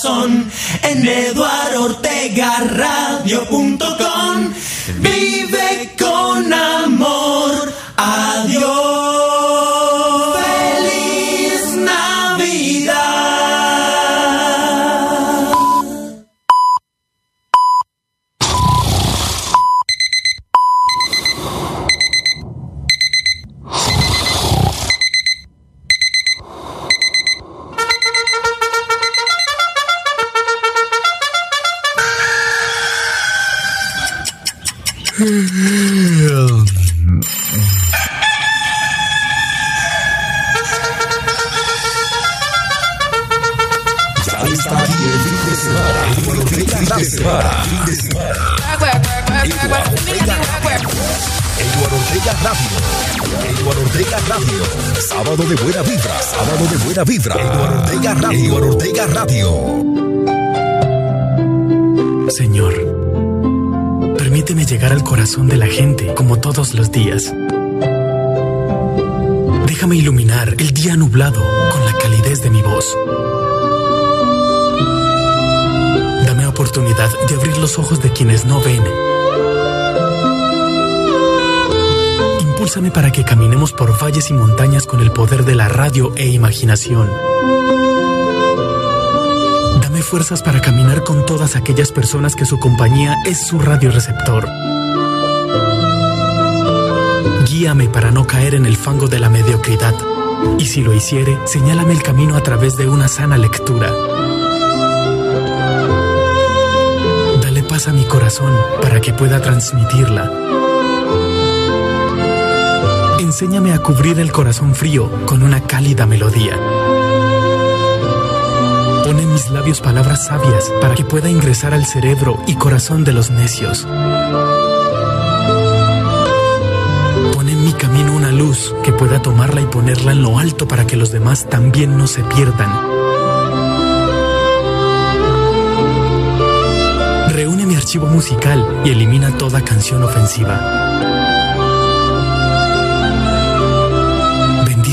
corazón. En eduardortegaradio.com Impúlsame para que caminemos por valles y montañas con el poder de la radio e imaginación. Dame fuerzas para caminar con todas aquellas personas que su compañía es su radioreceptor. Guíame para no caer en el fango de la mediocridad. Y si lo hiciere, señálame el camino a través de una sana lectura. Dale paz a mi corazón para que pueda transmitirla. Enséñame a cubrir el corazón frío con una cálida melodía. Pon en mis labios palabras sabias para que pueda ingresar al cerebro y corazón de los necios. Pon en mi camino una luz que pueda tomarla y ponerla en lo alto para que los demás también no se pierdan. Reúne mi archivo musical y elimina toda canción ofensiva.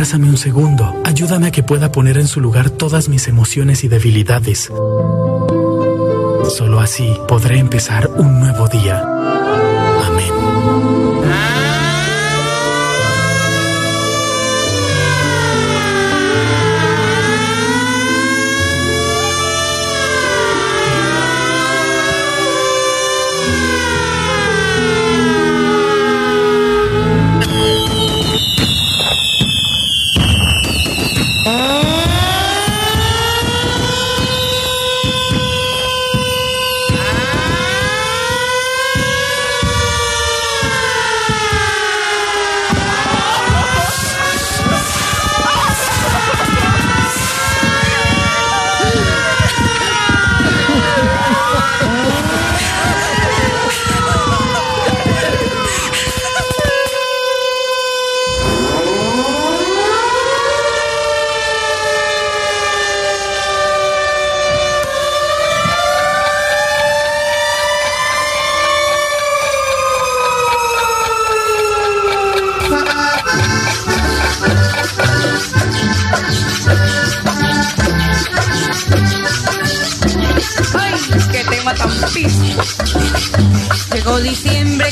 abrázame un segundo. Ayúdame a que pueda poner en su lugar todas mis emociones y debilidades. Solo así podré empezar un nuevo día. Amén.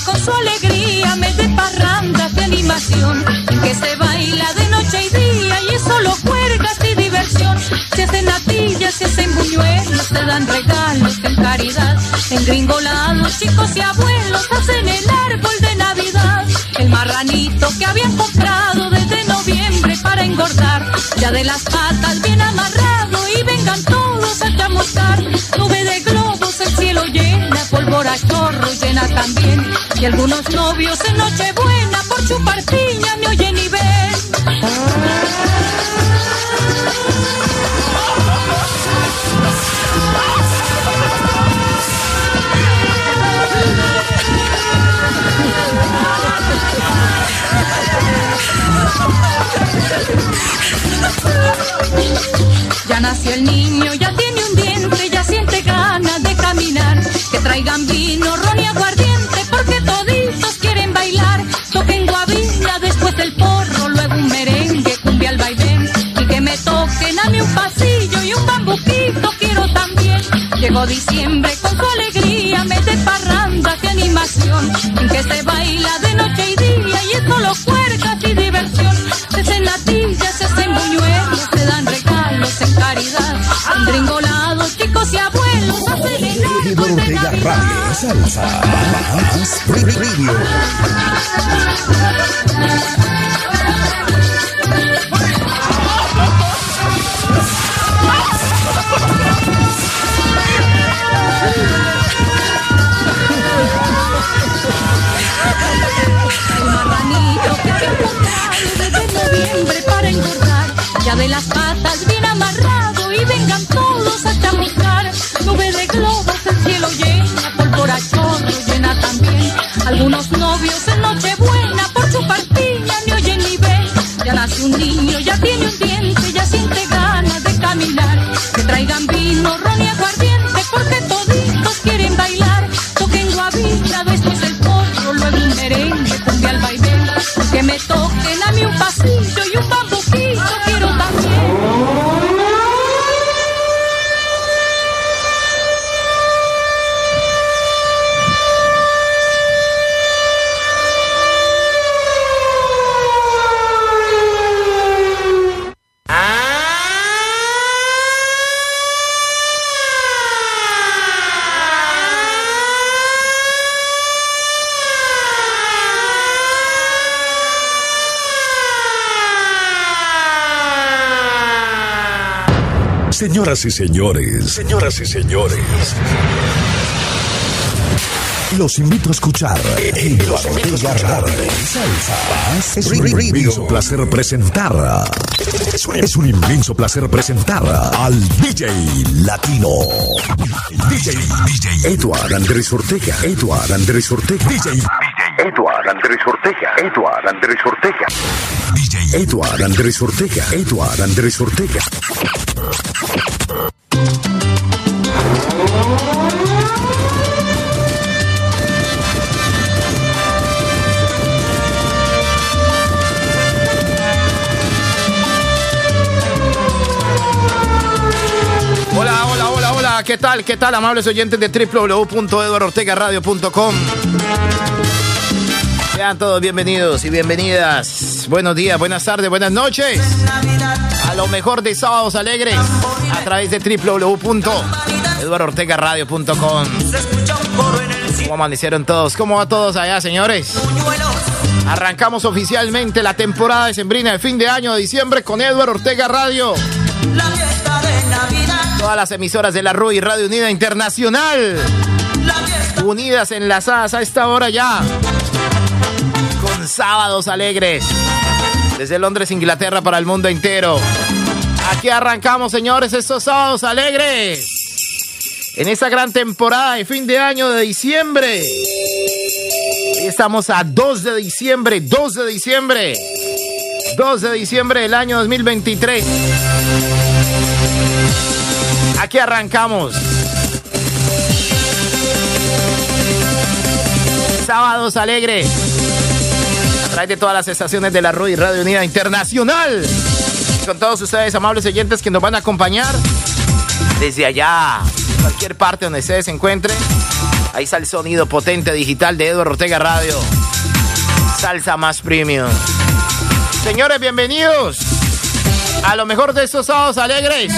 Con su alegría, mes de parrandas de animación, que se baila de noche y día y es solo juergas y diversión. Se hacen natillas, se hacen buñuelos, se dan regalos en caridad. En gringolados, chicos y abuelos hacen el árbol de Navidad. El marranito que habían comprado desde noviembre para engordar, ya de las patas bien amarrado y vengan todos a chamuscar. Nube de globos, el cielo llena, pólvora chorro llena también. Y algunos novios en Nochebuena por chupar piña me oyen y ven. Ya nació el niño, ya tiene un diente, ya siente ganas de caminar. Que traigan vino, ron y aguardiente, toquen a mí un pasillo y un bambuquito quiero también. Llegó diciembre con su alegría, mes de parrandas de animación. En que se baila de noche y día y es solo puercas y diversión. Se hacen latillas, se hacen buñuelos, se dan regalos en caridad. Gringolados, chicos y abuelos hacen el árbol de Navidad. Radio Salsa más Radio. Desde noviembre para engordar. Ya de las patas bien amarrado y vengan todos a chamuscar. Nube de globos, el cielo llena, pólvora chorro llena también. Algunos novios en Nochebuena por chupar piña ni oyen ni ven. Ya nace un niño, ya tiene un Señoras y señores, señoras y señores. Los invito a escuchar el Salsa. Es un inmenso placer presentar. Es un, es un inmenso placer presentar al DJ Latino. DJ, DJ Eduard Andrés Ortega. Eduard Andrés Ortega. DJ, Eduard Andrés Ortega. Eduard Andrés Ortega. DJ Eduard Andrés Ortega. Eduard Andrés Ortega. ¿Qué tal? ¿Qué tal, amables oyentes de www.eduardortegaradio.com? Sean todos bienvenidos y bienvenidas. Buenos días, buenas tardes, buenas noches. A lo mejor de Sábados Alegres a través de www.eduardortegaradio.com. ¿Cómo amanecieron todos? ¿Cómo va todos allá, señores? Arrancamos oficialmente la temporada de Sembrina de fin de año diciembre con Eduardo Ortega Radio. Todas las emisoras de la RUI Radio Unida Internacional. Unidas, enlazadas a esta hora ya. Con sábados alegres. Desde Londres, Inglaterra para el mundo entero. Aquí arrancamos, señores, estos sábados alegres. En esta gran temporada de fin de año de diciembre. Estamos a 2 de diciembre, 2 de diciembre. 2 de diciembre del año 2023. Aquí arrancamos. Sábados alegres. A través de todas las estaciones de la RUI Radio Unida Internacional. Con todos ustedes, amables oyentes, que nos van a acompañar desde allá, cualquier parte donde ustedes se encuentren. Ahí está el sonido potente digital de Eduardo Ortega Radio. Salsa más premium. Señores, bienvenidos a lo mejor de estos sábados alegres.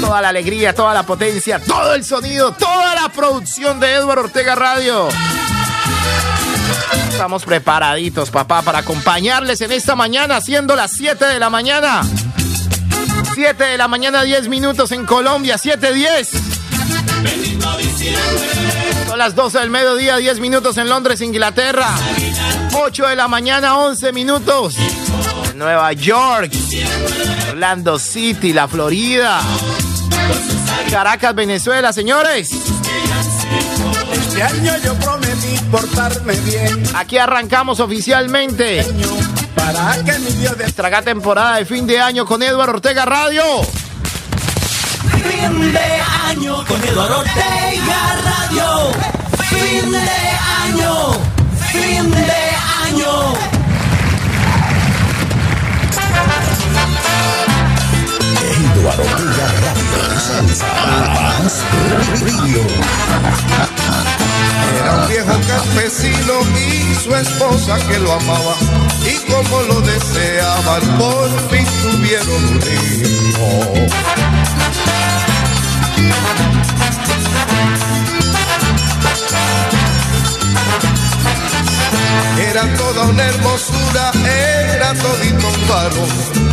Toda la alegría, toda la potencia, todo el sonido, toda la producción de Eduardo Ortega Radio. Estamos preparaditos, papá, para acompañarles en esta mañana, siendo las 7 de la mañana. 7 de la mañana, 10 minutos en Colombia, 7.10. Son las 12 del mediodía, 10 minutos en Londres, Inglaterra. 8 de la mañana, 11 minutos. En Nueva York, Orlando City, la Florida. Caracas, Venezuela, señores. Este año yo prometí portarme bien. Aquí arrancamos oficialmente. Para que mi Dios de Nuestra temporada de fin de año con Eduardo Ortega Radio. Fin de año con Eduardo Ortega Radio. Fin de año. Fin de año. Eduardo Ortega Era un viejo campesino y su esposa que lo amaba. Y como lo deseaban, por fin tuvieron un hijo. Era toda una hermosura, era todito un varón.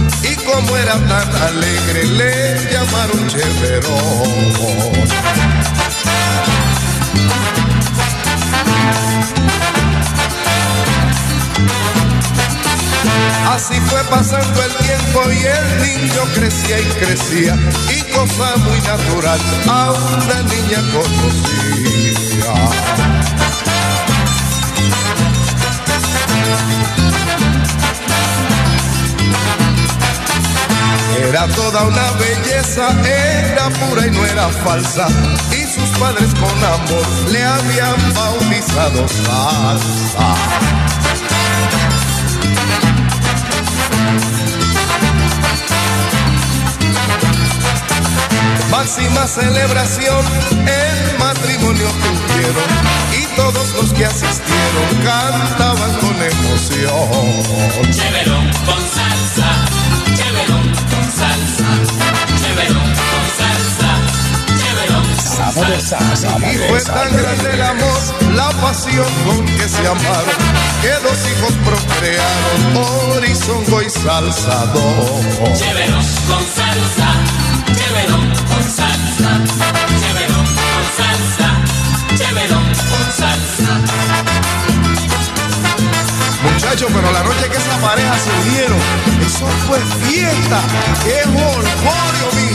Como era tan alegre, le llamaron Cheverón. Así fue pasando el tiempo y el niño crecía y crecía y cosa muy natural a una niña conocía. Era toda una belleza, era pura y no era falsa. Y sus padres con amor le habían bautizado salsa. Máxima celebración, el matrimonio tuvieron y todos los que asistieron cantaban con emoción. Cheverón con salsa. Cheverón. Con salsa. Y fue tan grande el amor, la pasión con que se amaron, que dos hijos procrearon, Horizongo y Salsa dos. Cheverón con salsa. Cheverón con salsa. Cheverón con salsa. Cheverón con salsa. Muchachos, pero la noche que esa pareja se unieron, eso fue fiesta, qué jolgorio, mi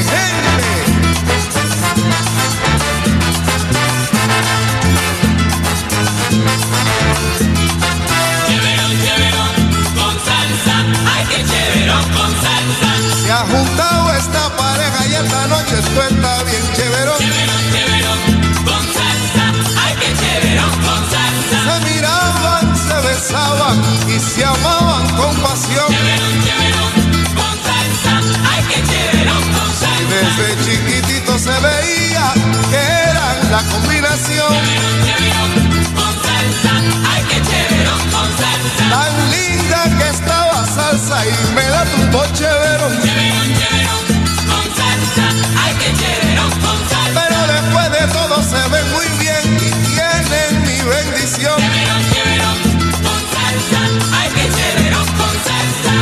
cheverón con salsa. Se ha juntado esta pareja y esta noche esto está bien chéverón. Cheverón, cheverón con salsa. Ay, qué cheverón con salsa. Se miraban, se besaban y se amaban con pasión. Cheverón, cheverón con salsa. Ay, qué cheverón con Y salsa. desde chiquitito se veía que eran la combinación Cheverón, cheverón con salsa. Ay, qué cheverón con salsa. tan linda que estaba salsa y me da tu poche verón. Cheverón, cheverón con salsa. Ay, qué cheverón con salsa. Pero después de todo se ven muy bien y tienen mi bendición. Cheverón, cheverón con salsa. Ay, qué cheverón con salsa.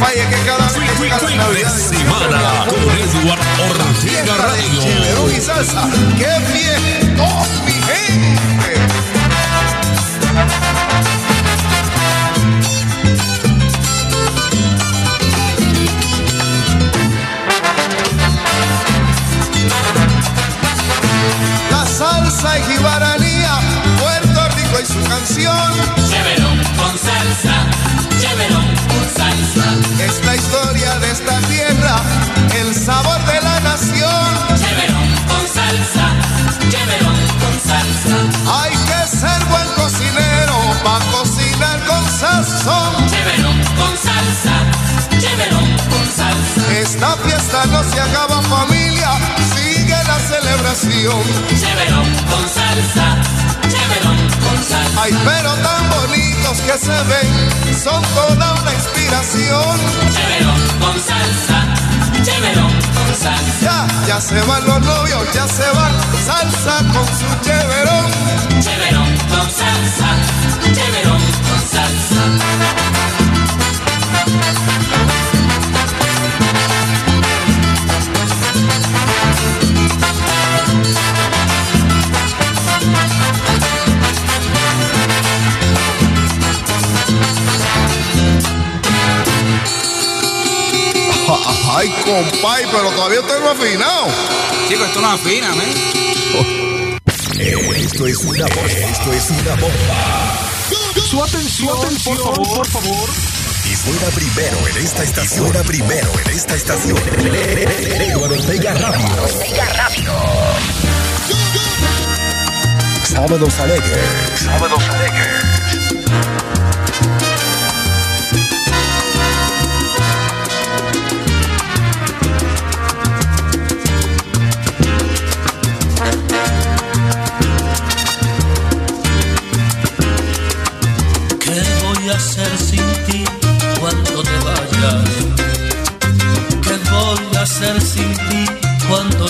Falle que cada Fin de semana con Eduardo Ortega Radio. y salsa. ¡Qué bien! ¡Oh, mi gente! La salsa y jibaranía, Puerto Rico y su canción. Cheverón con salsa. Cheverón historia de esta tierra, el sabor de la nación. Cheverón con salsa, cheverón con salsa. Hay que ser buen cocinero para cocinar con sazón. Cheverón con salsa, cheverón con salsa. Esta fiesta no se acaba familia, sigue la celebración. Cheverón con salsa, cheverón con salsa. Ay, pero tambor bonitos que se ven, son toda una inspiración. Chéverón con salsa, chéverón con salsa. Ya, ya se van los novios, ya se van, salsa con su chéverón. Chéverón con salsa, chéverón con salsa. Ay, compay, pero todavía estoy no afinado. Chico, esto no afina, ¿eh? Esto es una bomba. Esto es una bomba. Su atención, por favor, por favor. Y fuera primero en esta estación. Fuera primero en esta estación. Eduardo Ortega Radio. Sábados alegres. Sábados alegres.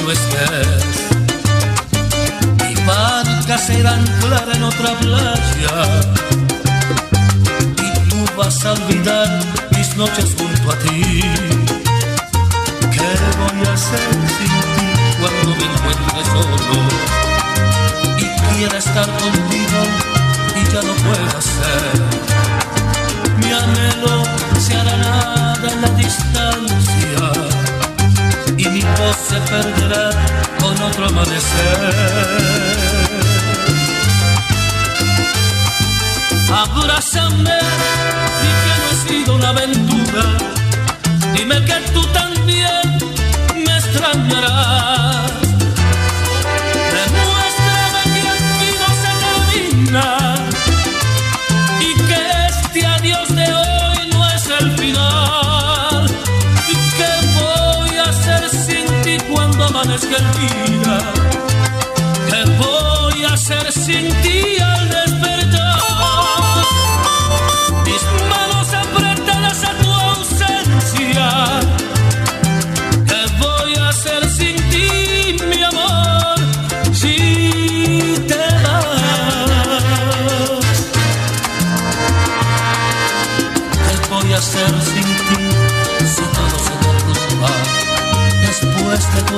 No estés? Mi barca será anclar en otra playa y tú vas a olvidar mis noches junto a ti. ¿Qué voy a hacer sin ti cuando me encuentre solo y quiera estar contigo? y ya no puedo hacer. Mi anhelo se hará nada en la distancia se perderá con otro amanecer. Abrázame y que no ha sido una aventura. Dime que tú también me extrañarás. El día? ¿Qué voy a hacer sin ti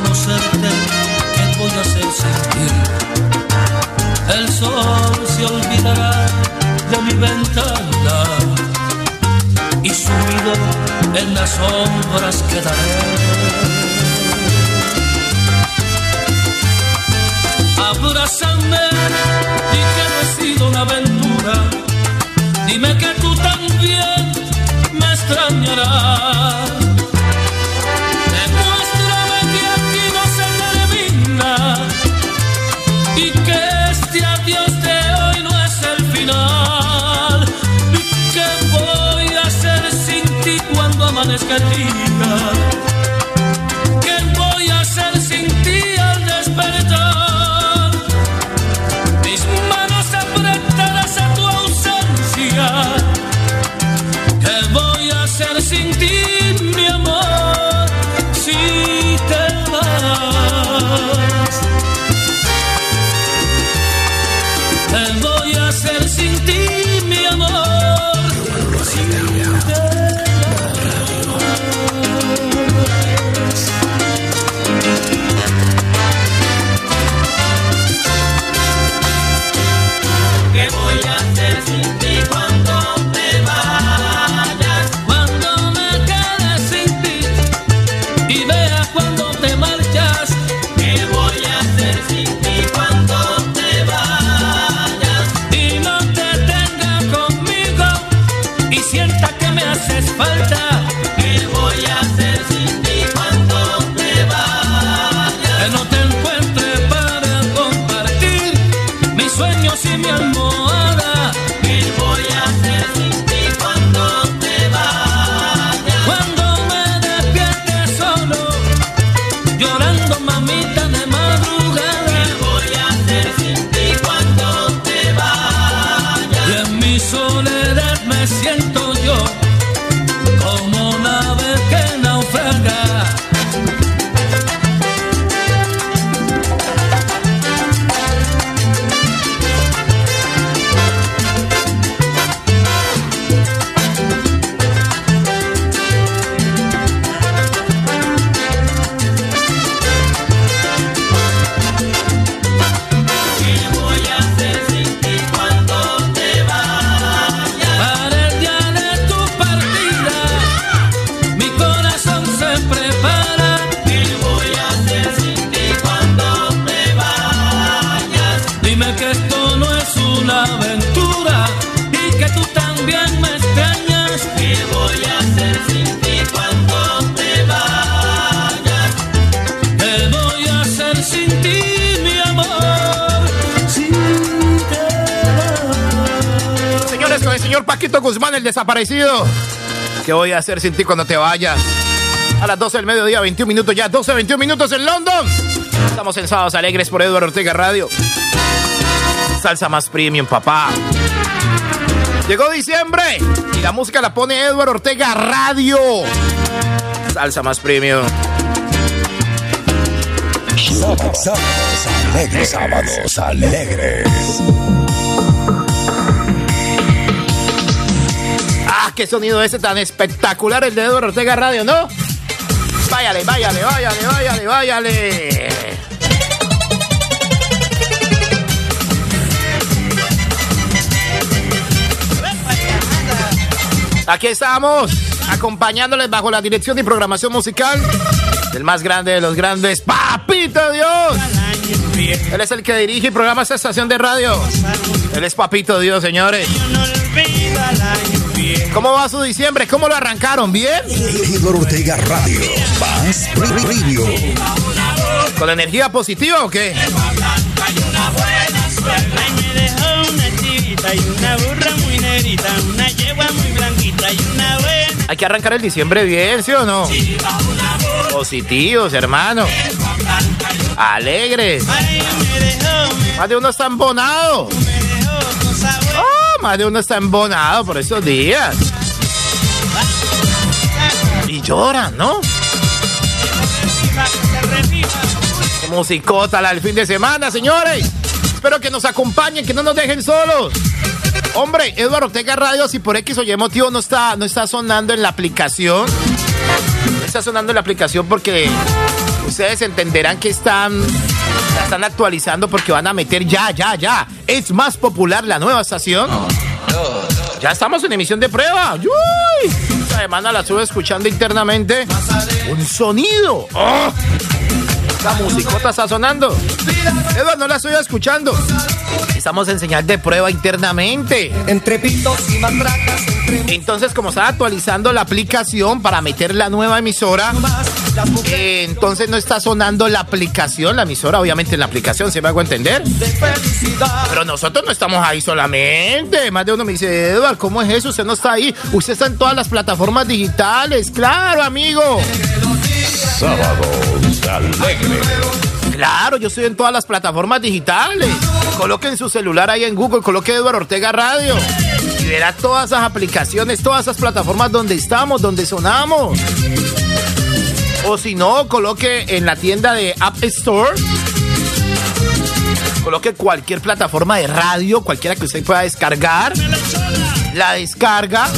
conocerte, ¿qué voy a hacer sin? El sol se olvidará de mi ventana y sumido en las sombras quedaré. Abrázame y que no he sido una aventura. Dime que tú también me extrañarás. Amanezca ¿Qué voy a hacer sin ti cuando te vayas? A las 12 del mediodía, 21 minutos ya, 12, 21 minutos en London. Estamos en Sábados Alegres por Eduardo Ortega Radio. Salsa más premium, papá. Llegó diciembre y la música la pone Eduardo Ortega Radio. Salsa más premium. Sábados alegres. Sábados alegres. Qué sonido ese tan espectacular el de Eduardo Ortega Radio, ¿no? Váyale, váyale, váyale, váyale, váyale. Aquí estamos, acompañándoles bajo la dirección y programación musical del más grande de los grandes, Papito Dios. Él es el que dirige y programa esta estación de radio. Él es Papito Dios, señores. ¿Cómo va su diciembre? ¿Cómo lo arrancaron? ¿Bien? Eduardo Ortega Radio. Más Radio. ¿Con energía positiva o qué? Ay, me dejó una chivita y una burra muy negrita, una yegua muy blanquita y una buena. Hay que arrancar el diciembre bien, ¿sí o no? Positivos, hermano. Alegres. Más de uno está embonado. Más de uno está embonado por estos días. Y lloran, ¿no? Musicota al fin de semana, señores. Espero que nos acompañen, que no nos dejen solos. Hombre, Eduardo Ortega Radio, si por X o Y motivo no está, no está sonando en la aplicación. No está sonando en la aplicación porque ustedes entenderán que están, la están actualizando porque van a meter ya, ya, ya. Es más popular la nueva estación. Ya estamos en emisión de prueba. ¡Uy! Esta semana la estuve escuchando internamente. Un sonido. ¡Oh! La musicota está sonando. Eduardo, no la estoy escuchando. Estamos en señal de prueba internamente. Entre pitos y matracas, Entonces, como está actualizando la aplicación para meter la nueva emisora, eh, entonces no está sonando la aplicación, la emisora, obviamente en la aplicación, ¿se me hago entender? Pero nosotros no estamos ahí solamente. Más de uno me dice, Eduardo, ¿cómo es eso? Usted no está ahí. Usted está en todas las plataformas digitales. Claro, amigo. Sábados alegres. Claro, yo estoy en todas las plataformas digitales. Coloquen su celular ahí en Google, coloque Eduardo Ortega Radio. Todas esas aplicaciones, todas esas plataformas donde estamos, donde sonamos. O si no, coloque en la tienda de App Store. Coloque cualquier plataforma de radio, cualquiera que usted pueda descargar. La descarga.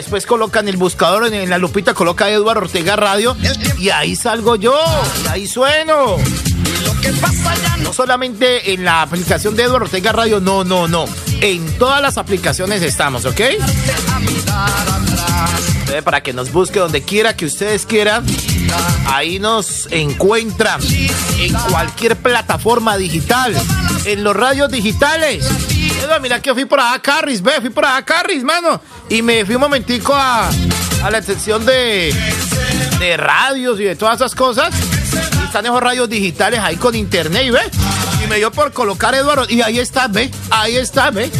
Después coloca en el buscador, en, la lupita, coloca Eduardo Ortega Radio. Y ahí salgo yo. Y ahí sueno. No solamente en la aplicación de Eduardo Ortega Radio, no, no, no. En todas las aplicaciones estamos, ¿ok? A para que nos busque donde quiera que ustedes quieran, ahí nos encuentran en cualquier plataforma digital, en los radios digitales. Mira que fui por acá, Carris, ve, fui por acá, Carris, mano. Y me fui un momentico a, a la sección de, de radios y de todas esas cosas. Están esos radios digitales ahí con internet, ve. Y me dio por colocar Eduardo. Y ahí está, ve. Ahí está, ve.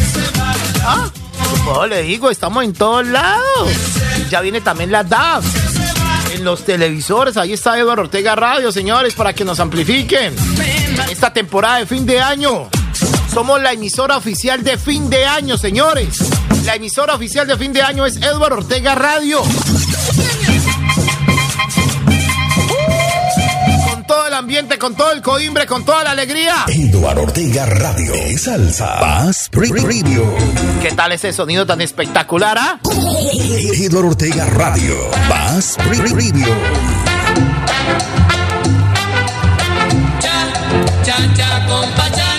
Ah, le digo, estamos en todos lados. Ya viene también la DAF. En los televisores, ahí está Eduardo Ortega Radio, señores, para que nos amplifiquen. Esta temporada de fin de año. Somos la emisora oficial de fin de año, señores. La emisora oficial de fin de año es Eduardo Ortega Radio. Todo el ambiente, con todo el coimbre, con toda la alegría. Eduardo Ortega Radio. De salsa. Paz Radio. ¿Qué tal ese sonido tan espectacular, ah? Eduardo Ortega Radio. Paz Radio. Cha, cha, cha, compa changaque.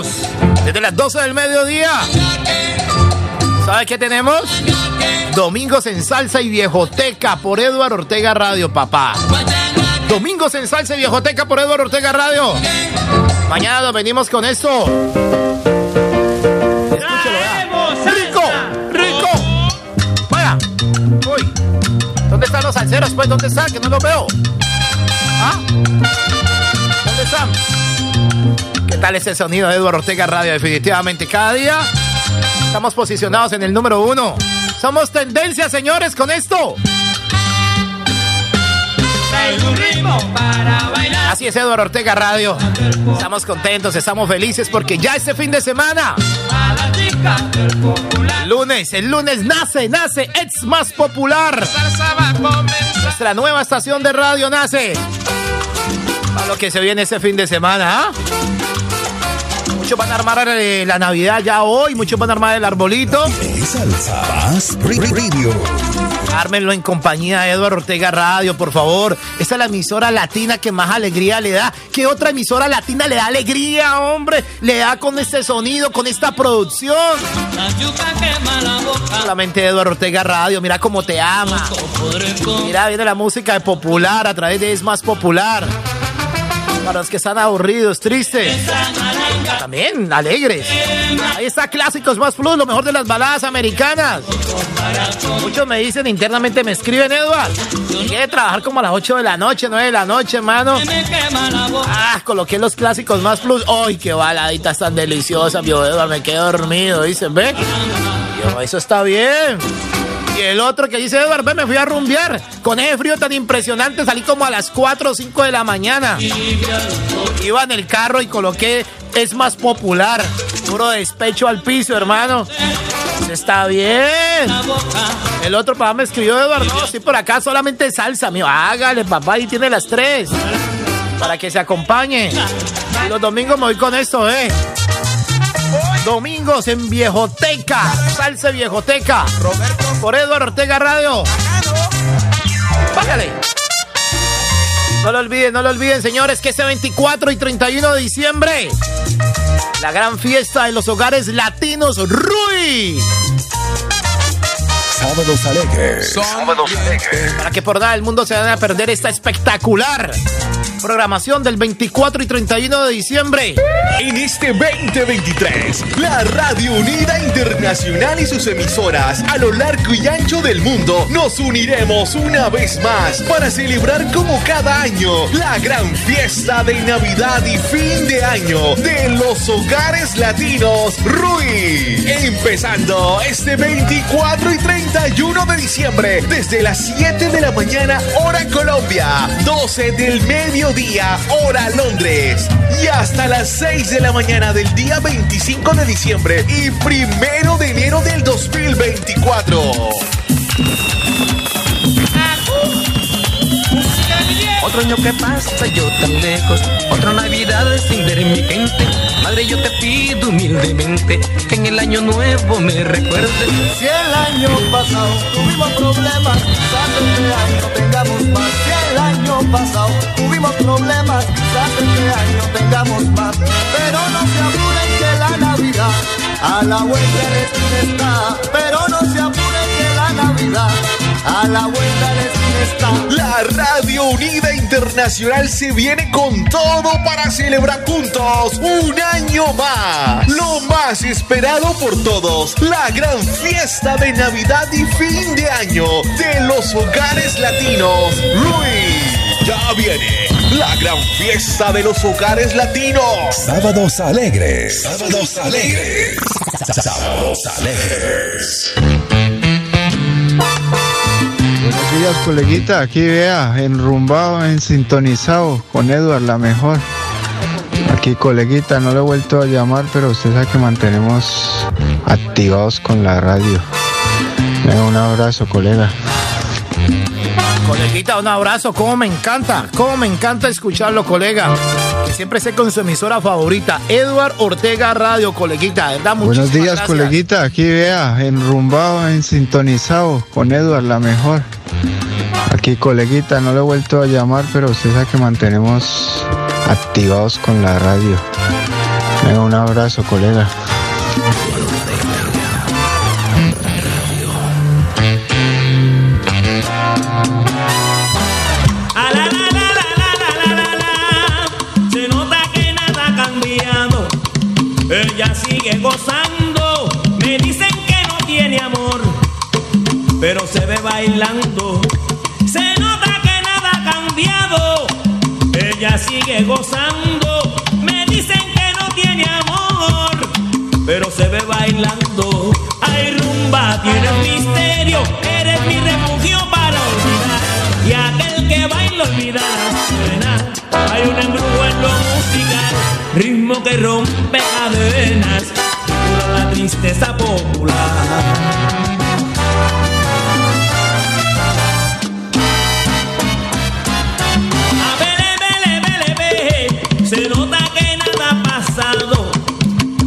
Desde las 12 del mediodía. ¿Sabes qué tenemos? Domingos en salsa y viejoteca por Eduardo Ortega Radio, papá. Domingos en salsa y viejoteca por Eduardo Ortega Radio. Mañana venimos con esto. Escúchalo, ¡Rico! ¡Rico! ¡Vaya! ¡Uy! ¿Dónde están los salseros? Pues, ¿dónde están? Que no los veo. ¿Ah? ¿Dónde están? Tal es el sonido de Eduardo Ortega Radio? Definitivamente, cada día estamos posicionados en el número uno. Somos tendencia, señores, con esto. Así es, Eduardo Ortega Radio. Estamos contentos, estamos felices porque ya este fin de semana. El lunes, el lunes nace, nace, es más popular. Nuestra nueva estación de radio nace. A lo que se viene este fin de semana, ¿ah? Muchos van a armar eh, la Navidad ya hoy, muchos van a armar el arbolito. Ármenlo en compañía de Eduardo Ortega Radio, por favor. Esa es la emisora latina que más alegría le da. ¿Qué otra emisora latina le da alegría, hombre? Le da con este sonido, con esta producción. Solamente Eduardo Ortega Radio, mira cómo te ama. Mira, viene la música de popular a través de Es Más Popular. Para los que están aburridos, tristes. También alegres. Ahí está Clásicos Más Plus, lo mejor de las baladas americanas. Muchos me dicen internamente, me escriben, Edward. Quiere trabajar como a las 8 de la noche, 9 de la noche, hermano. Ah, coloqué los Clásicos Más Plus. ¡Ay, qué baladitas tan deliciosas, mi Edward! Me quedo dormido, dicen, ¿ve? Yo, eso está bien. Y el otro que dice, Eduardo, me fui a rumbear. Con ese frío tan impresionante salí como a las 4 o 5 de la mañana. Iba en el carro y coloqué Es más popular. Puro despecho al piso, hermano. Está bien. El otro papá me escribió, Eduardo, no, estoy por acá solamente salsa. Mío, hágale, papá, y tiene las tres. Para que se acompañe. Y los domingos me voy con esto, eh. Domingos en Viejoteca. Salsa Viejoteca. Roberto. Por Eduardo Ortega Radio. Bájale. No lo olviden, no lo olviden, señores, que ese 24 y 31 de diciembre, la gran fiesta en los hogares latinos Rui. Sábados alegres. Sábados alegres. Para que por nada el mundo se vaya a perder esta espectacular Programación del 24 y 31 de diciembre. En este 2023, la Radio Unida Internacional y sus emisoras a lo largo y ancho del mundo nos uniremos una vez más para celebrar como cada año la gran fiesta de Navidad y fin de año de los hogares latinos Rui. Empezando este 24 y 31 de diciembre desde las 7 de la mañana hora Colombia, 12 del medio día, hora Londres. Y hasta las 6 de la mañana del día 25 de diciembre y primero de enero del 2024. Otro año que pasa yo tan lejos, otra Navidad sin ver mi gente. Madre, yo te pido humildemente que en el año nuevo me recuerdes. Si el año pasado tuvimos problemas, quizás este año tengamos más. Año pasado tuvimos problemas, quizás este año tengamos más. Pero no se apuren que la Navidad a la vuelta de está. Pero no se apuren que la Navidad a la vuelta de está. La Radio Unida Internacional se viene con todo para celebrar juntos un año más. Lo más esperado por todos, la gran fiesta de Navidad y fin de año de los hogares latinos. Luis, ya viene la gran fiesta de los hogares latinos. Sábados alegres. Sábados alegres. Sábados alegres. Buenos días, coleguita. Aquí vea, enrumbado, en sintonizado con Edward, la mejor. Aquí, coleguita, no le he vuelto a llamar, pero usted sabe que mantenemos activados con la radio. un abrazo, colega. Coleguita, un abrazo. Cómo me encanta, cómo me encanta escucharlo, colega. Que siempre sé con su emisora favorita, Edward Ortega Radio, coleguita. Buenos días, coleguita. Aquí vea, enrumbado, en sintonizado con Edward, la mejor. Aquí, coleguita, no le he vuelto a llamar, pero usted sabe que mantenemos activados con la radio. un abrazo, colega. Gozando. Me dicen que no tiene amor, pero se ve bailando. Se nota que nada ha cambiado. Ella sigue gozando. Me dicen que no tiene amor, pero se ve bailando. Ay, rumba, tienes misterio. Eres mi refugio para olvidar. Y aquel que baila olvidará. Hay un embrujo en lo musical, ritmo que rompe tristeza popular. Se nota que nada ha pasado.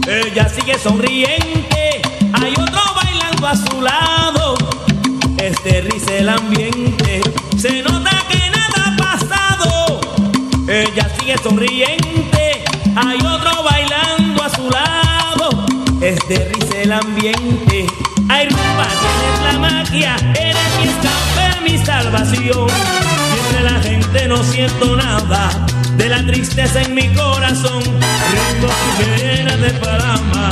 Ella sigue sonriente. Hay otro bailando a su lado. Este risa el ambiente. Se nota que nada ha pasado. Ella sigue sonriente. Hay otro bailando a su lado de risa el ambiente. Hay rumba, tienes la magia, eres mi escape, mi salvación. Entre la gente no siento nada de la tristeza en mi corazón. Que llena de palama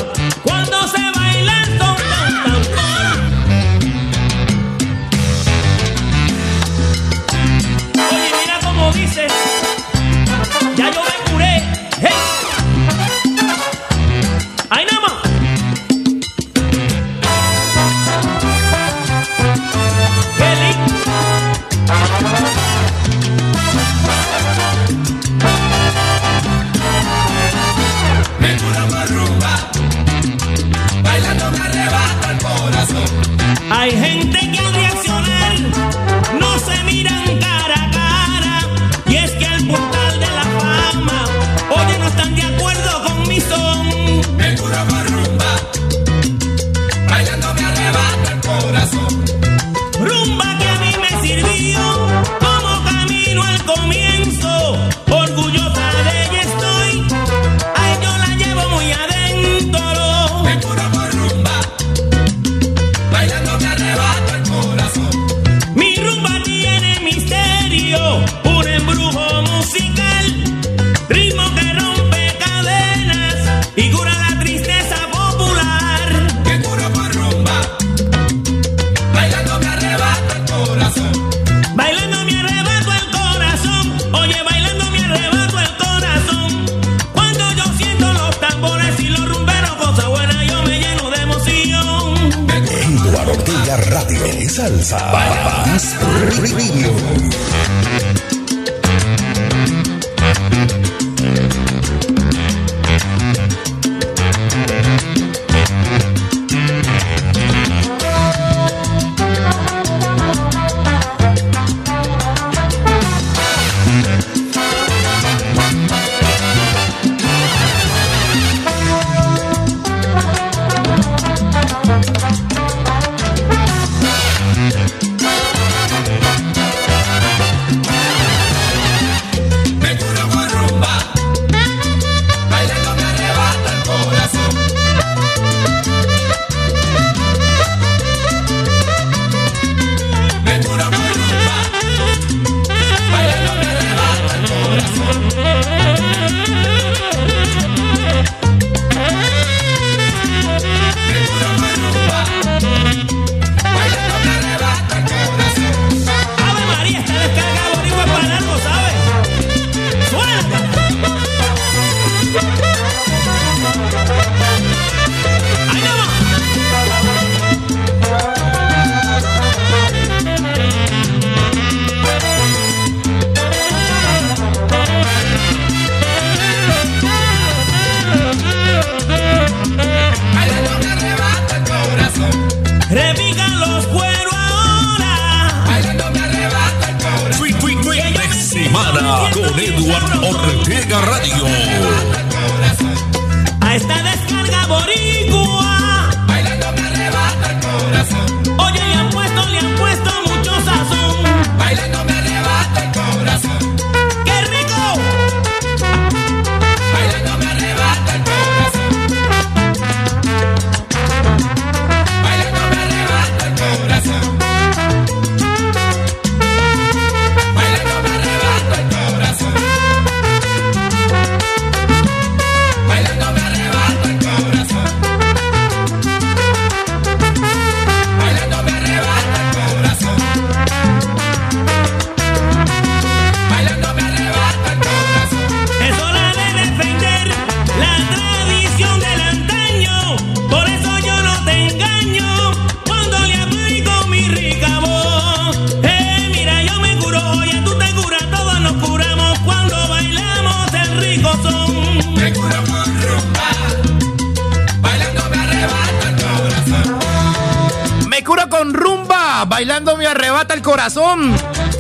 bailando me arrebata el corazón.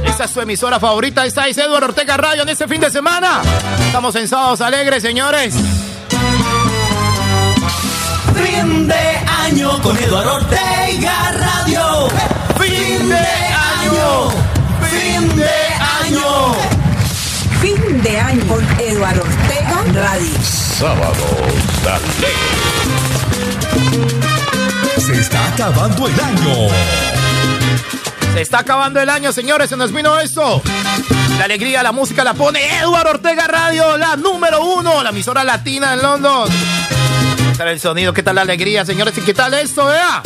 Esa es su emisora favorita. Esta es Eduardo Ortega Radio en este fin de semana. Estamos en Sábados Alegres, señores. Fin de año con Eduardo Ortega Radio. Fin de año. Fin de año. Fin de año con Eduardo Ortega Radio. Sábados Alegres. Se está acabando el año se está acabando el año, señores, se nos vino esto. La alegría, la música la pone Eduardo Ortega Radio, la número uno, la emisora latina en Londres. ¿Qué tal el sonido? ¿Qué tal la alegría, señores? ¿Y qué tal esto, vea?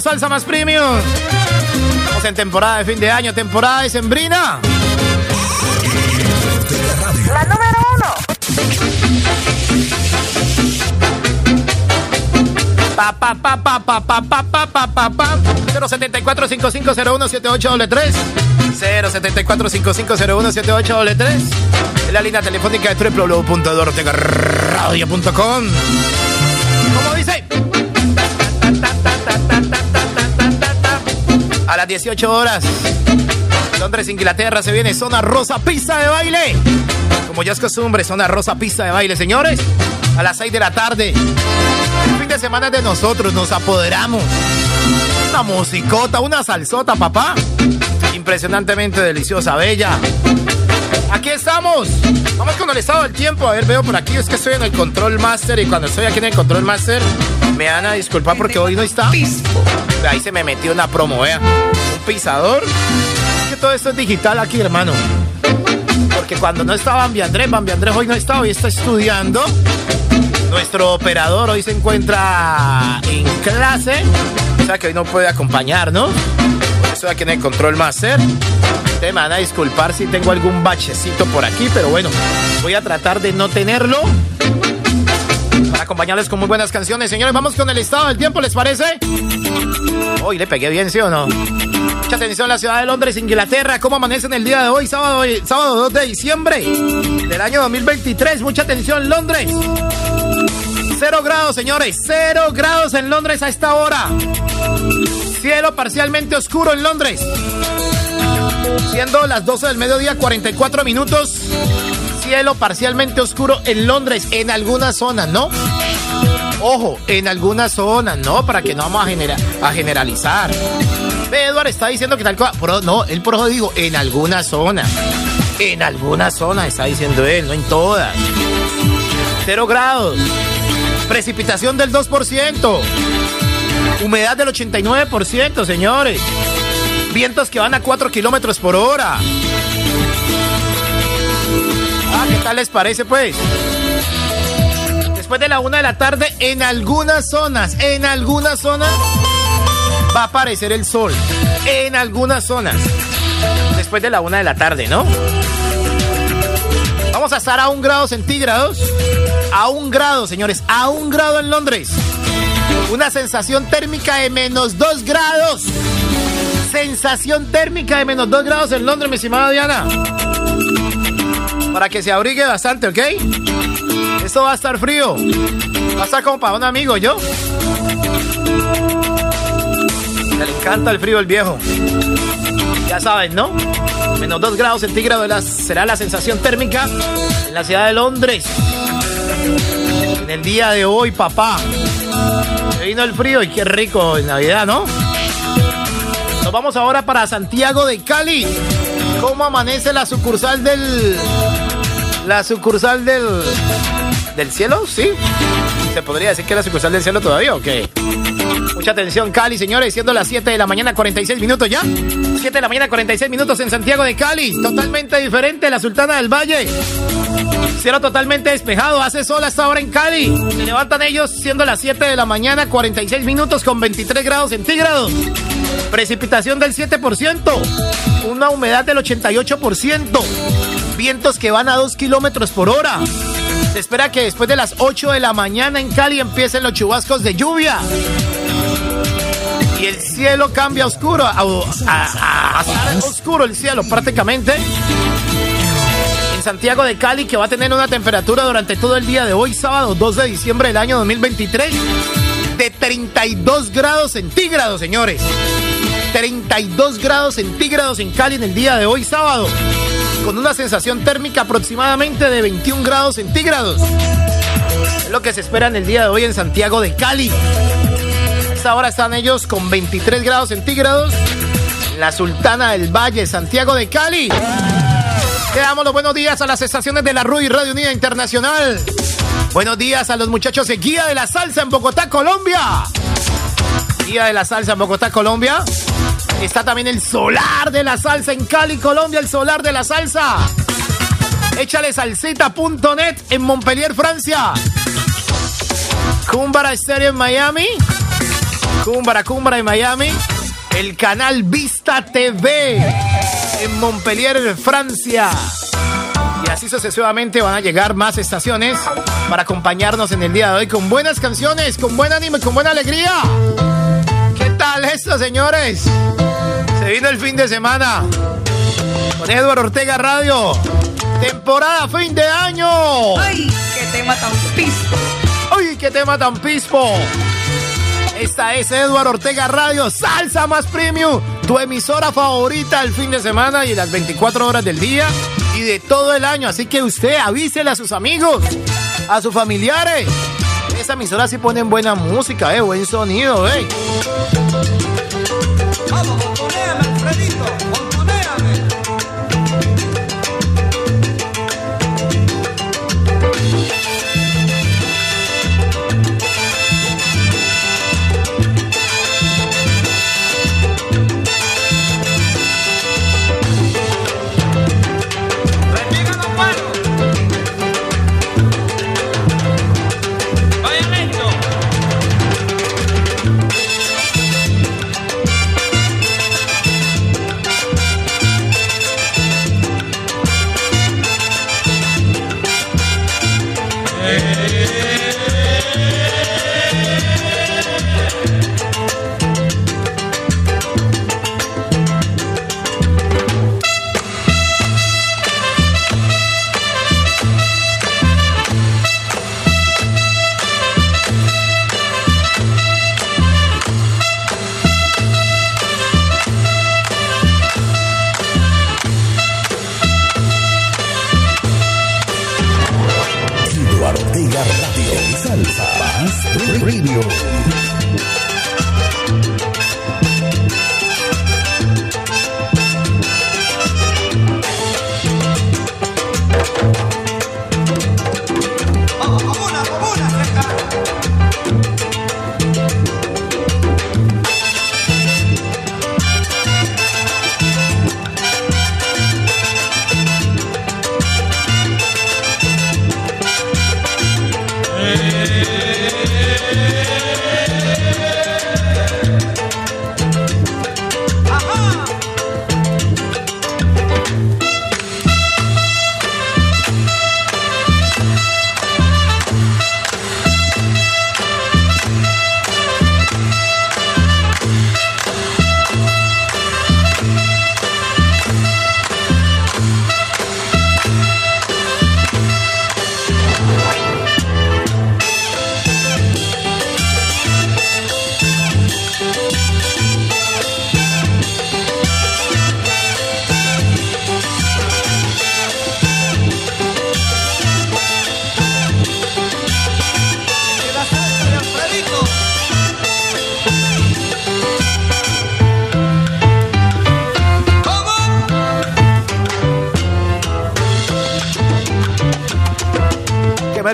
Salsa Más Premium. Estamos en temporada de fin de año, temporada de Sembrina. La número uno. Pa, pa, pa, pa, pa, pa, pa, pa, pa, pa, pa. 074 5501 7833 074 5501 7833 En la línea telefónica de www.eduardotegarradio.com A las 18 horas Londres, Inglaterra se viene Zona Rosa Pista de Baile Como ya es costumbre, Zona Rosa Pista de Baile, señores A las 6 de la tarde El fin de semana es de nosotros, nos apoderamos una musicota, una salsota, papá. Impresionantemente deliciosa, bella. Aquí estamos. Vamos con el estado del tiempo. A ver, veo por aquí. Es que estoy en el control master y cuando estoy aquí en el control master, me van a disculpar porque hoy no está. Ahí se me metió una promo, vea. Un pisador. Es que todo esto es digital aquí, hermano. Porque cuando no estaba Bambi Andrés, Bambi Andrés hoy no está, hoy está estudiando. Nuestro operador hoy se encuentra en clase que hoy no puede acompañarnos. Estoy aquí en el Control Master. Te van a disculpar si tengo algún bachecito por aquí, pero bueno, voy a tratar de no tenerlo. Para acompañarles con muy buenas canciones. Señores, vamos con el estado del tiempo, ¿les parece? Hoy le pegué bien, ¿sí o no? Mucha atención la ciudad de Londres, Inglaterra. ¿Cómo amanece el día de hoy, sábado, sábado 2 de diciembre del año 2023? Mucha atención, Londres. Cero grados, señores. Cero grados en Londres a esta hora. Cielo parcialmente oscuro en Londres. Siendo las 12 del mediodía, 44 minutos. Cielo parcialmente oscuro en Londres, en algunas zonas, ¿no? Ojo, en algunas zonas, ¿no? Para que no vamos a, a generalizar. Edward está diciendo que tal cosa. no, él por eso digo, en algunas zonas. En algunas zonas está diciendo él, no en todas. Cero grados. Precipitación del 2%. Humedad del 89%, señores. Vientos que van a 4 kilómetros por hora. Ah, ¿qué tal les parece, pues? Después de la una de la tarde, en algunas zonas, en algunas zonas, va a aparecer el sol. En algunas zonas. Después de la una de la tarde, ¿no? Vamos a estar a un grado centígrados. A un grado, señores. A un grado en Londres. Una sensación térmica de menos 2 grados. Sensación térmica de menos 2 grados en Londres, mi estimada Diana. Para que se abrigue bastante, ¿ok? Esto va a estar frío. Va a estar como para un amigo, ¿yo? Le encanta el frío el viejo. Ya saben, ¿no? Menos 2 grados centígrados será la sensación térmica en la ciudad de Londres. En el día de hoy, papá. Se vino el frío y qué rico en Navidad, ¿no? Nos vamos ahora para Santiago de Cali. ¿Cómo amanece la sucursal del. La sucursal del. Del cielo? ¿Sí? ¿Se podría decir que es la sucursal del cielo todavía o? Mucha atención, Cali, señores, siendo las 7 de la mañana, 46 minutos ya. 7 de la mañana, 46 minutos en Santiago de Cali. Totalmente diferente la Sultana del Valle. Cielo totalmente despejado, hace sol hasta ahora en Cali. Se levantan ellos siendo las 7 de la mañana, 46 minutos con 23 grados centígrados. Precipitación del 7%. Una humedad del 88%. Vientos que van a 2 kilómetros por hora. Se espera que después de las 8 de la mañana en Cali empiecen los chubascos de lluvia. Y el cielo cambia oscuro, a, oscuro el cielo prácticamente. Santiago de Cali, que va a tener una temperatura durante todo el día de hoy, sábado 2 de diciembre del año 2023, de 32 grados centígrados, señores. 32 grados centígrados en Cali en el día de hoy, sábado. Con una sensación térmica aproximadamente de 21 grados centígrados. Es lo que se espera en el día de hoy en Santiago de Cali. Esta hora están ellos con 23 grados centígrados en la Sultana del Valle, Santiago de Cali. Le damos los buenos días a las estaciones de la RUI Radio Unida Internacional. Buenos días a los muchachos de Guía de la Salsa en Bogotá, Colombia. Guía de la Salsa en Bogotá, Colombia. Está también el Solar de la Salsa en Cali, Colombia, el Solar de la Salsa. Échale salsita.net en Montpellier, Francia. Cumbara Stereo en Miami. Cumbara, Cumbara en Miami. El canal Vista TV en Montpellier, Francia. Y así sucesivamente van a llegar más estaciones para acompañarnos en el día de hoy con buenas canciones, con buen ánimo y con buena alegría. ¿Qué tal esto, señores? Se vino el fin de semana con Eduardo Ortega Radio. Temporada fin de año. ¡Ay, qué tema tan pispo! ¡Ay, qué tema tan pispo! Esta es Eduardo Ortega Radio, Salsa Más Premium, tu emisora favorita el fin de semana y las 24 horas del día y de todo el año. Así que usted avísele a sus amigos, a sus familiares. Esta emisora sí ponen buena música, eh, buen sonido, eh.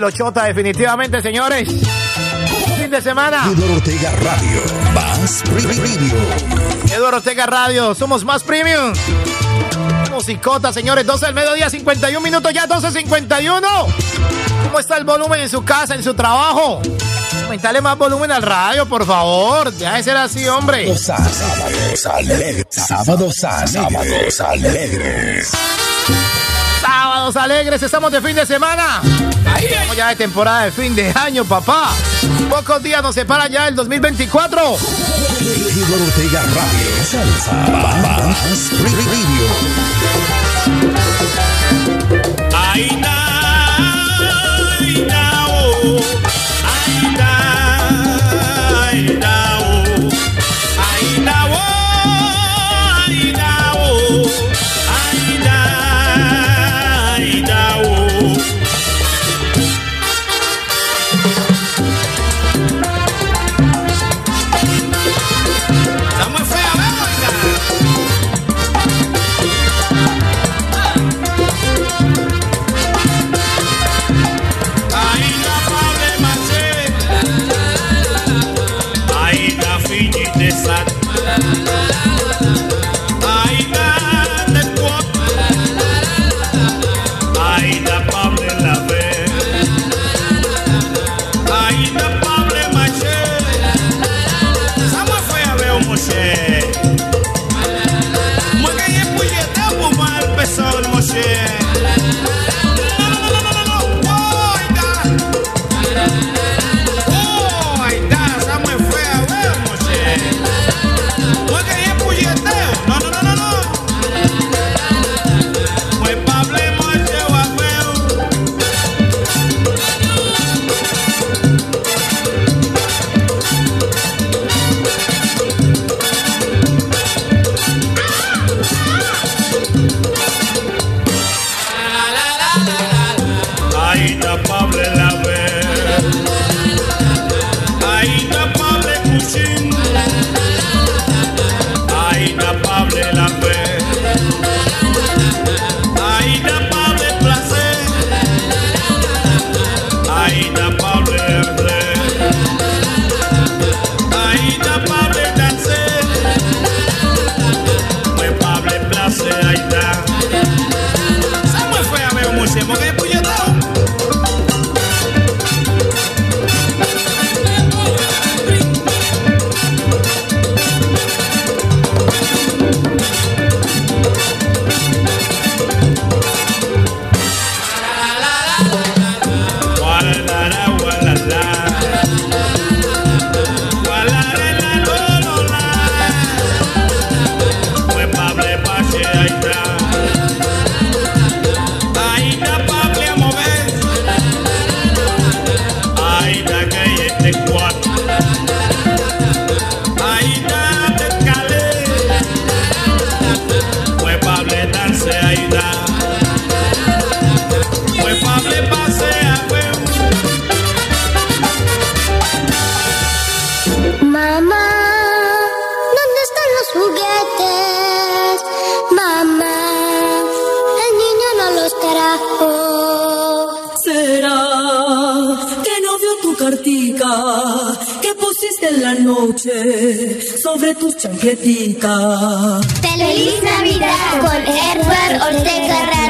Que me lo chota definitivamente, señores. Fin de semana. Eduardo Ortega Radio. Más Radio. Eduardo Ortega Radio, somos más premium. Musicota, señores, 12 del mediodía, 51 minutos ya, 12.51. ¿Cómo está el volumen en su casa, en su trabajo? Aumentale más volumen al radio, por favor. Deja de ser así, hombre. Sábados alegres. Sábados alegres. Sábados alegres. Sábados alegres, estamos de fin de semana. Estamos ya de temporada de fin de año, papá. Pocos días nos separan ya el 2024. Eduardo Ortega Radio. Salsa Radio. Navidad con Edward Ortega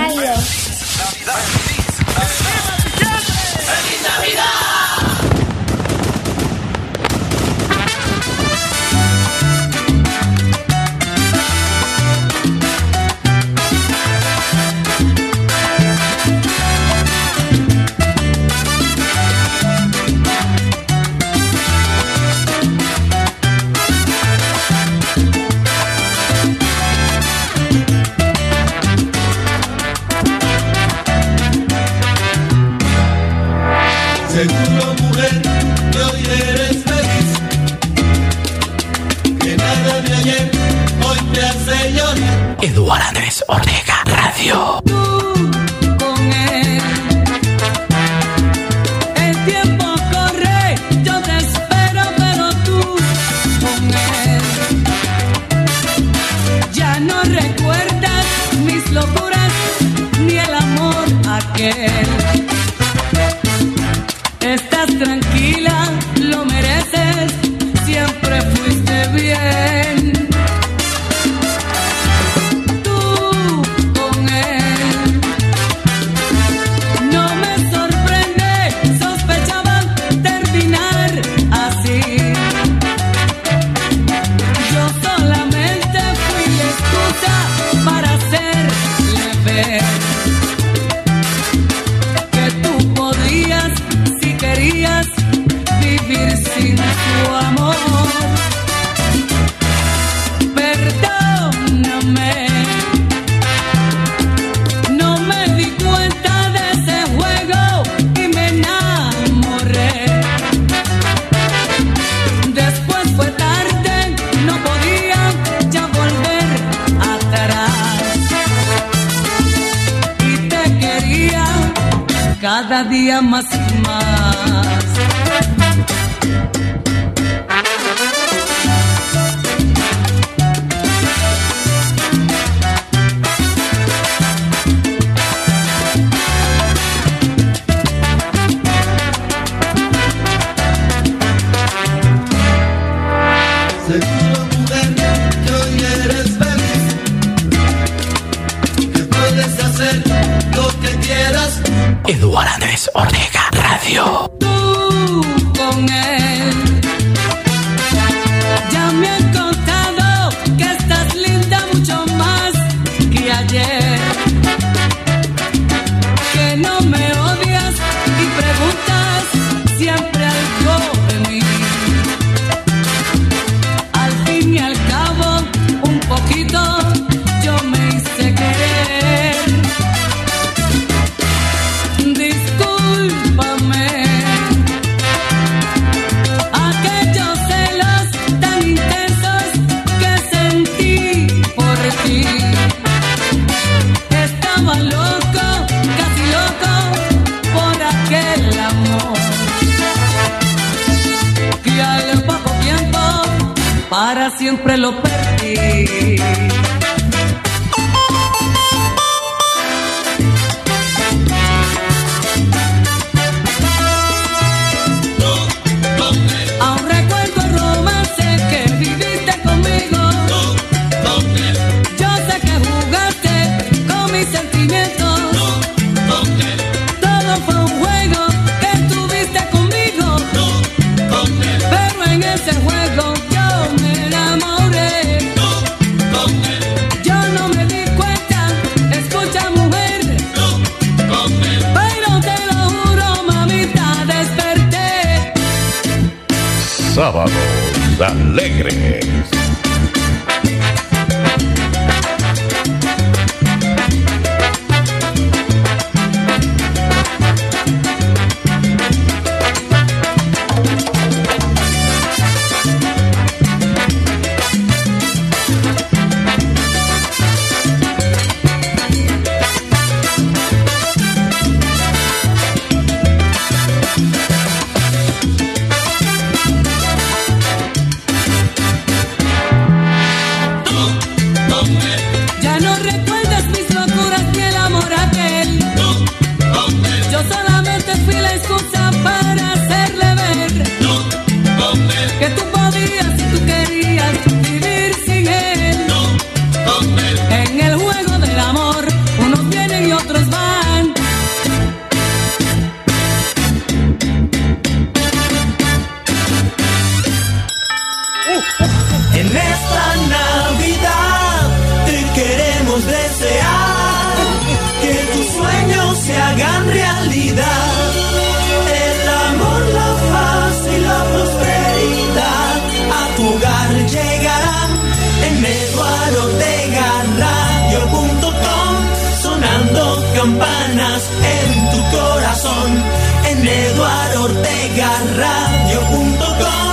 Eduardo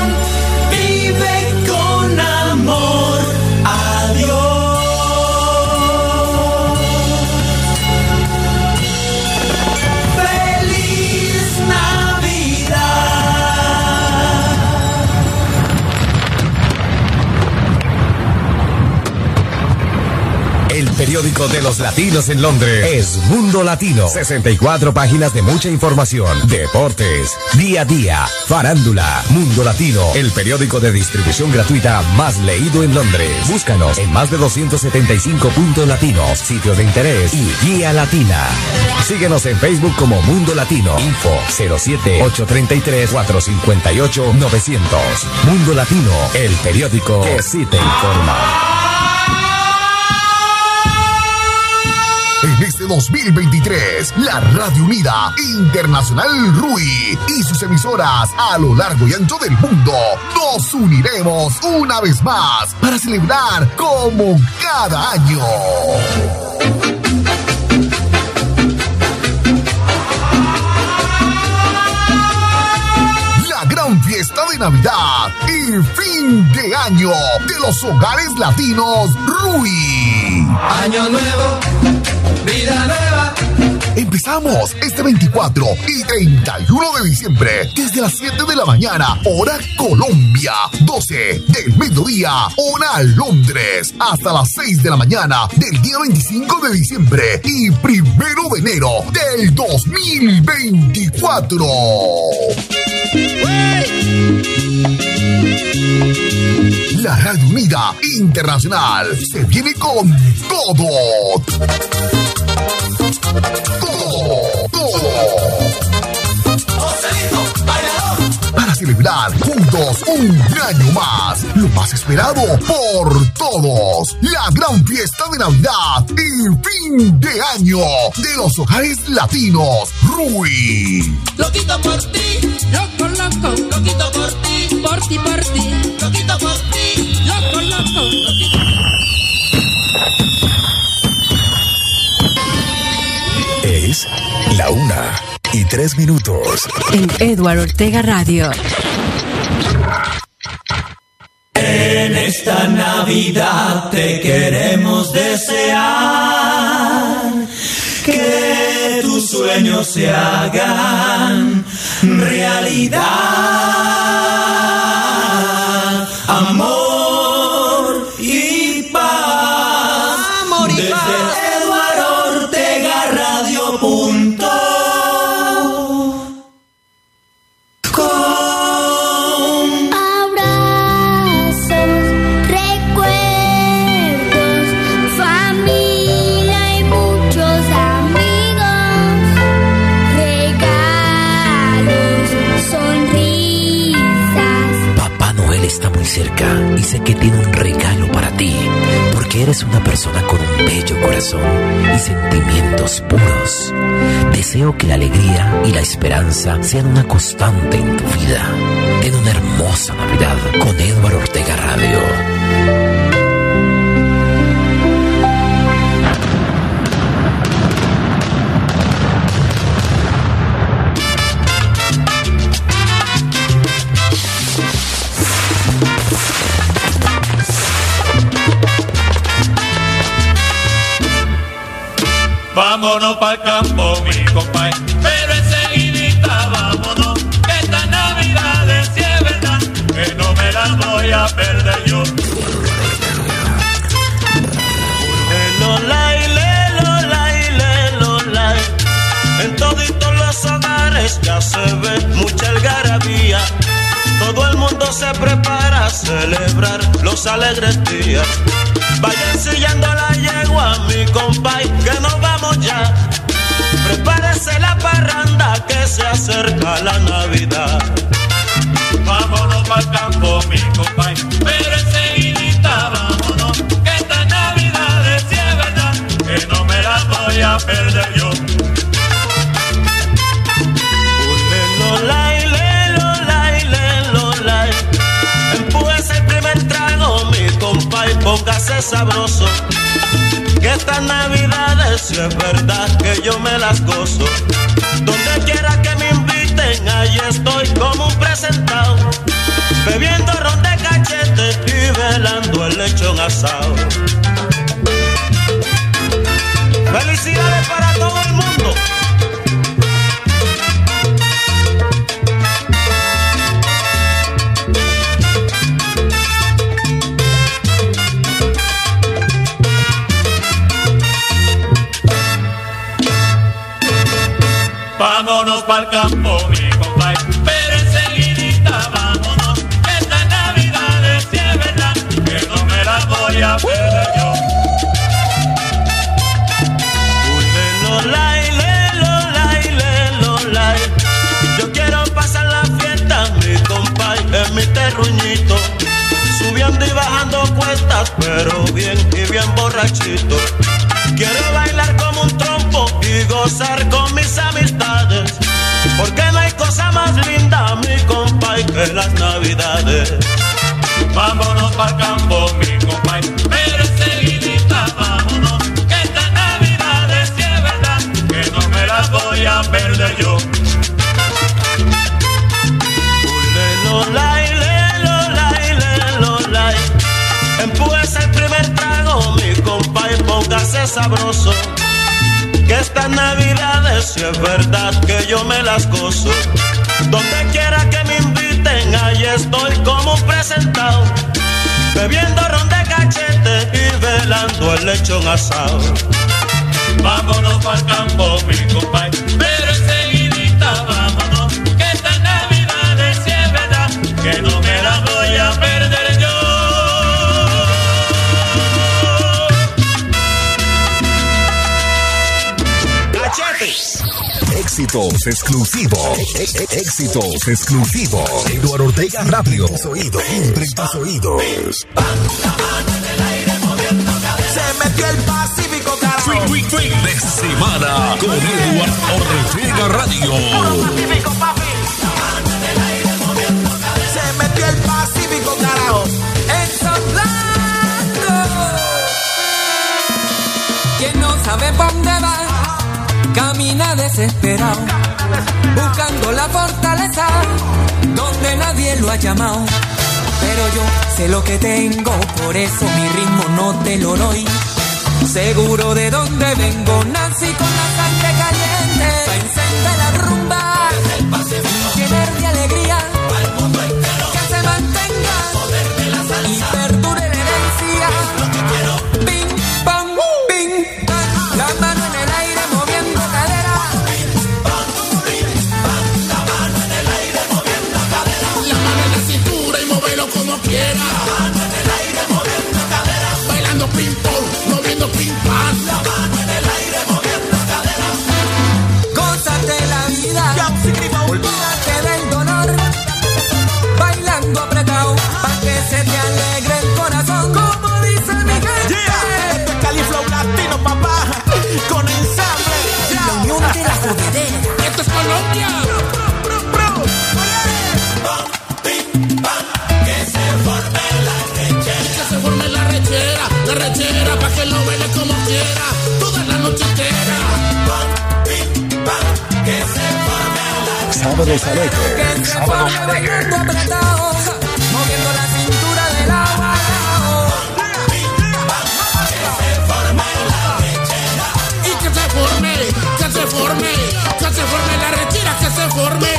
periódico de los latinos en Londres es Mundo Latino. 64 páginas de mucha información, deportes, día a día, farándula, Mundo Latino, el periódico de distribución gratuita más leído en Londres. Búscanos en más de 275 puntos latinos, sitio de interés y guía latina. Síguenos en Facebook como Mundo Latino. Info 07 833 458 900. Mundo Latino, el periódico que sí te informa. 2023, la Radio Unida Internacional RUI y sus emisoras a lo largo y ancho del mundo nos uniremos una vez más para celebrar como cada año. La gran fiesta de Navidad y fin de año de los hogares latinos RUI. Año nuevo, vida nueva. Empezamos este 24 y 31 de diciembre desde las 7 de la mañana, hora Colombia, 12 del mediodía, hora Londres, hasta las 6 de la mañana del día 25 de diciembre y primero de enero del 2024. La Radio Unida Internacional se viene con todo. Para celebrar juntos un año más, lo más esperado por todos, la gran fiesta de Navidad y fin de año de los hogares latinos RUI. Loquito por ti, loco, loco, loquito por ti, por ti, por ti, la una y tres minutos. En Edward Ortega Radio. En esta Navidad te queremos desear que tus sueños se hagan realidad. Amor que tiene un regalo para ti, porque eres una persona con un bello corazón y sentimientos puros. Deseo que la alegría y la esperanza sean una constante en tu vida. En una hermosa Navidad con Edward Ortega Radio. Vámonos para el campo, mi compadre, pero enseguidita vámonos, que esta Navidad sí es verdad, que no me la voy a perder yo. Lelolay, lelolay, lelolay. En toditos los hogares ya se ve mucha algarabía. Todo el mundo se prepara a celebrar los alegres días. Vayan sillando la yegua, mi compay, que nos vamos ya. Prepárese la parranda que se acerca la Navidad. Vámonos para campo, mi compay, pero enseguidita vámonos, que esta Navidad es verdad, que no me la voy a perder yo. Póngase sabroso. Que estas navidades, si es verdad que yo me las gozo. Donde quiera que me inviten, ahí estoy como un presentado. Bebiendo ron de cachete y velando el lechón asado. Felicidades para todo el mundo. La yo. Lelolay. Yo quiero pasar la fiesta, mi compay, en mi terruñito. Subiendo y bajando cuestas, pero bien y bien borrachito. Quiero bailar como un trompo y gozar con mis amistades. Porque no hay cosa más linda, mi compay, que las navidades. Vámonos para campo, mi compay, la voy a perder yo. Lelolay, lelolay, lelolay. Empújese el primer trago, mi compay, póngase sabroso. Que estas navidades, si es verdad que yo me las gozo. Donde quiera que me inviten, ahí estoy como presentado. Bebiendo ron de cachete y velando el lechón asado. Vámonos para el campo, mi compay, pero enseguidita vámonos, que esta Navidad es verdad, que no me la voy a perder yo. Éxitos exclusivos. Ex- ex- Éxitos exclusivos. Eduardo Ortega Radio. Tus oídos. Siempre en tus oídos. Fin, fin, fin de semana con Eduardo Ortega Radio. Se metió el Pacífico, carajo. En. Quien no sabe pa' dónde va, camina desesperado, buscando la fortaleza donde nadie lo ha llamado. Pero yo sé lo que tengo, por eso mi ritmo no te lo doy. Seguro de dónde vengo, nací con la Sábados alegres. Sábados alegres. Moviendo la cintura del agua. Y que se forme, que se forme, que se forme la retira, que se forme.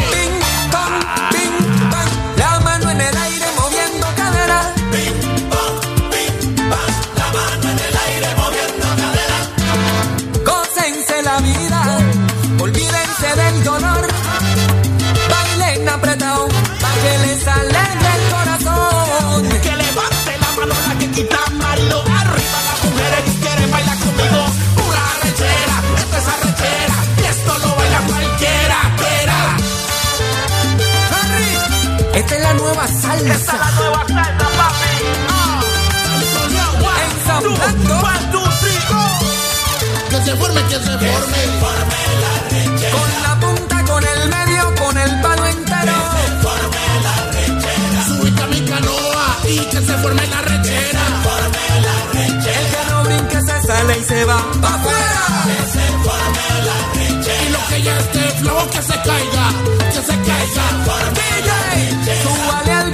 Salsa. Esta es la nueva salsa, papi. Ah. Ensamblando. One, two, three, go. Que se forme, que se forme. Con la punta, con el medio, con el palo entero. Subite a mi canoa y que se forme la rechera. El que no brinque se sale y se va pa' afuera. Y lo que ya esté flow, que se caiga, que se caiga. DJ, súbale al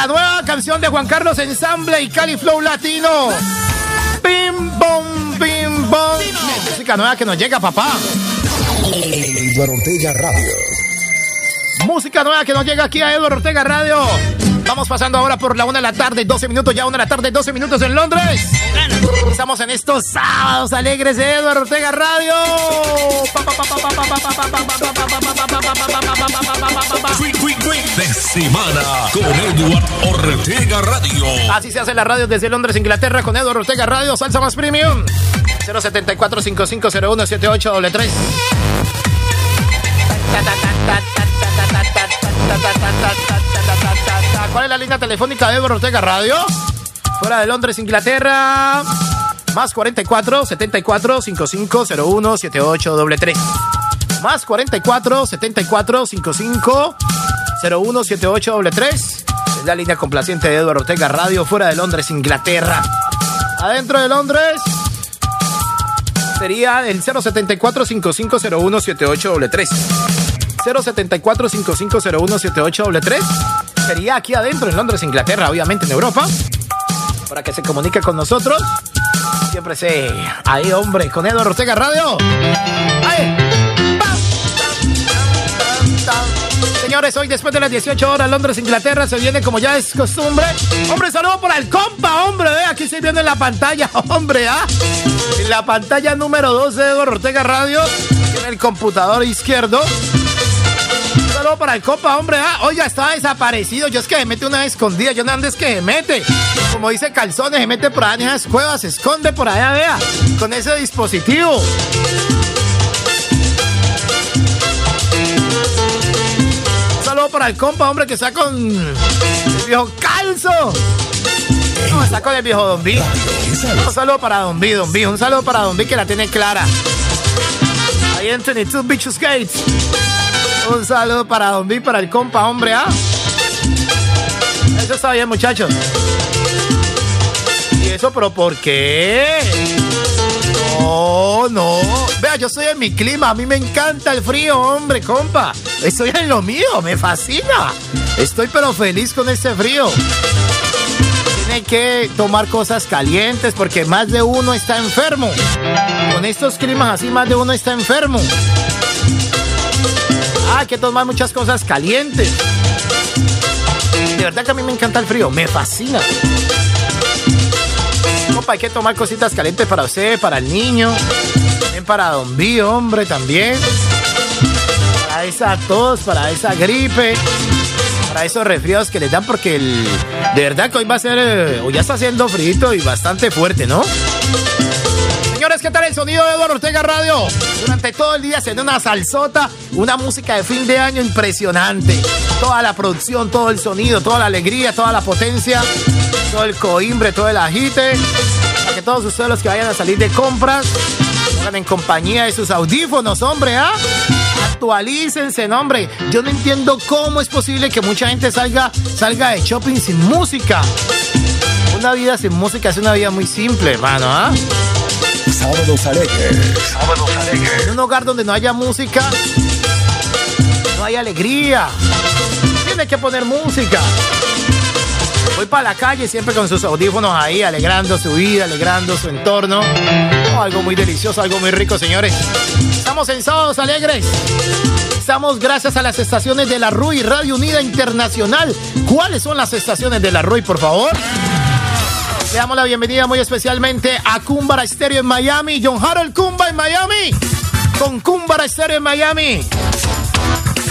La nueva canción de Juan Carlos Ensamble y Cali Flow Latino. Bim, bom, bim, bom. Música nueva que nos llega, papá. Eduardo Ortega Radio. Música nueva que nos llega aquí a Eduardo Ortega Radio. Vamos pasando ahora por la una de la tarde, 12 minutos, ya una de la tarde, 12 minutos en Londres. Estamos en estos sábados alegres de Eduardo Ortega Radio. De semana con Eduardo Ortega Radio. Así se hace la radio desde Londres, Inglaterra, con Eduardo Ortega Radio, salsa más premium. 074 5501 7833 ¿Cuál es la línea telefónica de Ortega Radio? Fuera de Londres, Inglaterra. Más 44 74 5501 7833 Más 44 74 55 017833 Es la línea complaciente de Eduardo Ortega Radio fuera de Londres, Inglaterra. Adentro de Londres sería el 074 5501 7833 074 5501 7833 Sería aquí adentro en Londres, Inglaterra, obviamente en Europa. Para que se comunique con nosotros. Siempre sé. Ahí, hombre, con Eduardo Ortega Radio. Ahí. Señores, hoy después de las 18 horas, Londres, Inglaterra, se viene como ya es costumbre. Hombre, saludo para el compa, hombre, ve, aquí estoy viendo en la pantalla, hombre, ¿ah? En la pantalla número 2 de Eduardo Ortega Radio, en el computador izquierdo. Saludo para el compa, hombre, ¿ah? Oiga, estaba desaparecido, yo es que me mete una escondida, yo no ando es que se mete. Como dice Calzones, se mete por allá en esas cuevas, se esconde por allá, vea, con ese dispositivo. Un saludo para el compa, hombre, que está con el viejo calzo. No, está con el viejo Don B. Un saludo para Don B, Don B. Un saludo para Don B que la tiene clara. Ahí en 22 Beaches Gates. Un saludo para Don B, para el compa, hombre, ¿ah? Eso está bien, muchachos. ¿Y eso, pero por qué? No, no. Vea, yo estoy en mi clima. A mí me encanta el frío, hombre, compa. Estoy en lo mío, me fascina. Estoy pero feliz con este frío. Tiene que tomar cosas calientes porque más de uno está enfermo. Con estos climas así, más de uno está enfermo. Ah, hay que tomar muchas cosas calientes. De verdad que a mí me encanta el frío, me fascina. Compa, hay que tomar cositas calientes para usted, para el niño. También para Don Bío, hombre, también. Para esa tos, para esa gripe. Para esos resfriados que les dan, porque el, de verdad que hoy va a ser, eh, o ya está haciendo frío y bastante fuerte, ¿no? Señores, ¿qué tal el sonido de Eduardo Ortega Radio? Durante todo el día haciendo una salsota, una música de fin de año impresionante. Toda la producción, todo el sonido, toda la alegría, toda la potencia, todo el coimbre, todo el agite. Para que todos ustedes los que vayan a salir de compras, hagan en compañía de sus audífonos, hombre, ¿ah? Actualícense, hombre. Yo no entiendo cómo es posible que mucha gente salga, salga de shopping sin música. Una vida sin música es una vida muy simple, hermano, ¿ah? Sábados alegres. Sábados alegres. En un hogar donde no haya música, no hay alegría. Tiene que poner música. Voy para la calle siempre con sus audífonos ahí, alegrando su vida, alegrando su entorno. Oh, algo muy delicioso, algo muy rico, señores. Estamos en Sábados Alegres. Estamos gracias a las estaciones de la RUI, Radio Unida Internacional. ¿Cuáles son las estaciones de la RUI, por favor? Le damos la bienvenida muy especialmente a Cumbara Estéreo en Miami. John Harold Cumba en Miami. Con Cumbara Estéreo en Miami.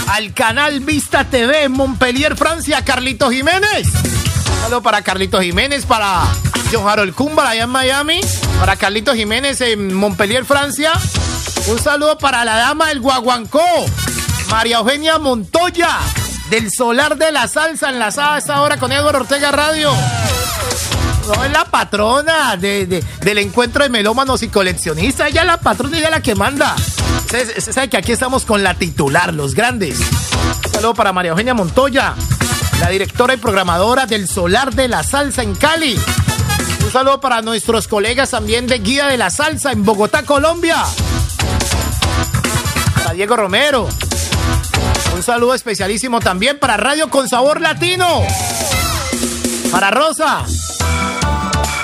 Al canal Vista TV en Montpellier, Francia, Carlitos Jiménez. Un saludo para Carlitos Jiménez, para John Harold Cumbara allá en Miami. Para Carlitos Jiménez en Montpellier, Francia. Un saludo para la dama del Guaguancó, María Eugenia Montoya, del Solar de la Salsa, enlazada a esta hora con Eduardo Ortega Radio. No, es la patrona de, del encuentro de melómanos y coleccionistas. Ella es la patrona, ella es la que manda. Se, sabe que aquí estamos con la titular, los grandes. Un saludo para María Eugenia Montoya, la directora y programadora del Solar de la Salsa en Cali. Un saludo para nuestros colegas también de Guía de la Salsa en Bogotá, Colombia. Para Diego Romero. Un saludo especialísimo también para Radio con Sabor Latino. Para Rosa.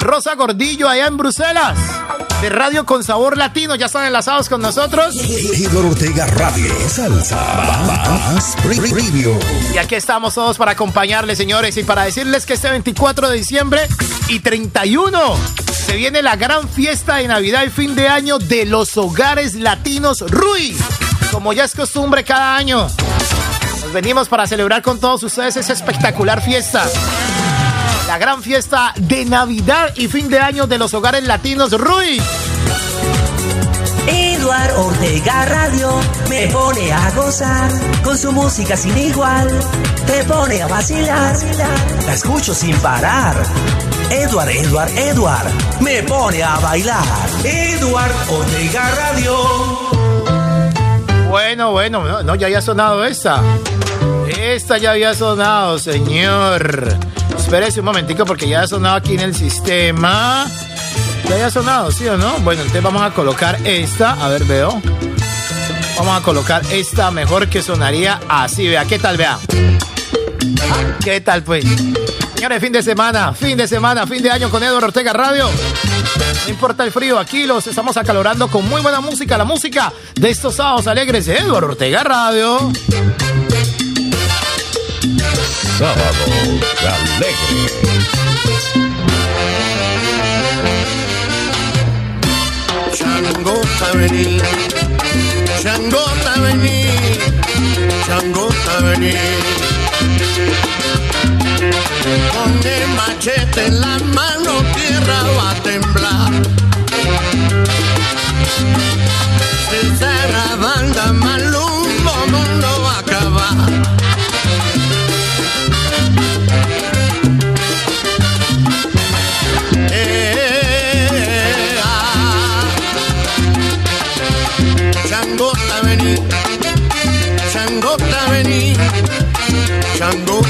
Rosa Gordillo allá en Bruselas. De Radio con Sabor Latino, ya están enlazados con nosotros. Igor Ortega Radio, Salsa, Y aquí estamos todos para acompañarles, señores, y para decirles que este 24 de diciembre y 31 se viene la gran fiesta de Navidad y fin de año de los hogares latinos Rui. Como ya es costumbre cada año, nos venimos para celebrar con todos ustedes esa espectacular fiesta la gran fiesta de Navidad y fin de año de los hogares latinos Rui. Eduard Ortega Radio me pone a gozar con su música sin igual. Te pone a vacilar, la escucho sin parar. Eduard, Eduard, Eduard me pone a bailar. Eduard Ortega Radio. Bueno, bueno, no, ya había sonado esta. Esta ya había sonado, señor. Espérese un momentico porque ya ha sonado aquí en el sistema. Ya ha sonado, ¿sí o no? Bueno, entonces vamos a colocar esta. A ver, veo. Vamos a colocar esta mejor que sonaría así. Vea, ¿qué tal? Vea. ¿Qué tal, pues? Señores, fin de semana, fin de semana, fin de año con Eduardo Ortega Radio. No importa el frío, aquí los estamos acalorando con muy buena música, la música de estos sábados alegres de Eduardo Ortega Radio. Sábado Alegre. Changota vení, Changota vení, Changota vení. Con el machete en la mano tierra va a temblar. Changota vení.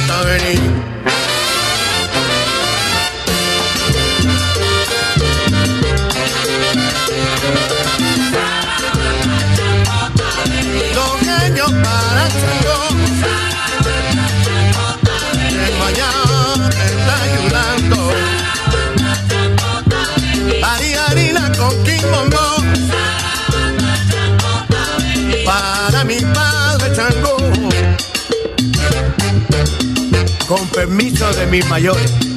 Permiso de mis mayores.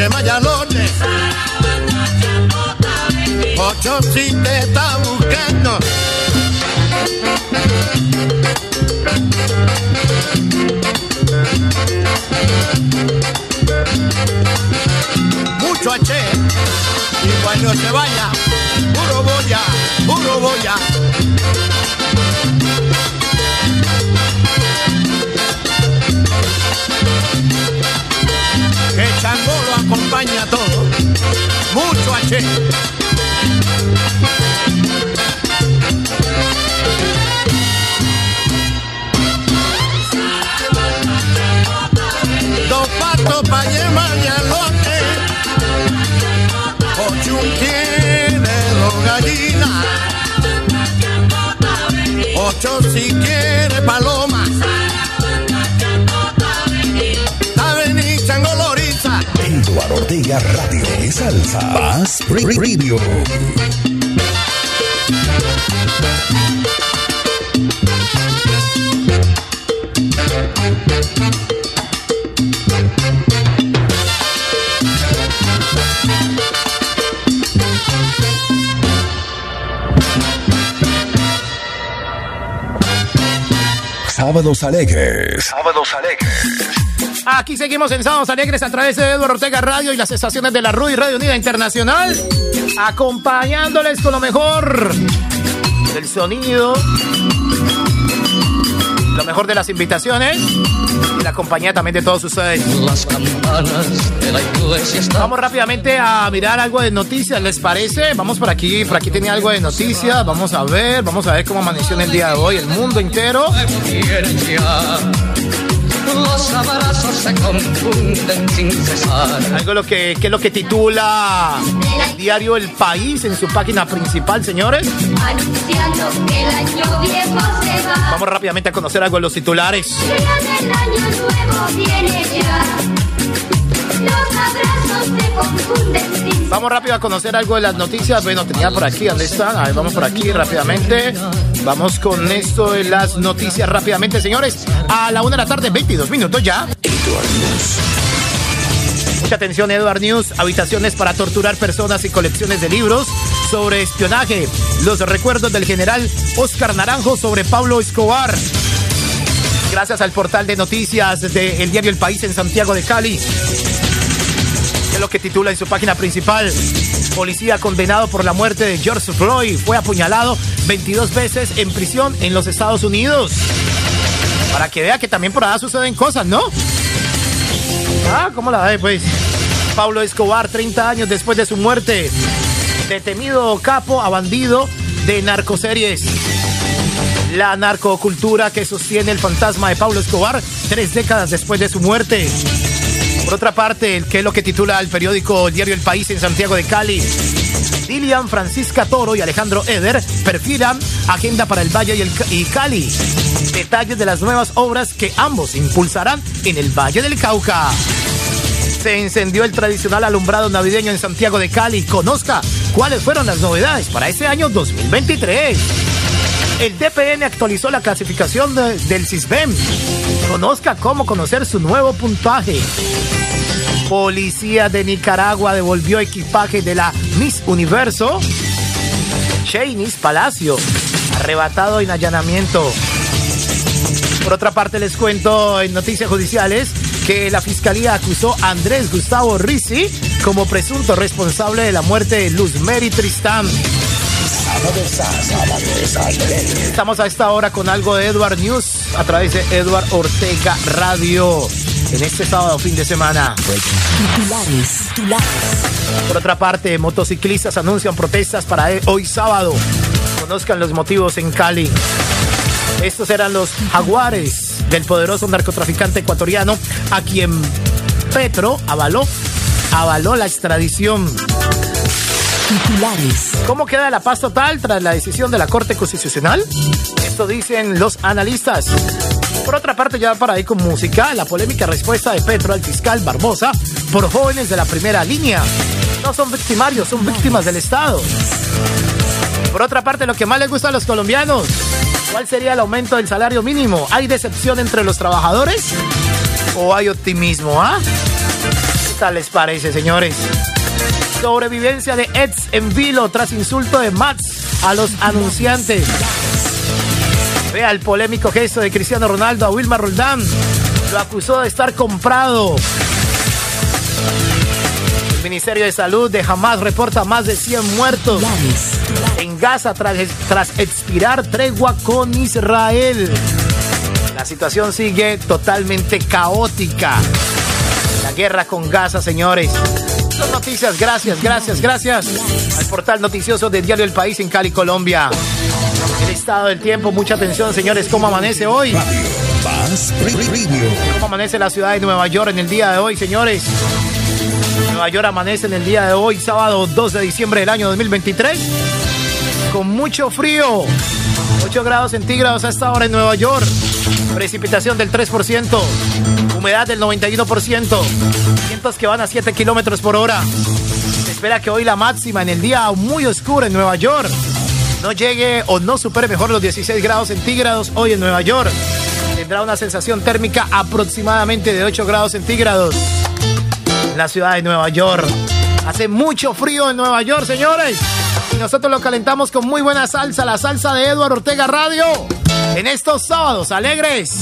Yema Yalote. Ocho si te está buscando. Mucho H y cuando se vaya, puro boya, puro boya. Acompaña todo, mucho H. Dos patos pa' llevar y alote. Ochun quiere dos gallinas. Ocho si quiere paloma. Eduardo Ortega Radio de Salsa. Más Radio. Sábados Alegres. Sábados Alegres. Aquí seguimos en Sábados Alegres a través de Eduardo Ortega Radio y las estaciones de la RUI Radio Unida Internacional, acompañándoles con lo mejor del sonido, lo mejor de las invitaciones y la compañía también de todos ustedes. Las campanas de la iglesia están Vamos rápidamente a mirar algo de noticias, ¿les parece? Vamos por aquí, por aquí tenía algo de noticias, vamos a ver, vamos a ver cómo amaneció en el día de hoy el mundo entero. Los abrazos se confunden sin cesar. Algo lo que, que es lo que titula el diario El País en su página principal, señores. Anunciando que el año viejo se va. Vamos rápidamente a conocer algo de los titulares. El año nuevo viene ya. Vamos rápido a conocer algo de las noticias. Bueno, tenía por aquí, ¿dónde están? A ver, vamos por aquí rápidamente. Vamos con esto de las noticias rápidamente, señores. A la una de la tarde, 22 minutos ya. Mucha atención, Edward News. Habitaciones para torturar personas y colecciones de libros sobre espionaje. Los recuerdos del general Oscar Naranjo sobre Pablo Escobar. Gracias al portal de noticias del diario El País en Santiago de Cali. Lo que titula en su página principal. Policía condenado por la muerte de George Floyd fue apuñalado 22 veces en prisión en los Estados Unidos. Para que vea que también por allá suceden cosas, ¿no? Ah, ¿cómo la ve, pues? Pablo Escobar, 30 años después de su muerte. Detenido capo a bandido de narcoseries. La narcocultura que sostiene el fantasma de Pablo Escobar tres décadas después de su muerte. Por otra parte, el que es lo que titula el periódico Diario El País en Santiago de Cali. Dilian Francisca Toro y Alejandro Eder perfilan agenda para el Valle y, Cali. Detalles de las nuevas obras que ambos impulsarán en el Valle del Cauca. Se encendió el tradicional alumbrado navideño en Santiago de Cali. Conozca cuáles fueron las novedades para este año 2023. El DPN actualizó la clasificación de- del CISBEM. Conozca cómo conocer su nuevo puntaje. Policía de Nicaragua devolvió equipaje de la Miss Universo. Chainis Palacio, arrebatado en allanamiento. Por otra parte, les cuento en noticias judiciales que la fiscalía acusó a Andrés Gustavo Rizzi como presunto responsable de la muerte de Luz Mary Tristán. Estamos a esta hora con algo de Edward News a través de Edward Ortega Radio en este sábado fin de semana. Titulares, titulares. Por otra parte, motociclistas anuncian protestas para e- hoy sábado. Conozcan los motivos en Cali. Estos eran los jaguares del poderoso narcotraficante ecuatoriano a quien Petro avaló, avaló la extradición. Titulares. ¿Cómo queda la paz total tras la decisión de la Corte Constitucional? Esto dicen los analistas. Por otra parte, ya para ir con música, la polémica respuesta de Petro al fiscal Barbosa por jóvenes de la primera línea. No son victimarios, son víctimas del Estado. Por otra parte, lo que más les gusta a los colombianos, ¿cuál sería el aumento del salario mínimo? ¿Hay decepción entre los trabajadores? ¿O hay optimismo, ah? ¿Qué tal les parece, señores? Sobrevivencia de Eds en vilo tras insulto de Mats a los anunciantes. Vea el polémico gesto de Cristiano Ronaldo a Wilmar Roldán. Lo acusó de estar comprado. El Ministerio de Salud de Hamas reporta más de 100 muertos en Gaza tras, tras expirar tregua con Israel. La situación sigue totalmente caótica. La guerra con Gaza, señores. Noticias, gracias, gracias, gracias al portal noticioso de Diario El País en Cali, Colombia. El estado del tiempo, mucha atención, señores, ¿cómo amanece hoy? ¿Cómo amanece la ciudad de Nueva York en el día de hoy, señores? Nueva York amanece en el día de hoy, sábado 2 de diciembre del año 2023, con mucho frío. 8 grados centígrados a esta en Nueva York. Precipitación del 3%. Humedad del 91%. Vientos que van a 7 kilómetros por hora. Se espera que hoy la máxima en el día muy oscuro en Nueva York no llegue o no supere mejor los 16 grados centígrados hoy en Nueva York. Tendrá una sensación térmica aproximadamente de 8 grados centígrados en la ciudad de Nueva York. Hace mucho frío en Nueva York, señores. Y nosotros lo calentamos con muy buena salsa, la salsa de Eduardo Ortega Radio. En estos sábados alegres.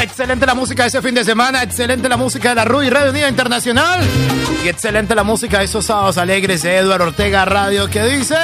Excelente la música de ese fin de semana, excelente la música de la RUI Radio Unida Internacional. Y excelente la música de esos sábados alegres de Eduardo Ortega Radio que dice...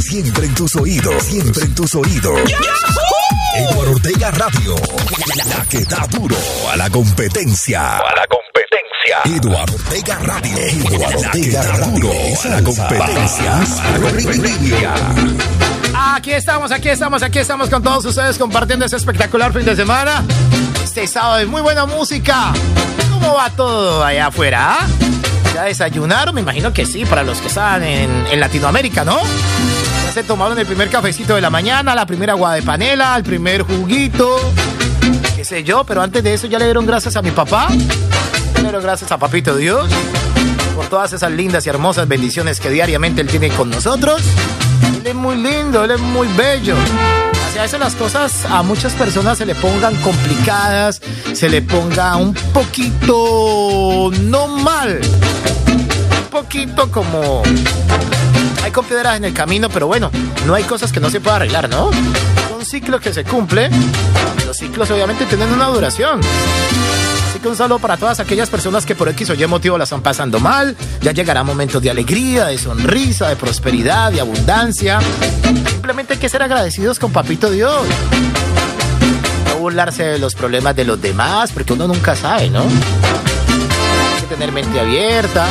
Siempre en tus oídos. Siempre en tus oídos. Eduardo Ortega Radio. La que da duro a la competencia. A la competencia. Eduardo Ortega Radio. Eduardo Ortega Radio. A la competencia. Aquí estamos, aquí estamos, aquí estamos con todos ustedes compartiendo ese espectacular fin de semana. Este sábado de muy buena música. ¿Cómo va todo allá afuera? ¿Ya desayunaron? Me imagino que sí, para los que están en, en Latinoamérica, ¿no? Se tomaron el primer cafecito de la mañana, la primera agua de panela, el primer juguito, qué sé yo, pero antes de eso ya le dieron gracias a mi papá, le dieron gracias a Papito Dios por todas esas lindas y hermosas bendiciones que diariamente él tiene con nosotros. Él es muy lindo, él es muy bello. Hace a veces las cosas a muchas personas se le pongan complicadas, se le ponga un poquito no mal, un poquito como hay con en el camino, pero bueno, no hay cosas que no se pueda arreglar, ¿no? Son ciclos que se cumplen. Los ciclos obviamente tienen una duración. Así que un saludo para todas aquellas personas que por X o Y motivo la están pasando mal. Ya llegará momentos de alegría, de sonrisa, de prosperidad, de abundancia. Simplemente hay que ser agradecidos con Papito Dios. No burlarse de los problemas de los demás, porque uno nunca sabe, ¿no? Hay que tener mente abierta,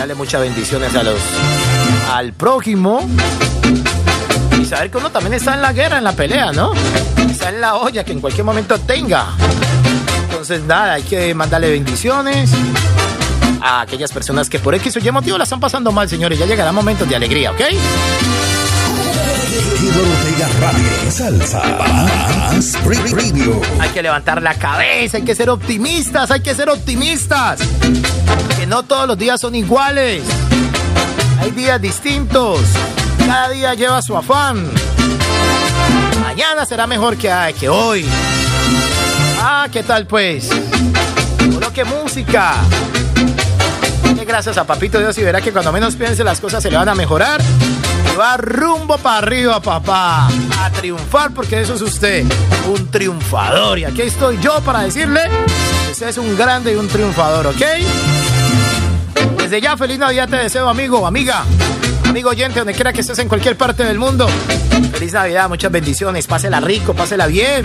darle muchas bendiciones a los al prójimo y saber que uno también está en la guerra, en la pelea, ¿no? Está en la olla que en cualquier momento tenga. Entonces, nada, hay que mandarle bendiciones a aquellas personas que por X o Y motivo la están pasando mal, señores. Ya llegará momentos de alegría, ¿ok? Hay que levantar la cabeza, hay que ser optimistas, hay que ser optimistas. Que no todos los días son iguales. Hay días distintos. Cada día lleva su afán. Mañana será mejor que, que hoy. Ah, ¿qué tal pues? Coloque música. Gracias a Papito Dios y verá que cuando menos piense las cosas se le van a mejorar. Y va rumbo para arriba, papá. A triunfar porque eso es usted. Un triunfador. Y aquí estoy yo para decirle que usted es un grande y un triunfador, ¿ok? Desde ya, feliz Navidad te deseo, amigo, amiga, amigo oyente, donde quiera que estés en cualquier parte del mundo. Feliz Navidad, muchas bendiciones, pásela rico, pásela bien.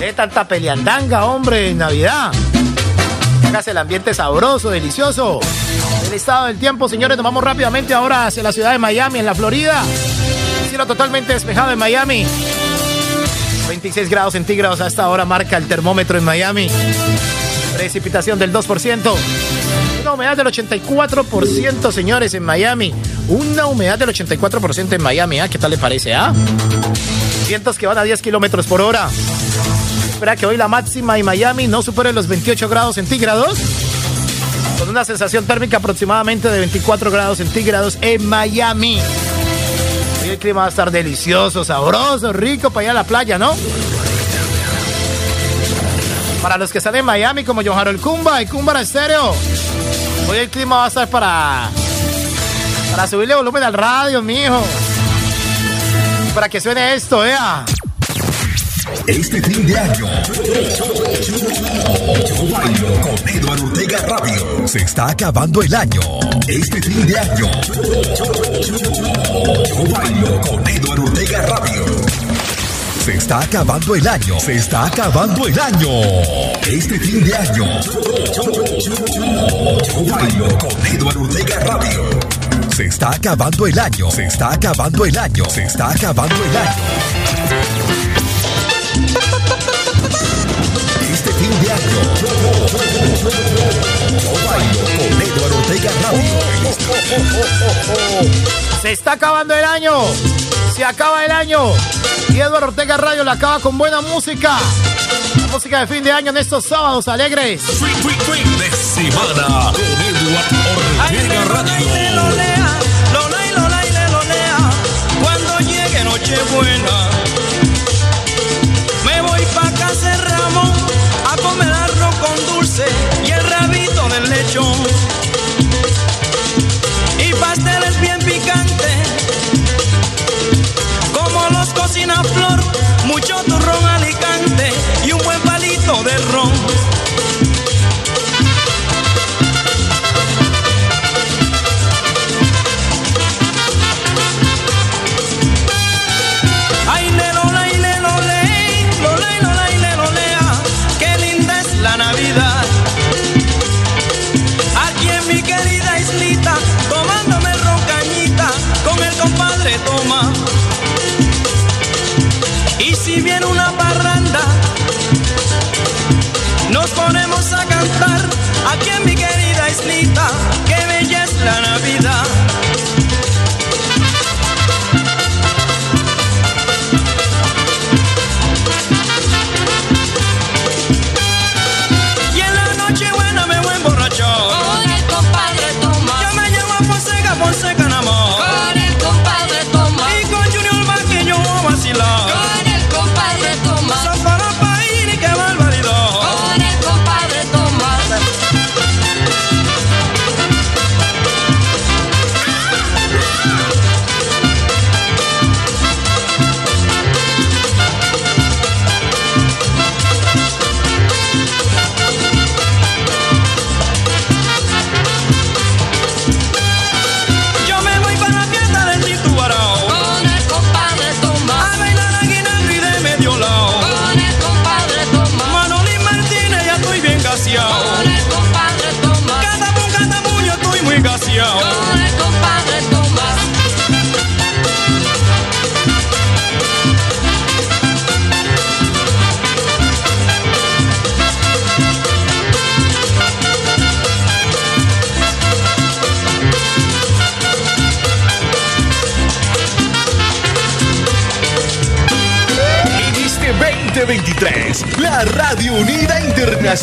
De tanta peleandanga, hombre, en Navidad. Hágase el ambiente sabroso, delicioso. El estado del tiempo, señores, nos vamos rápidamente ahora hacia la ciudad de Miami, en la Florida. Cielo totalmente despejado en Miami. 26 grados centígrados a esta hora marca el termómetro en Miami. Precipitación del 2%. Una humedad del 84%, señores, en Miami. Una humedad del 84% en Miami, ¿ah? ¿Qué tal le parece, ah? Vientos que van a 10 kilómetros por hora. Espera que hoy la máxima en Miami no supere los 28 grados centígrados. Con una sensación térmica aproximadamente de 24 grados centígrados en Miami. El clima va a estar delicioso, sabroso, rico para ir a la playa, ¿no? Para los que están en Miami, como John Harold Kumba y Kumba Estéreo. Hoy el clima va a estar para. Para subirle volumen al radio, mijo. Para que suene esto, vea. Este fin de año, yo con Eduardo Ortega Radio. Se está acabando el año. Este fin de año, yo con Eduardo Ortega Radio. Se está acabando el año. Se está acabando el año. Este fin de año, con Eduardo Ortega Radio. Se está acabando el año. Se está acabando el año. Se está acabando el año. Este fin de año, con Eduardo Ortega Radio. Se está acabando el año. Se acaba el año. Y Eduardo Ortega Radio la acaba con buena música. La música de fin de año en estos sábados alegres. Fin de semana con Eduardo Ortega Radio. Cuando llegue Nochebuena, me voy pa' casa Ramón a comer arroz con dulce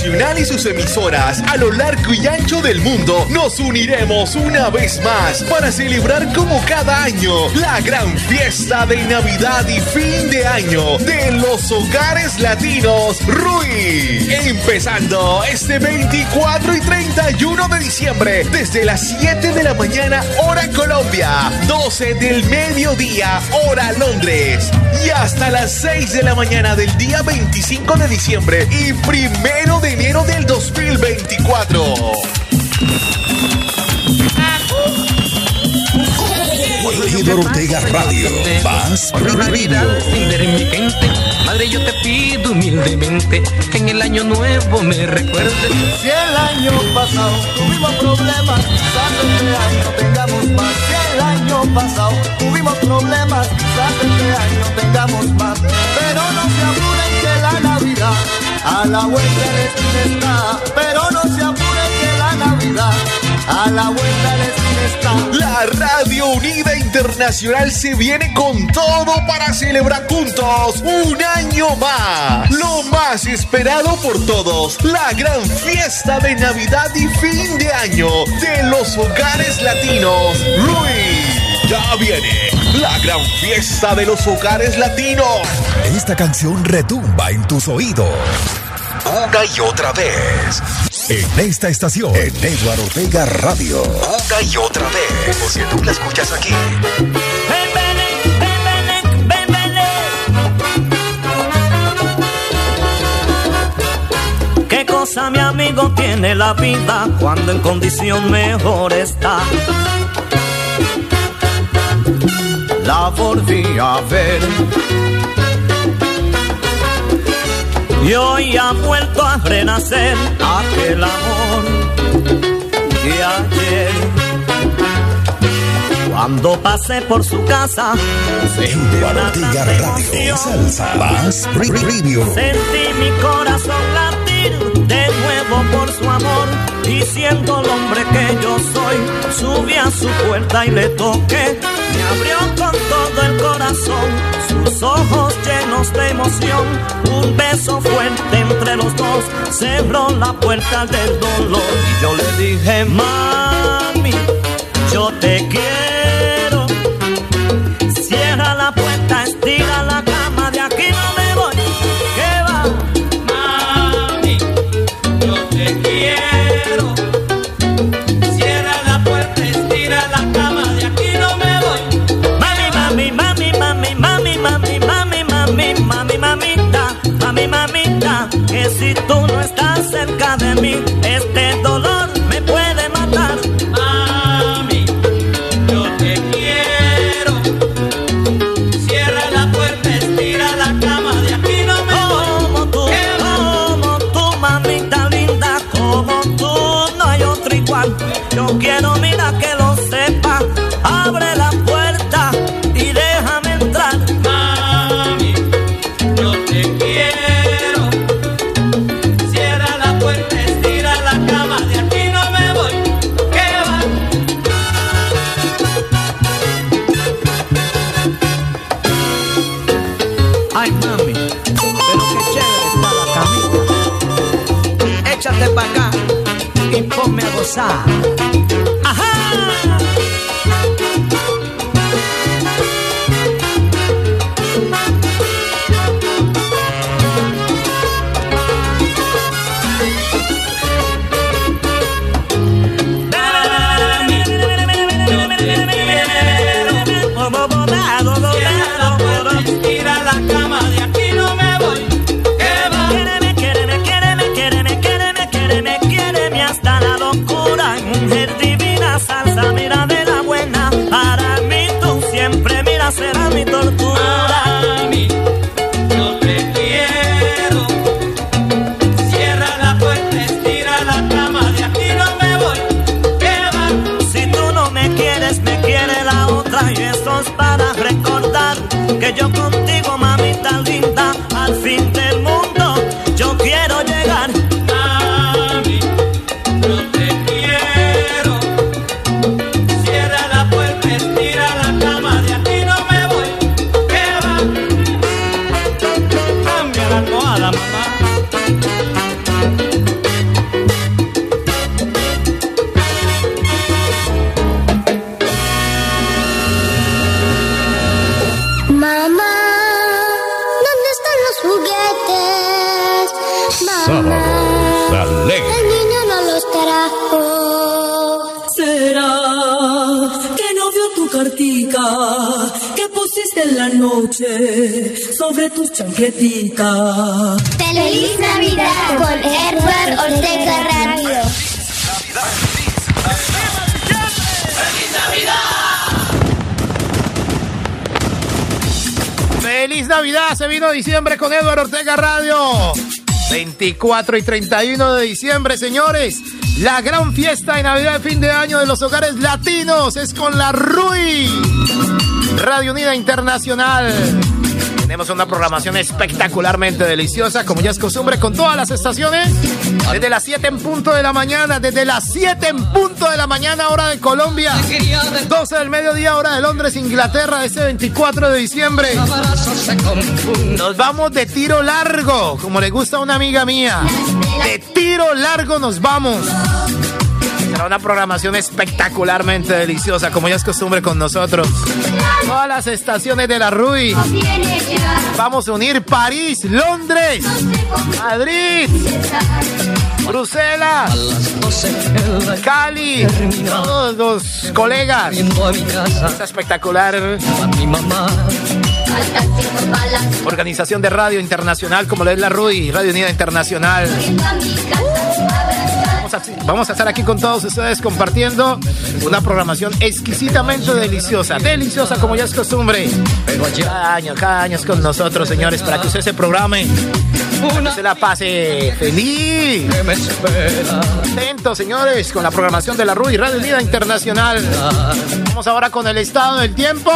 Internacional y sus emisoras a lo largo y ancho del mundo nos uniremos una vez más para celebrar como cada año la gran fiesta de Navidad y fin de año de los hogares latinos RUI. Empezando este 24 y 31 de diciembre desde las 7 de la mañana hora Colombia, 12 del mediodía hora Londres y hasta las 6 de la mañana del día 25 de diciembre y primero de enero del 2024. Eduardo Ortega Radio. Mi gente. Madre, yo te pido humildemente que en el año nuevo me recuerdes. Si el año pasado tuvimos problemas, quizás este año tengamos más. Año pasado tuvimos problemas, quizás este año tengamos más. Pero no se apuren que la Navidad a la vuelta de esquina está. Pero no se apuren que la Navidad a la vuelta de esquina está. La Radio Unida Internacional se viene con todo para celebrar juntos un año más. Lo más esperado por todos, la gran fiesta de Navidad y fin de año de los hogares latinos. Luis, ya viene la gran fiesta de los hogares latinos. Esta canción retumba en tus oídos. Una y otra vez. En esta estación, en Eduardo Ortega Radio. Una y otra vez. Porque tú la escuchas aquí. ¿Qué cosa mi amigo tiene la vida cuando en condición mejor está? La volví a ver y hoy ha vuelto a renacer aquel amor de ayer. Cuando pasé por su casa, sentí una Radio. Salsa. Más Preview. Sentí mi corazón latir de nuevo por su amor y siendo el hombre que yo soy, subí a su puerta y le toqué. Abrió con todo el corazón, sus ojos llenos de emoción, un beso fuerte entre los dos, cerró la puerta del dolor y yo le dije, mami, yo te quiero. Tú no estás cerca de mí, 24 y 31 de diciembre, señores. La gran fiesta de Navidad de fin de año de los hogares latinos es con la RUI. Radio Unida Internacional. Tenemos una programación espectacularmente deliciosa, como ya es costumbre, con todas las estaciones. Desde las 7 en punto de la mañana, desde las 7 en punto de la mañana, hora de Colombia. 12 del mediodía, hora de Londres, Inglaterra, ese 24 de diciembre. Nos vamos de tiro largo, como le gusta a una amiga mía. De tiro largo nos vamos. Será una programación espectacularmente deliciosa, como ya es costumbre con nosotros. Todas las estaciones de la RUI. Vamos a unir París, Londres, Madrid, Bruselas, Cali, todos los colegas. Esta espectacular organización de radio internacional como lo es la RUI, Radio Unida Internacional. Vamos a, vamos a estar aquí con todos ustedes compartiendo una programación exquisitamente deliciosa, deliciosa como ya es costumbre. Cada año, cada año es con nosotros, señores, para que usted se programe, que se la pase feliz. Atentos, señores, con la programación de la RUI, Radio Unida Internacional. Vamos ahora con el estado del tiempo.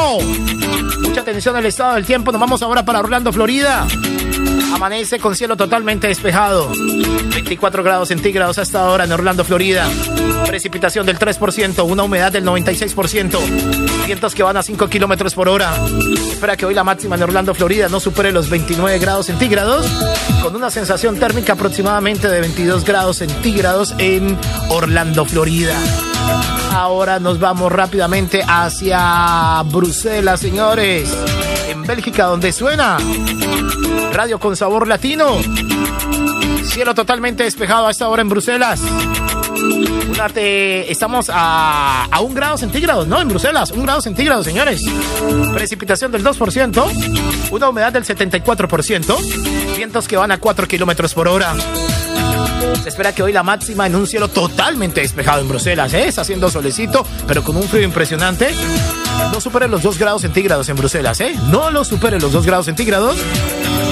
Mucha atención al estado del tiempo. Nos vamos ahora para Orlando, Florida. Amanece con cielo totalmente despejado. 24 grados centígrados hasta ahora en Orlando, Florida. Precipitación del 3%, una humedad del 96%. Vientos que van a 5 kilómetros por hora. Espera que hoy la máxima en Orlando, Florida no supere los 29 grados centígrados. Con una sensación térmica aproximadamente de 22 grados centígrados en Orlando, Florida. Ahora nos vamos rápidamente hacia Bruselas, señores. Bélgica, donde suena Radio con sabor latino. Cielo totalmente despejado a esta hora en Bruselas. Estamos a, a un grado centígrado, ¿no? En Bruselas, un grado centígrado, señores. Precipitación del 2%, una humedad del 74%, vientos que van a 4 kilómetros por hora. Se espera que hoy la máxima en un cielo totalmente despejado en Bruselas, ¿eh? Está haciendo solecito, pero con un frío impresionante. No supere los 2 grados centígrados en Bruselas, ¿eh? No lo supere los 2 grados centígrados,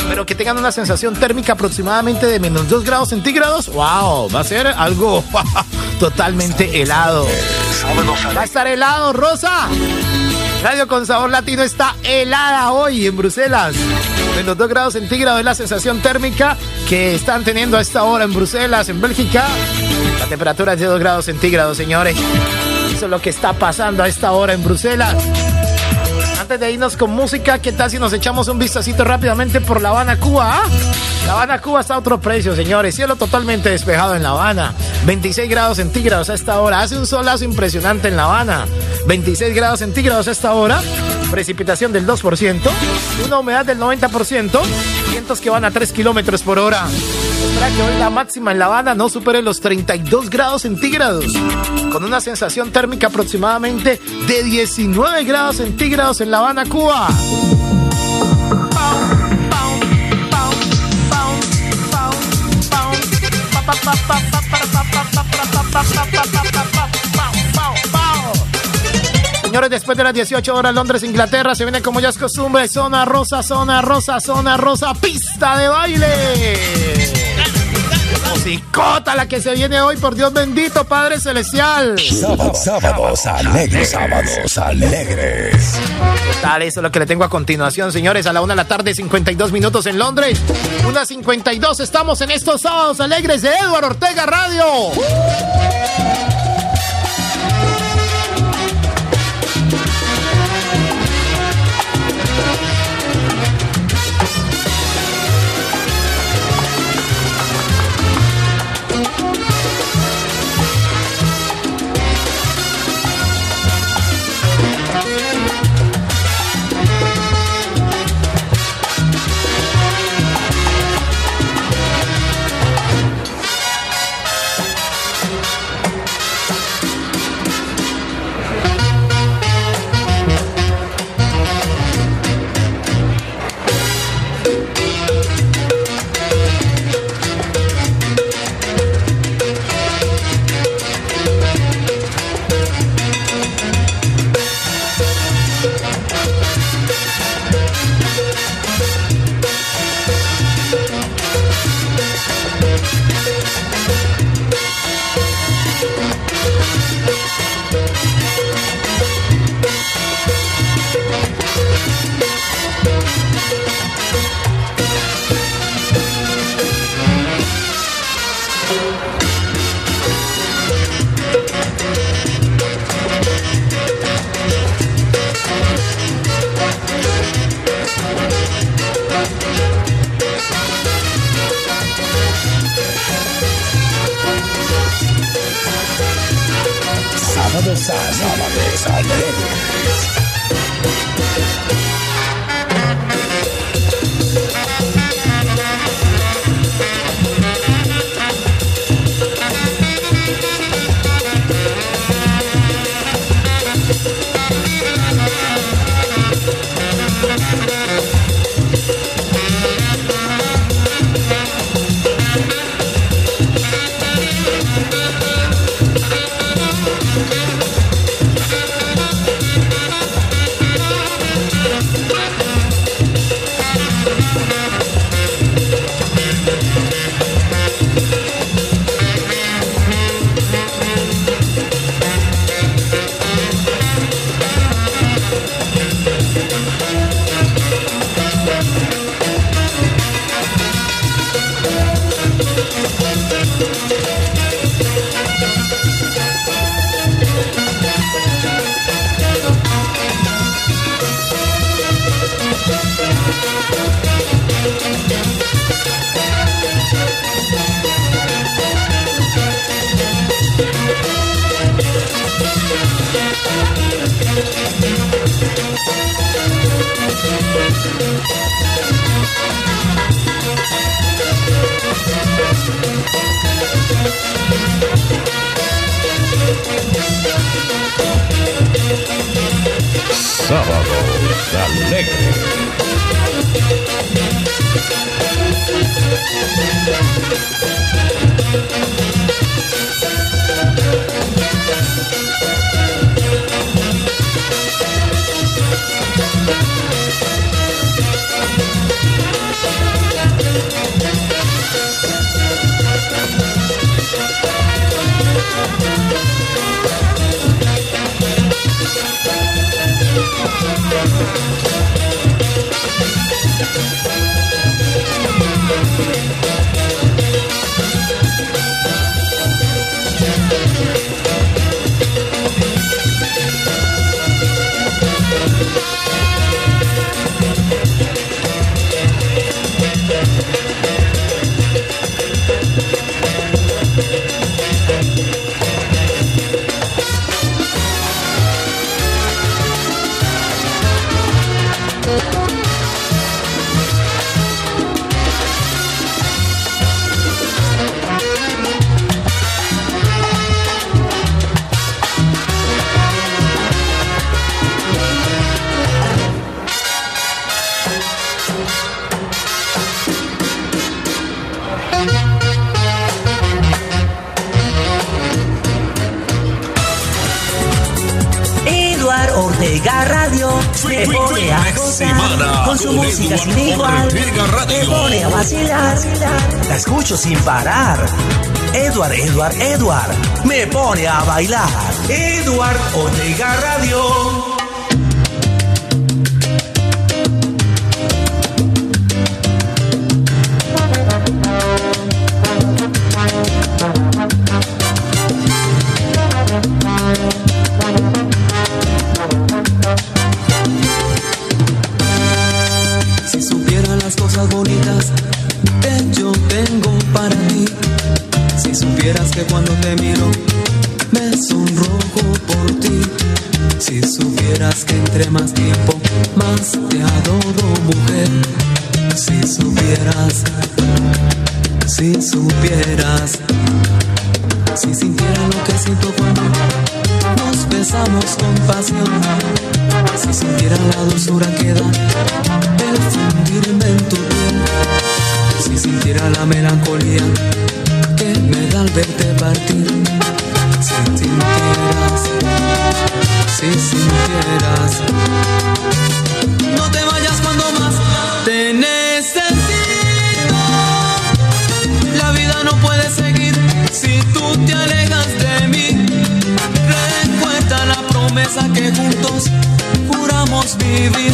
pero que tengan una sensación térmica aproximadamente de menos 2 grados centígrados. ¡Wow! Va a ser algo totalmente helado. Va a estar helado, Rosa. Radio con sabor latino está helada hoy en Bruselas. Menos 2 grados centígrados es la sensación térmica que están teniendo a esta hora en Bruselas, en Bélgica. La temperatura es de 2 grados centígrados, señores. Eso es lo que está pasando a esta hora en Bruselas. Antes de irnos con música, ¿qué tal si nos echamos un vistacito rápidamente por La Habana, Cuba? ah? La Habana, Cuba está a otro precio, señores. Cielo totalmente despejado en La Habana. 26 grados centígrados a esta hora. Hace un solazo impresionante en La Habana. 26 grados centígrados a esta hora. Precipitación del 2%. Una humedad del 90%. Vientos que van a 3 kilómetros por hora. La máxima en La Habana no supere los 32 grados centígrados. Con una sensación térmica aproximadamente de 19 grados centígrados en La Habana, Cuba. Señores, después de las 18 horas, Londres, Inglaterra, se viene como ya es costumbre, zona rosa, zona rosa, zona rosa, pista de baile. Musicota la que se viene hoy, por Dios bendito, Padre Celestial. Sábados, sábados alegres. Sábados alegres. ¿Qué tal? Eso es lo que le tengo a continuación, señores. A la una de la tarde, 52 minutos en Londres. Una 52, estamos en estos sábados alegres de Eduardo Ortega Radio. Parar. Edward, Edward, Edward me pone a bailar. Eduard Ortega Radio. Que cuando te miro me sonrojo por ti, si supieras que entre más tiempo más te adoro mujer, si supieras, si supieras, si sintiera lo que siento cuando nos besamos con pasión, si sintiera la dulzura que da el fundirme en tu piel, si sintiera la melancolía verte partir. Si sintieras, si sintieras, no te vayas cuando más te necesito. La vida no puede seguir si tú te alejas de mí. Recuerda la promesa que juntos juramos vivir.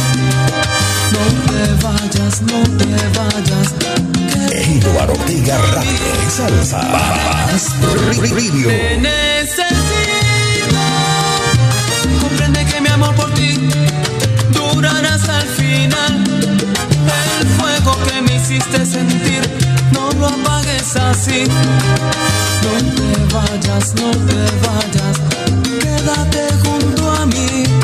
No te vayas, no te vayas. Ejido Artiga Radio Salsa. Más Radio. Te necesito. Comprende que mi amor por ti durará hasta el final. El fuego que me hiciste sentir no lo apagues así. No te vayas, no te vayas. Quédate junto a mí.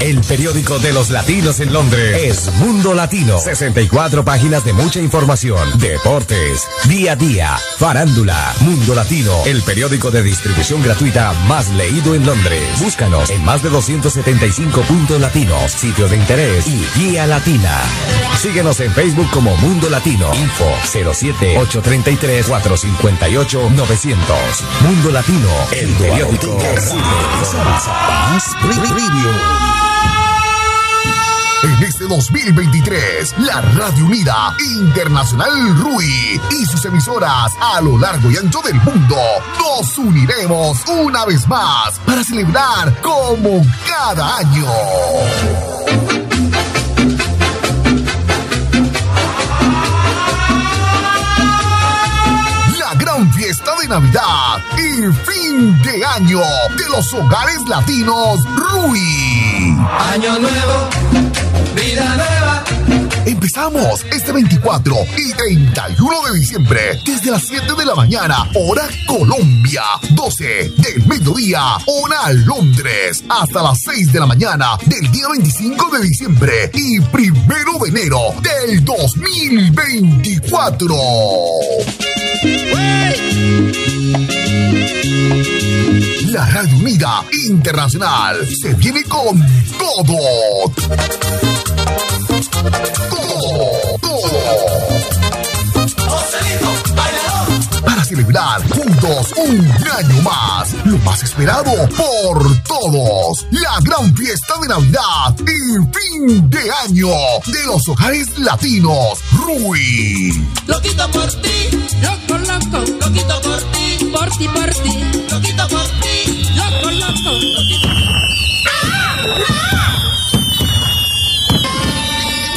El periódico de los latinos en Londres es Mundo Latino. 64 páginas de mucha información, deportes, día a día, farándula, Mundo Latino. El periódico de distribución gratuita más leído en Londres. Búscanos en más de 275 puntos latinos, sitios de interés y guía latina. Síguenos en Facebook como Mundo Latino. Info 07 833 458 900. Mundo Latino, el periódico. Más en este 2023, la Radio Unida Internacional RUI y sus emisoras a lo largo y ancho del mundo nos uniremos una vez más para celebrar como cada año. La gran fiesta de Navidad y fin de año de los hogares latinos RUI. Año nuevo vida nueva. Empezamos este 24 y 31 de diciembre desde las 7 de la mañana, hora Colombia, 12 del mediodía, hora Londres, hasta las 6 de la mañana del día 25 de diciembre y primero de enero del 2024. La Radio Unida Internacional. Se viene con todo. Todo, todo. Para celebrar juntos un año más, lo más esperado por todos, la gran fiesta de Navidad y fin de año de los hogares latinos. RUI. Loquito por ti, loco, loco, loquito por ti, por ti, por ti, loquito por ti,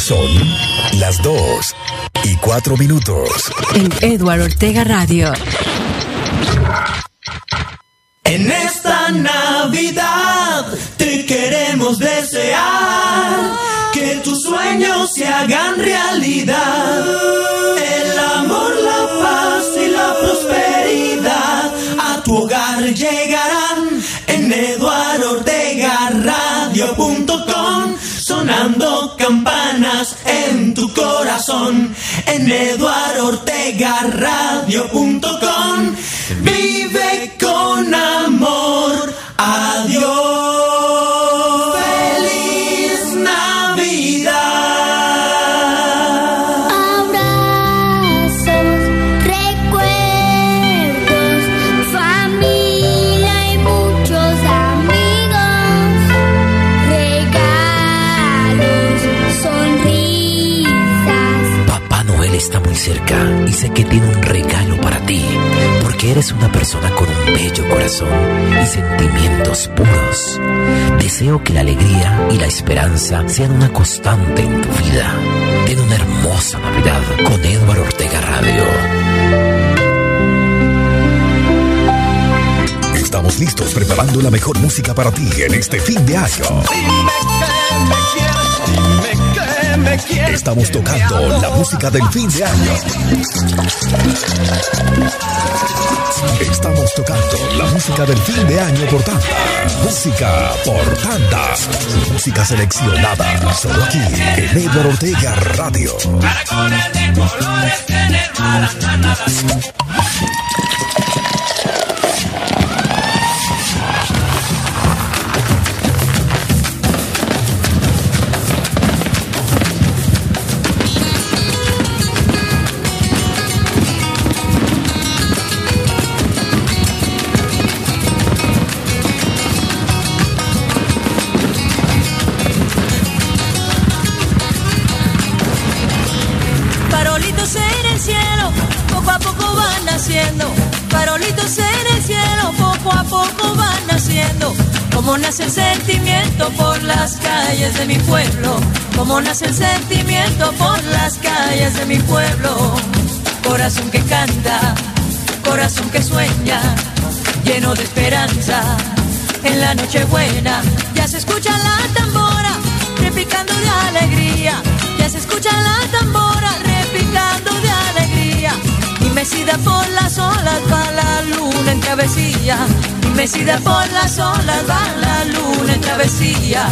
Son las 2 y 4 minutos. En Edward Ortega Radio. En esta Navidad te queremos desear que tus sueños se hagan realidad. El amor, la paz y la prosperidad a tu hogar llegarán eduardortegaradio.com sonando campanas en tu corazón. En eduardortegaradio.com vive con amor cerca y sé que tiene un regalo para ti, porque eres una persona con un bello corazón y sentimientos puros. Deseo que la alegría y la esperanza sean una constante en tu vida. Ten una hermosa Navidad con Edward Ortega Radio. Estamos listos preparando la mejor música para ti en este fin de año. Estamos tocando la música del fin de año. Estamos tocando la música del fin de año por tanda. Música por tanda. Música seleccionada solo aquí en Edward Ortega Radio. Caracoles de colores en el Farolitos en el cielo, poco a poco van naciendo. Como nace el sentimiento por las calles de mi pueblo. Como nace el sentimiento por las calles de mi pueblo. Corazón que canta, corazón que sueña, lleno de esperanza. En la noche buena ya se escucha la tambora, repicando de alegría. Ya se escucha la tambora, mecida por las olas va la luna en travesía. Mecida por las olas va la luna en travesía.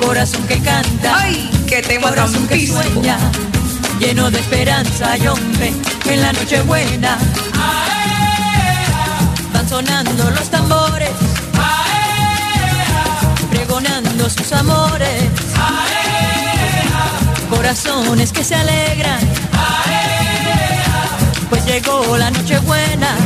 Corazón que canta, Ay, qué tema tan corazón que sueña, lleno de esperanza y hombre en la noche buena. Van sonando los tambores, pregonando sus amores. Corazones que se alegran, llegó la noche buena.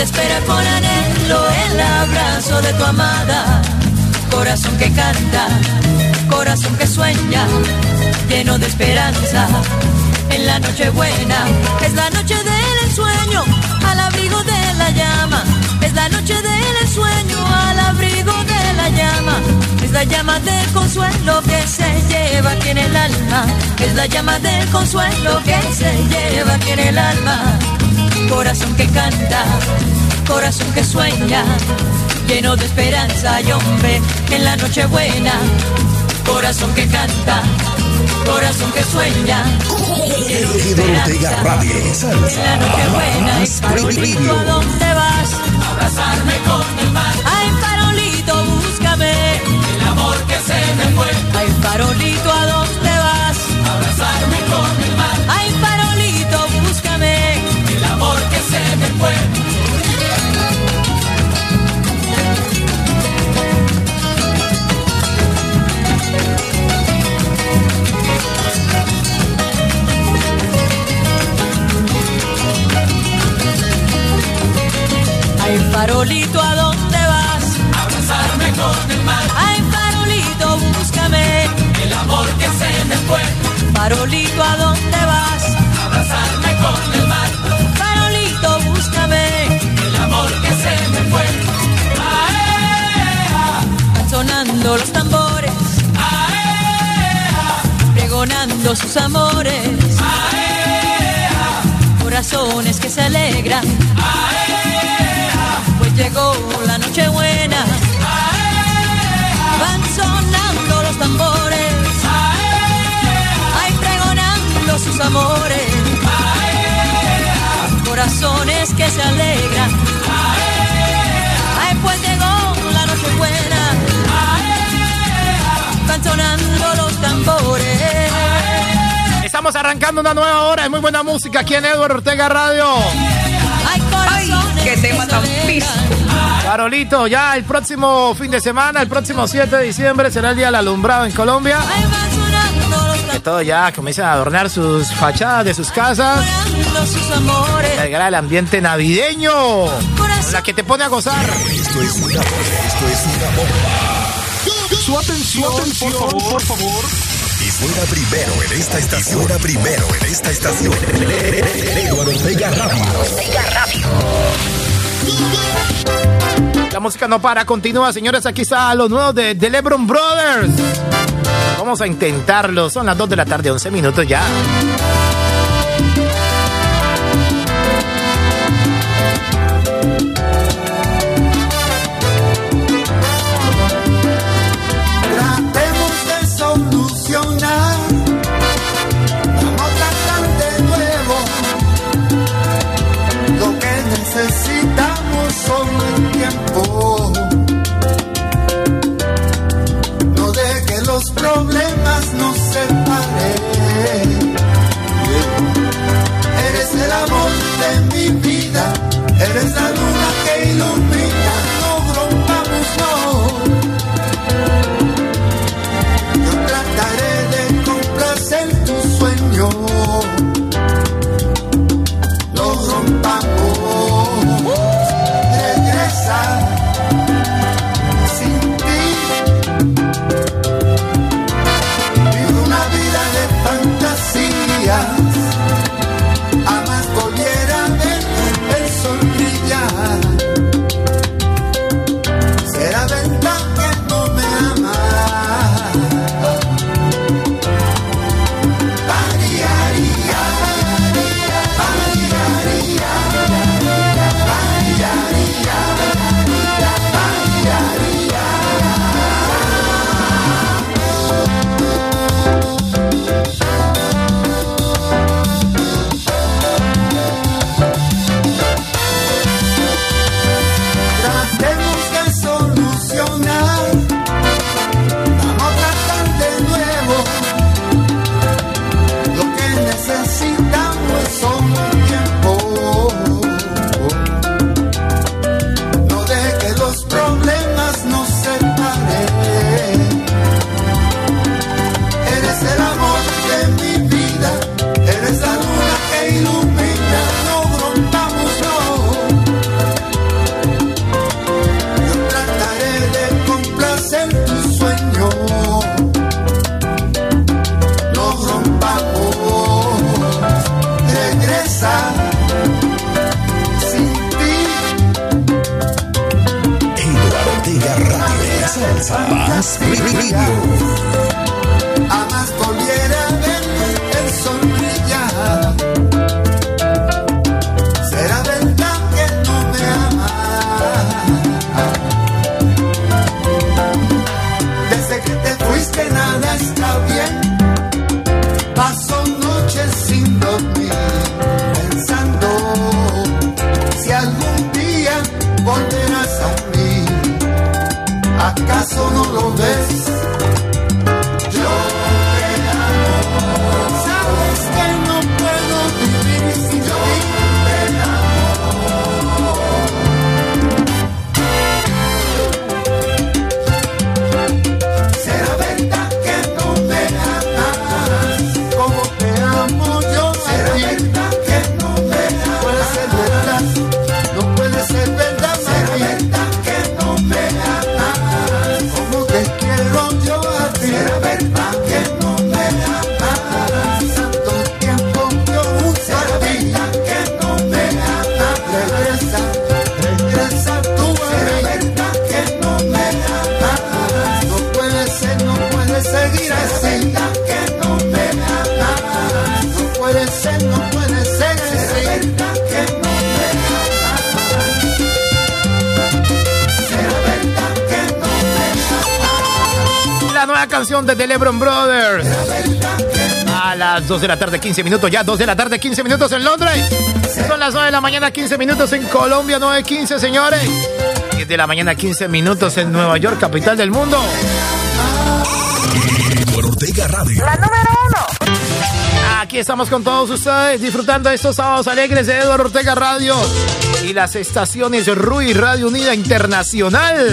Te espera con anhelo el abrazo de tu amada. Corazón que canta, corazón que sueña, lleno de esperanza. En la noche buena es la noche del ensueño, al abrigo de la llama. Es la noche del ensueño, al abrigo de la llama. Es la llama del consuelo que se lleva aquí en el alma. Es la llama del consuelo que se lleva aquí en el alma. Corazón que canta, corazón que sueña, lleno de esperanza y hombre en la noche buena. Corazón que canta, corazón que sueña. lleno de esperanza. Radio. En la noche buena, Salsa. farolito, ¿a dónde vas? Abrazarme con el mar, Ay, farolito, búscame. el amor que se me fue. Ay, farolito, ¿a dónde vas? Abrazarme con el mar, Ay, farolito, ¿a dónde vas? Abrazarme con el mar, Ay, farolito, búscame. el amor que se me fue. Farolito, ¿a dónde vas? Abrazarme con el mar, se me fue. Aea, sonando los tambores, pregonando sus amores. Corazones que se alegran, pues llegó la noche buena. Van sonando los tambores, ay, pregonando sus amores. Corazones que se alegran, noche buena. Van sonando los tambores. Estamos arrancando una nueva hora de muy buena música aquí en Edward Ortega Radio. Ay, qué tema tan. Carolito, ya el próximo fin de semana, el próximo 7 de diciembre, será el Día del Alumbrado en Colombia. Que todo ya comienzan a adornar sus fachadas de sus casas. tambores, sus amores. Llegar al ambiente navideño. La que te pone a gozar. Esto es una. Esto es una bomba. Su atención, por favor, por favor. Y suena primero en esta estación. Suena primero en esta estación. Eduardo Ortega Radio. La música no para, continúa, señores. Aquí está lo nuevo de The Lebron Brothers. Vamos a intentarlo. Son las 2 de la tarde, 11 minutos ya. Paz Radio. 2 de la tarde, 15 minutos. Ya 2 de la tarde, 15 minutos en Londres. Son las 9 de la mañana, 15 minutos en Colombia, 9.15, señores. 10 de la mañana, 15 minutos en Nueva York, capital del mundo. Ortega Radio. La número uno. Aquí estamos con todos ustedes disfrutando de estos sábados alegres de Eduardo Ortega Radio y las estaciones RUI Radio Unida Internacional.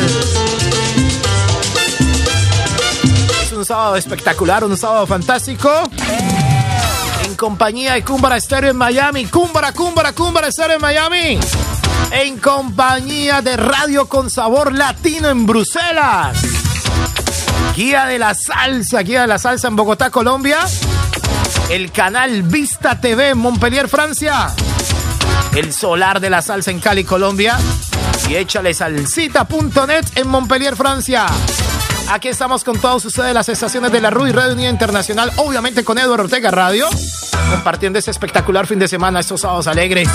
Es un sábado espectacular, un sábado fantástico. Compañía de Cúmbara Estéreo en Miami. Cúmbara, Cúmbara, Cúmbara Estéreo en Miami. En compañía de Radio con Sabor Latino en Bruselas. Guía de la Salsa, Guía de la Salsa en Bogotá, Colombia. El canal Vista TV en Montpellier, Francia. El Solar de la Salsa en Cali, Colombia. Y échale salsita.net en Montpellier, Francia. Aquí estamos con todos ustedes, las estaciones de la RUI Radio Unida Internacional, obviamente con Eduardo Ortega Radio, compartiendo este espectacular fin de semana, estos sábados alegres.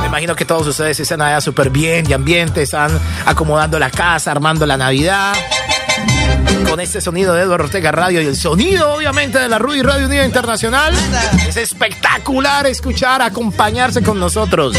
Me imagino que todos ustedes están allá súper bien, de ambiente, están acomodando la casa, armando la Navidad. Con este sonido de Eduardo Ortega Radio y el sonido, obviamente, de la RUI Radio Unida Internacional. Es espectacular escuchar, acompañarse con nosotros.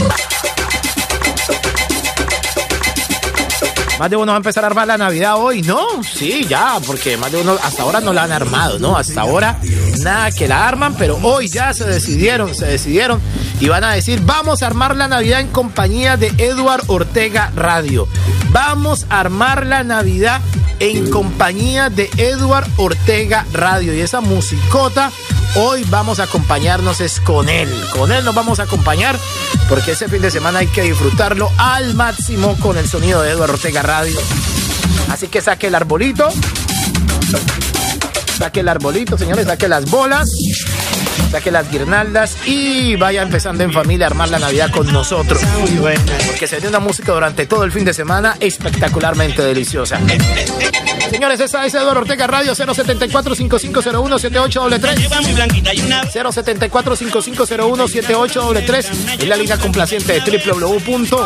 Más de uno va a empezar a armar la Navidad hoy, ¿no? Sí, ya, porque más de uno hasta ahora no la han armado, ¿no? Hasta ahora nada que la arman, pero hoy ya se decidieron, se decidieron y van a decir, vamos a armar la Navidad en compañía de Eduard Ortega Radio. Vamos a armar la Navidad en compañía de Eduard Ortega Radio. Y esa musicota hoy vamos a acompañarnos es con él. Con él nos vamos a acompañar porque ese fin de semana hay que disfrutarlo al máximo con el sonido de Eduardo Ortega Radio. Así que saque el arbolito. Saque el arbolito, señores, saque las bolas. Saque las guirnaldas y vaya empezando en familia a armar la Navidad con nosotros. Porque se dio una música durante todo el fin de semana espectacularmente deliciosa. Señores, esa es Eduardo Ortega Radio 074 5501 7833 074 5501 7833 Es la línea complaciente de www.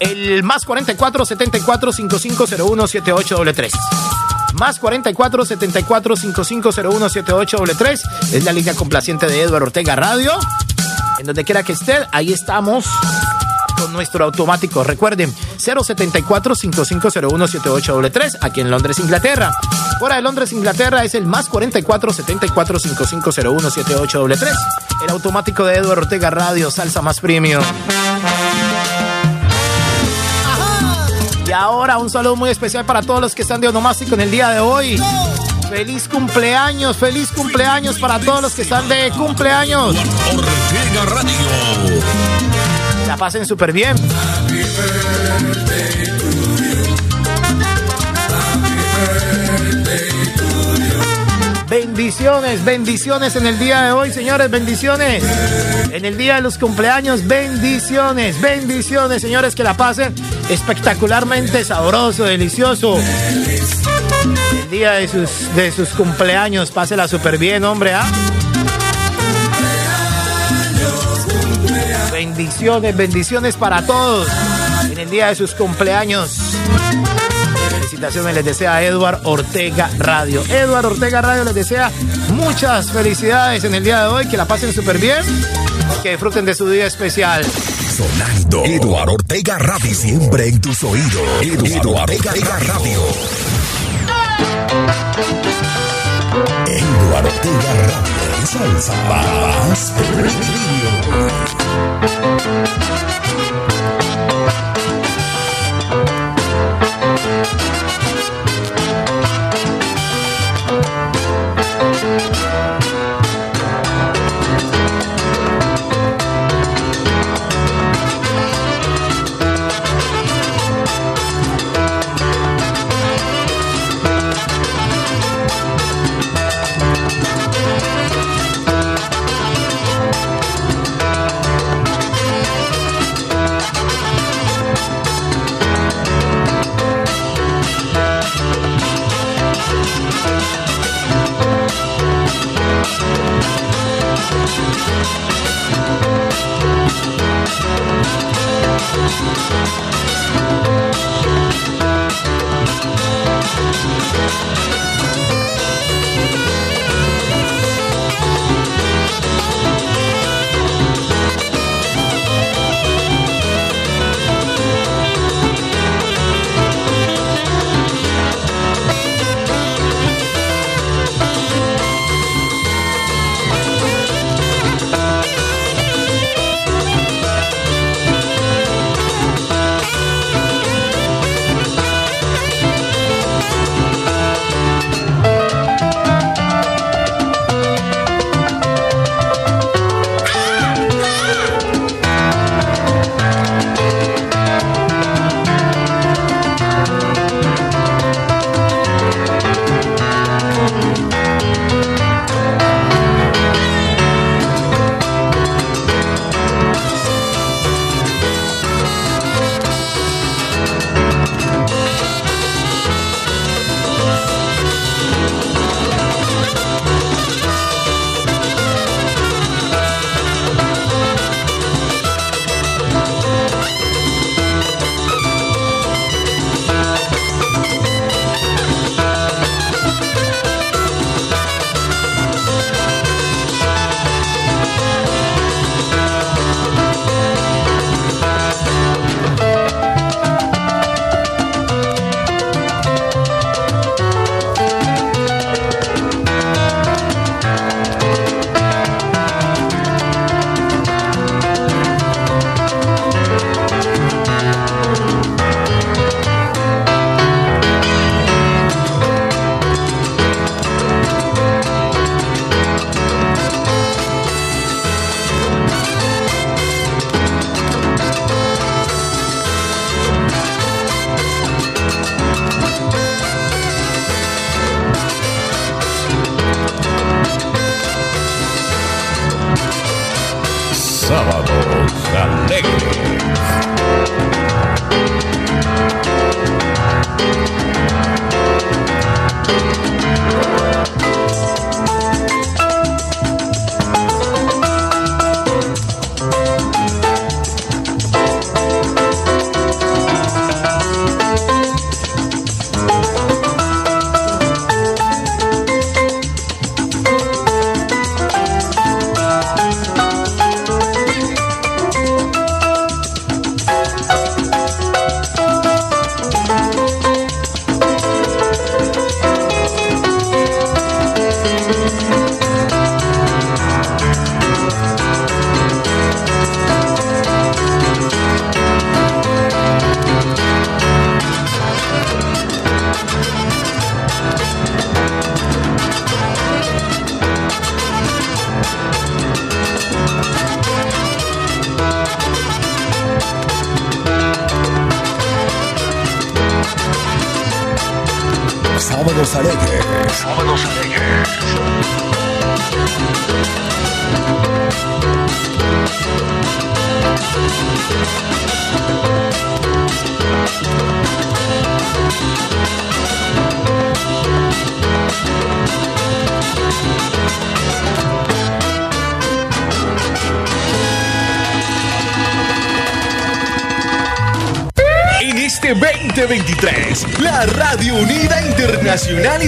El más 44 74 5501 7833 más 44 74 5501 7833 es la línea complaciente de Eduardo Ortega Radio. En donde quiera que esté, ahí estamos con nuestro automático. Recuerden, 074 5501 7833 aquí en Londres, Inglaterra. Fuera de Londres, Inglaterra es el más 44 74 5501 7833 El automático de Eduardo Ortega Radio, salsa más premium. Ahora un saludo muy especial para todos los que están de onomástico en el día de hoy. Feliz cumpleaños, feliz cumpleaños para todos los que están de cumpleaños. La pasen súper bien. Bendiciones, bendiciones en el día de hoy, señores, bendiciones. En el día de los cumpleaños, bendiciones, bendiciones, señores, que la pasen espectacularmente sabroso, delicioso. El día de sus, de sus cumpleaños, pásela súper bien, hombre, ¿ah? Bendiciones, bendiciones para todos en el día de sus cumpleaños. Felicitaciones les desea Eduard Ortega Radio. Eduard Ortega Radio les desea muchas felicidades en el día de hoy, que la pasen súper bien, que disfruten de su día especial. Sonando. Eduardo Ortega Radio. Siempre en tus oídos. Eduardo Ortega, Radio. Eduardo Ortega Radio. Salsa más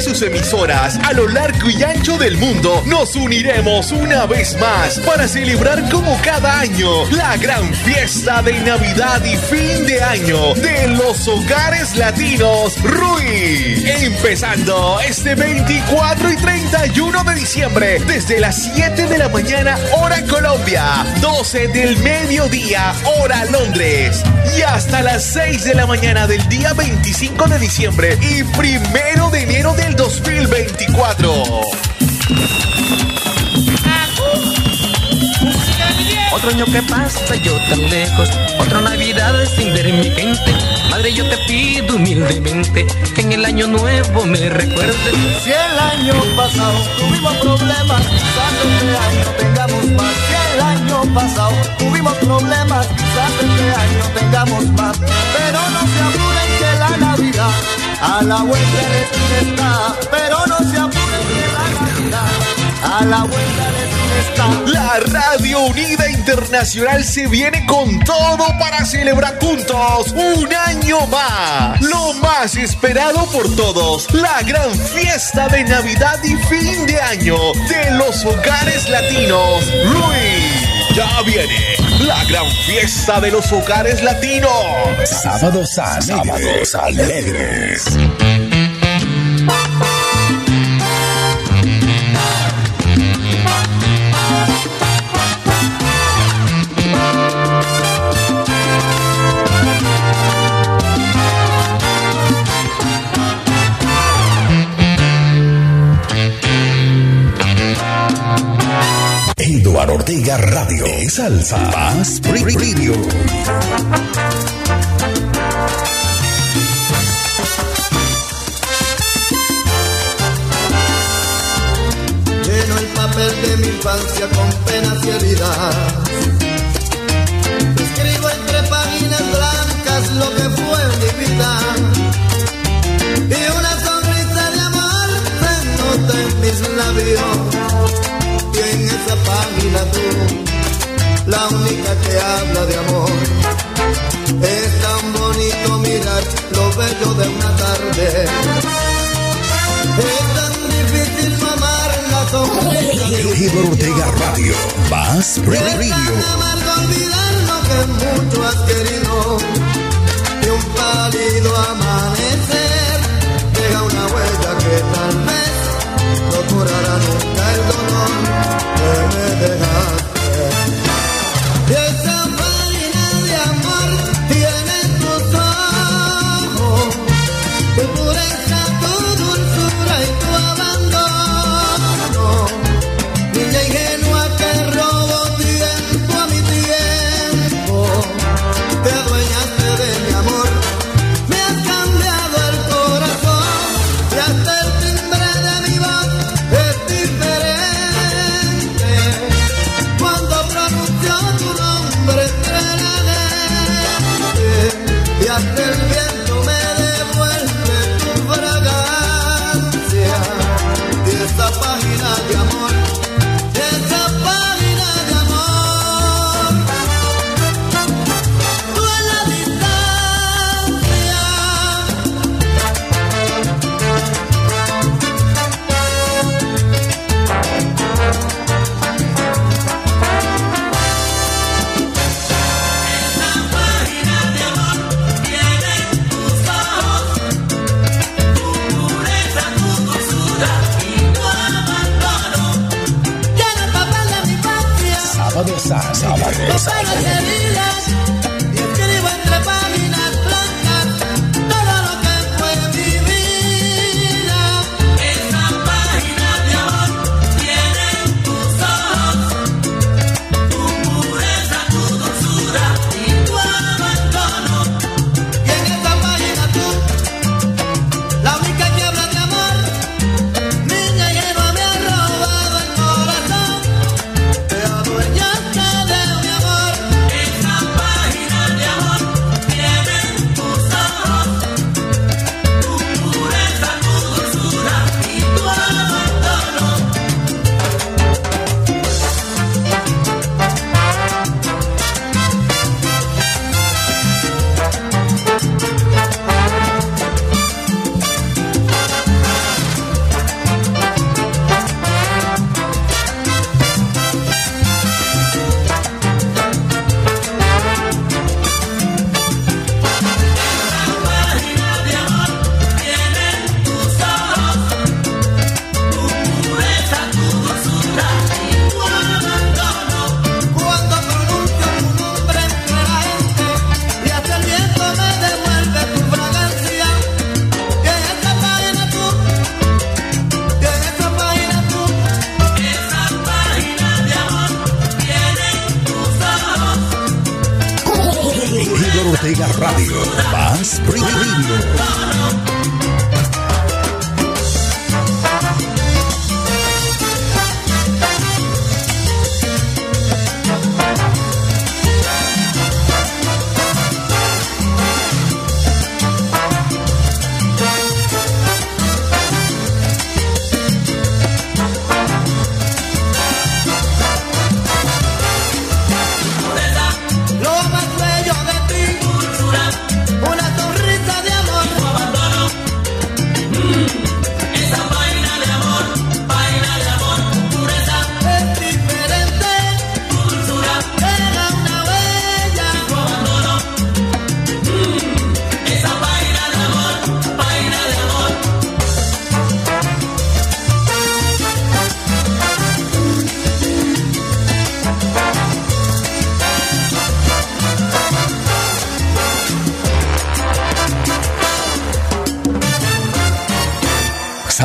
sus emisoras a lo largo y ancho del mundo nos uniremos una vez más para celebrar como cada año la gran fiesta de Navidad y fin de año de los hogares latinos RUI. Empezando este 24 y 31 de diciembre desde las 7 de la mañana hora Colombia, 12 del mediodía hora Londres y hasta las 6 de la mañana del día 25 de diciembre y primero de enero del 2024. Otro año que pasa yo tan lejos, otra Navidad sin ver mi gente. Madre, yo te pido humildemente que en el año nuevo me recuerdes. Si el año pasado tuvimos problemas, quizás este año tengamos más. Si el año pasado tuvimos problemas, quizás este año tengamos más. Pero no se apuren que la Navidad a la vuelta de está. A la vuelta de está. La Radio Unida Internacional se viene con todo para celebrar juntos un año más. Lo más esperado por todos, la gran fiesta de Navidad y fin de año de los hogares latinos. Luis, ya viene la gran fiesta de los hogares latinos. Sábados Alegres. Sábados Alegres. Radio. Salsa. Más Radio. Lleno el papel de mi infancia con penas y heridas. Escribo entre páginas blancas lo que fue mi vida. Y una sonrisa de amor se nota en mis labios. Esa página tú, la única que habla de amor. Es tan bonito mirar lo bello de una tarde. Es tan difícil mamar la sonrisa Eduardo Ortega Radio. Más Radio. amargo olvidar lo que mucho has querido. Y un pálido amanecer deja una huella que tal vez no curará nunca el dolor que me dejaste.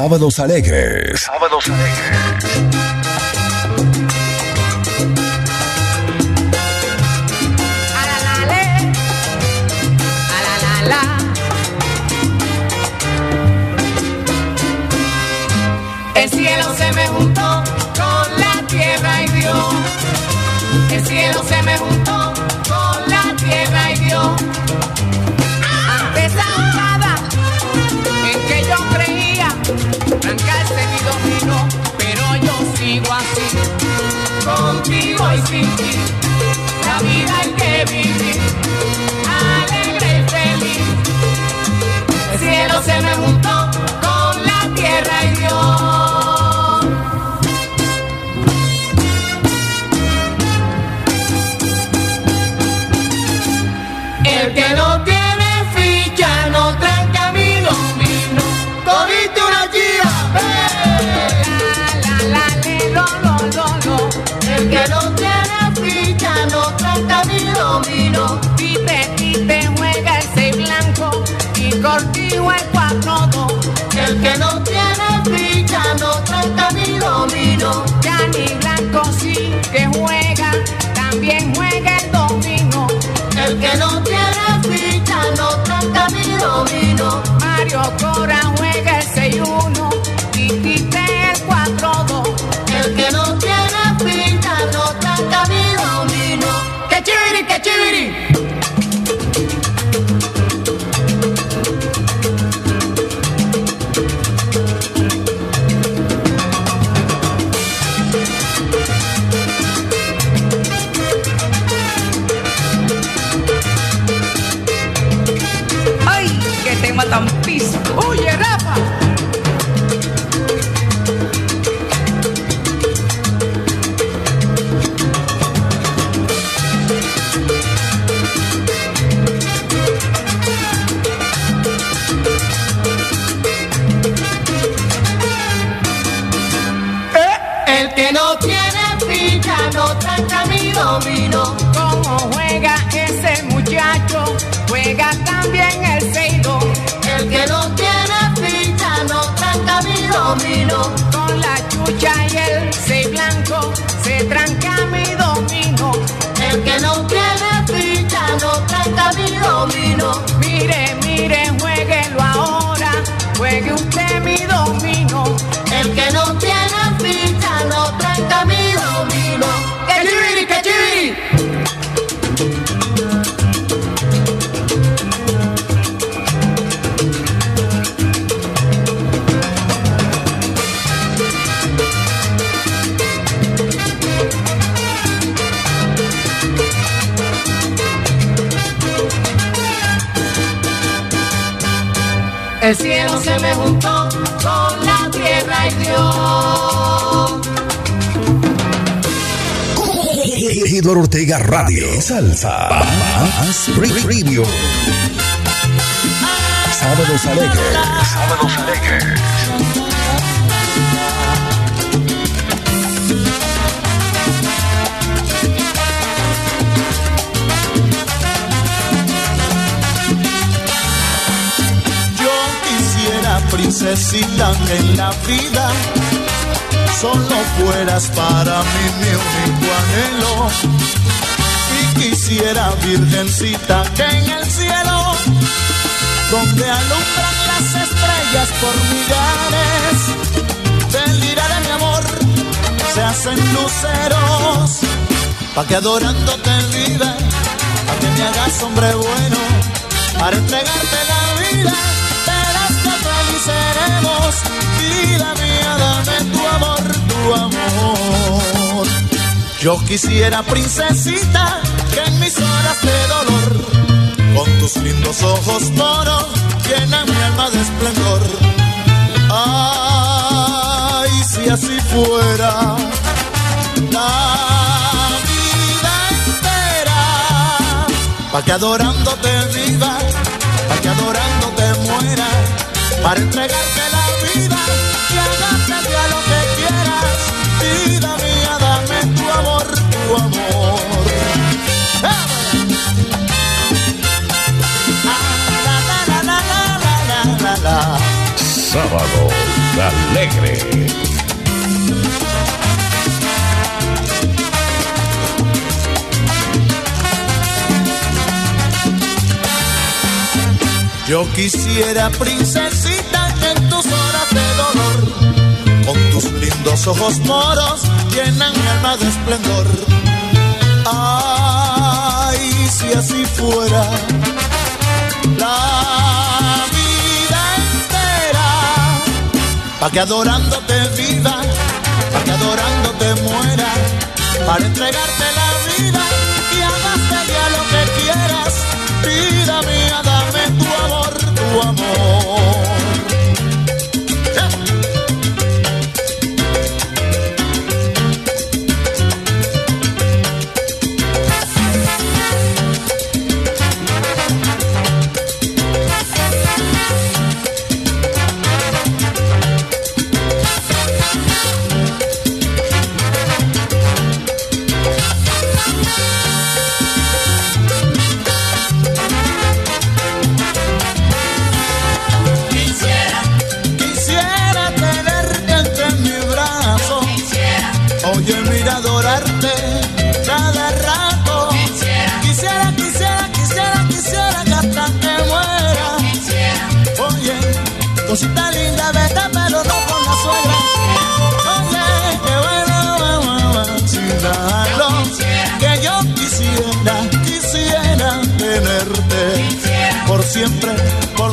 Sábados Alegres. la vida hay que vivir, alegre y feliz. El cielo se me juntó con la tierra y Dios. El que no tiene domino. Como juega ese muchacho, juega también el seido. El que no tiene ficha no tranca mi domino. Se me juntó con la tierra y Dios. Eduardo Ortega Radio. Salsa. Más Radio. Sábados alegres. Sábados alegres. Que en la vida solo fueras para mí mi único anhelo. Y quisiera, virgencita, que en el cielo, donde alumbran las estrellas por millares, del lira de mi amor se hacen luceros, pa' que adorándote viva, pa' que me hagas hombre bueno, para entregarte la vida, seremos, vida mía, dame tu amor, tu amor. Yo quisiera, princesita, que en mis horas de dolor, con tus lindos ojos moros, llena mi alma de esplendor. Ay, si así fuera la vida entera, pa' que adorándote viva, pa' que adorándote muera, para entregarte la vida y hagarte a lo que quieras. Vida mía, dame tu amor, tu amor. Sábados alegres. Yo quisiera, princesita, lindos ojos moros, llenan mi alma de esplendor. Ay, si así fuera la vida entera, pa' que adorándote viva, pa' que adorándote muera, para entregarte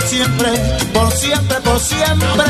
siempre, por siempre, por siempre.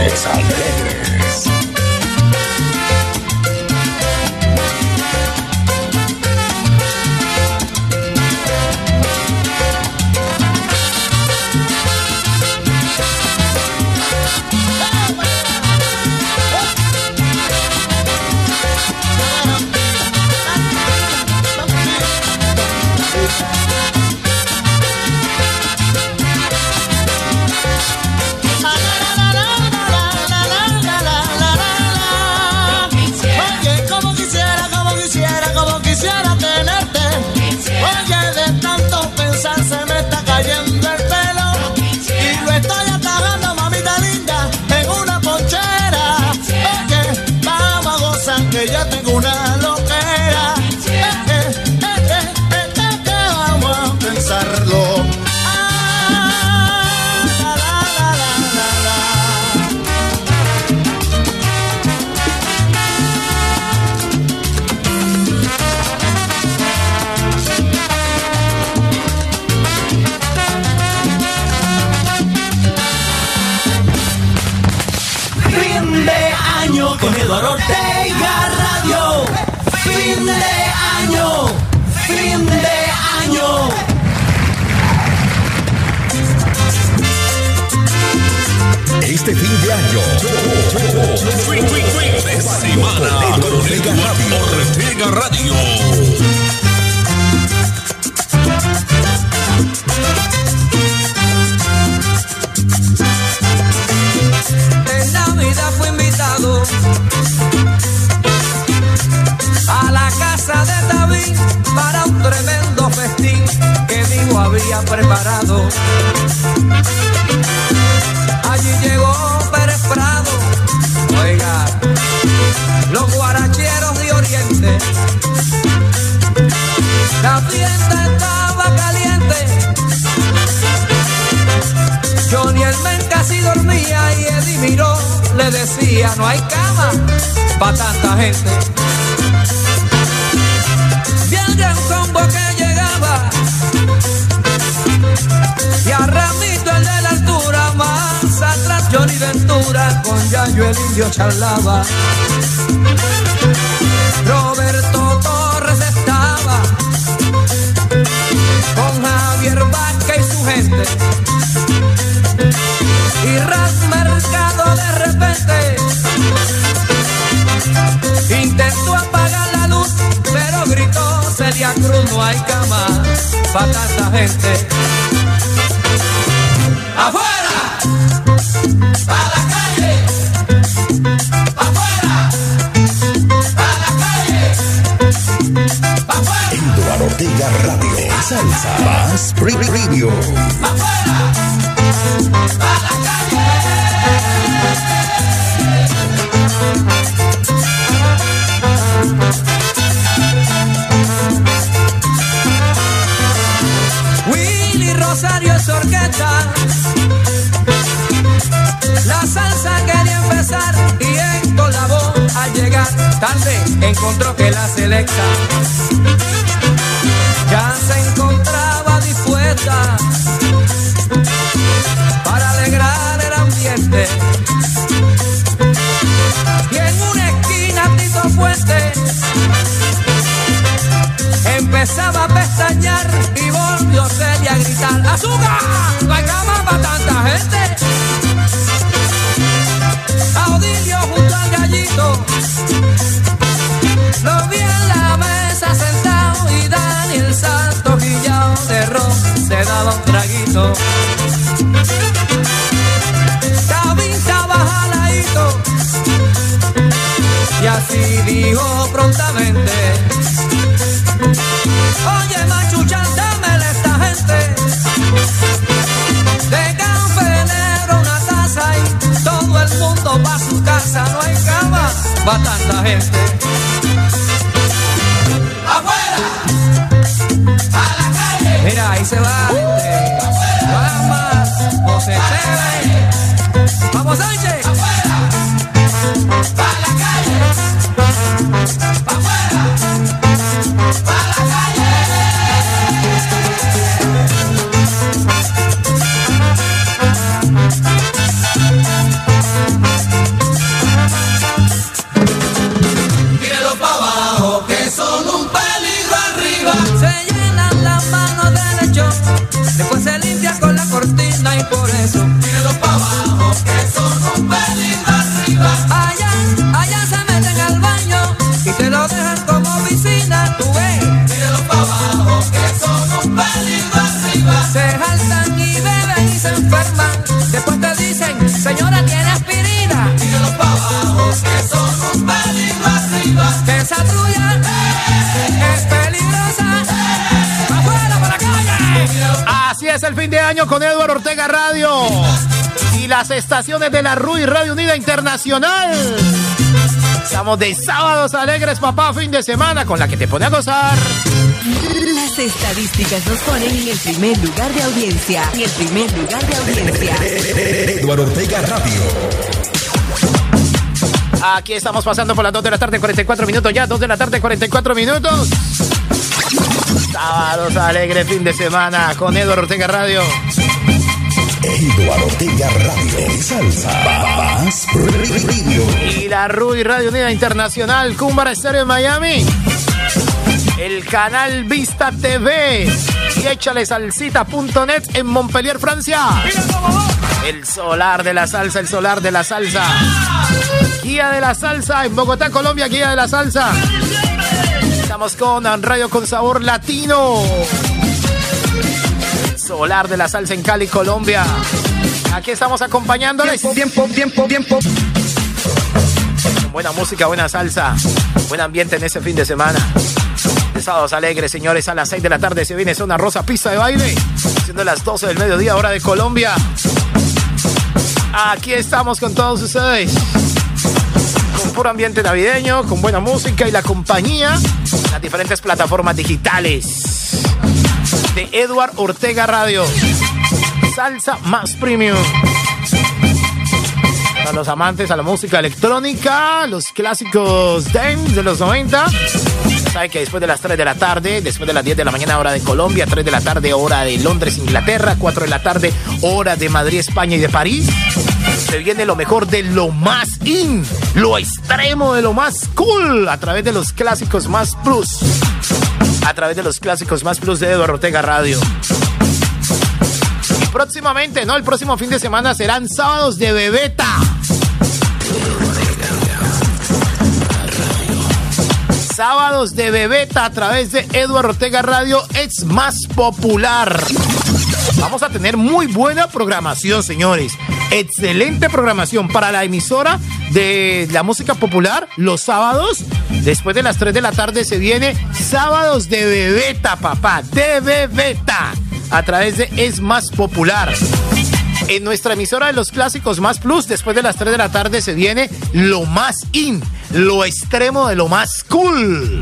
A Celia Cruz, no hay cama para tanta gente. ¡Afuera! ¡Para la calle! ¡Afuera! ¡Para la calle! Eduardo Ortega Radio. Salsa más Pre- Preview. Willy La salsa quería empezar y con la voz al llegar tarde encontró que la selecta ya se encontraba dispuesta para alegrar el ambiente. Y en una esquina Tito Fuente empezaba a pestañear y volvió Celia a gritar ¡Azúcar! ¡No hay cama para tanta gente! Se daba un traguito Cabin estaba jaladito y así dijo prontamente Oye, machuchan, dámele esta gente. De canfelero una taza y todo el mundo va a su casa. No hay cama para tanta gente. Ahí se va. gente. Vamos, José Esteban. Las estaciones de la RUI Radio Unida Internacional. Estamos de sábados alegres, papá, fin de semana, con la que te pone a gozar. Las estadísticas nos ponen en el primer lugar de audiencia. En el primer lugar de audiencia. Eduardo Ortega Radio. Aquí estamos pasando por las 2 de la tarde, 44 minutos ya, 2 de la tarde, 44 minutos. Sábados alegre fin de semana con Eduardo Ortega Radio. Radio. Salsa. Más. Y la RUI Radio Unida Internacional, Cúmbara Estéreo en Miami. El canal Vista TV. Y échale salsita.net en Montpellier, Francia. El solar de la salsa, el solar de la salsa. Guía de la salsa en Bogotá, Colombia, guía de la salsa. Estamos con Radio con Sabor Latino. Solar de la salsa en Cali, Colombia. Aquí estamos acompañándoles. Tiempo, tiempo, tiempo. Con buena música, buena salsa. Buen ambiente en ese fin de semana. De sábados alegres, señores. A las 6 de la tarde se viene Zona Rosa Pista de Baile. Siendo las 12 del mediodía, hora de Colombia. Aquí estamos con todos ustedes. Con puro ambiente navideño, con buena música y la compañía. Las diferentes plataformas digitales. De Edward Ortega Radio. Salsa más premium. Para los amantes a la música electrónica, los clásicos dance de los 90. Ya sabe que después de las 3 de la tarde, después de las 10 de la mañana, hora de Colombia, 3 de la tarde, hora de Londres, Inglaterra, 4 de la tarde, hora de Madrid, España y de París, se viene lo mejor de lo más in, lo extremo de lo más cool, a través de los clásicos más plus. A través de los clásicos más plus de Eduardo Ortega Radio. Y próximamente, no, el próximo fin de semana serán sábados de bebeta. Sábados de bebeta a través de Eduardo Ortega Radio es más popular. Vamos a tener muy buena programación, señores. Excelente programación para la emisora de la música popular los sábados. Después de las 3 de la tarde se viene sábados de bebeta, papá. De bebeta. A través de Es Más Popular. En nuestra emisora de los clásicos Más Plus, después de las 3 de la tarde se viene lo más in, lo extremo de lo más cool.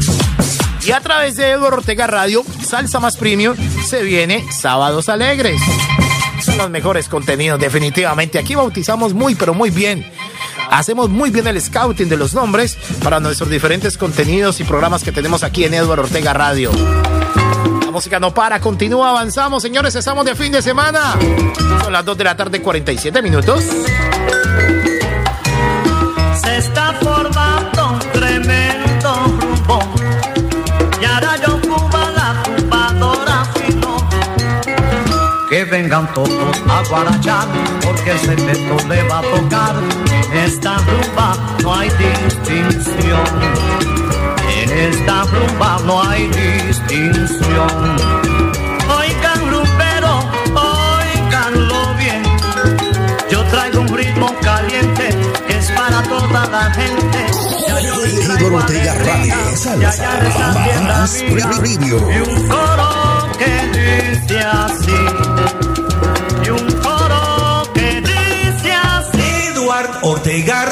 Y a través de Eduardo Ortega Radio, Salsa Más Premium, se viene Sábados Alegres. Los mejores contenidos, definitivamente. Aquí bautizamos muy, pero muy bien. Hacemos muy bien el scouting de los nombres para nuestros diferentes contenidos y programas que tenemos aquí en Eduardo Ortega Radio. La música no para, continúa, avanzamos, señores, estamos de fin de semana. Son las 2 de la tarde, 47 minutos. Se está formando vengan todos a guarachar, porque ese teto le va a tocar. En esta rumba no hay distinción. En esta rumba no hay distinción. Oigan, rumbero, oiganlo bien. Yo traigo un ritmo caliente que es para toda la gente. Ya yo les traigo Eduardo Ortega Radio. alegría, y Más. Radio. Un coro que dice así. Ortega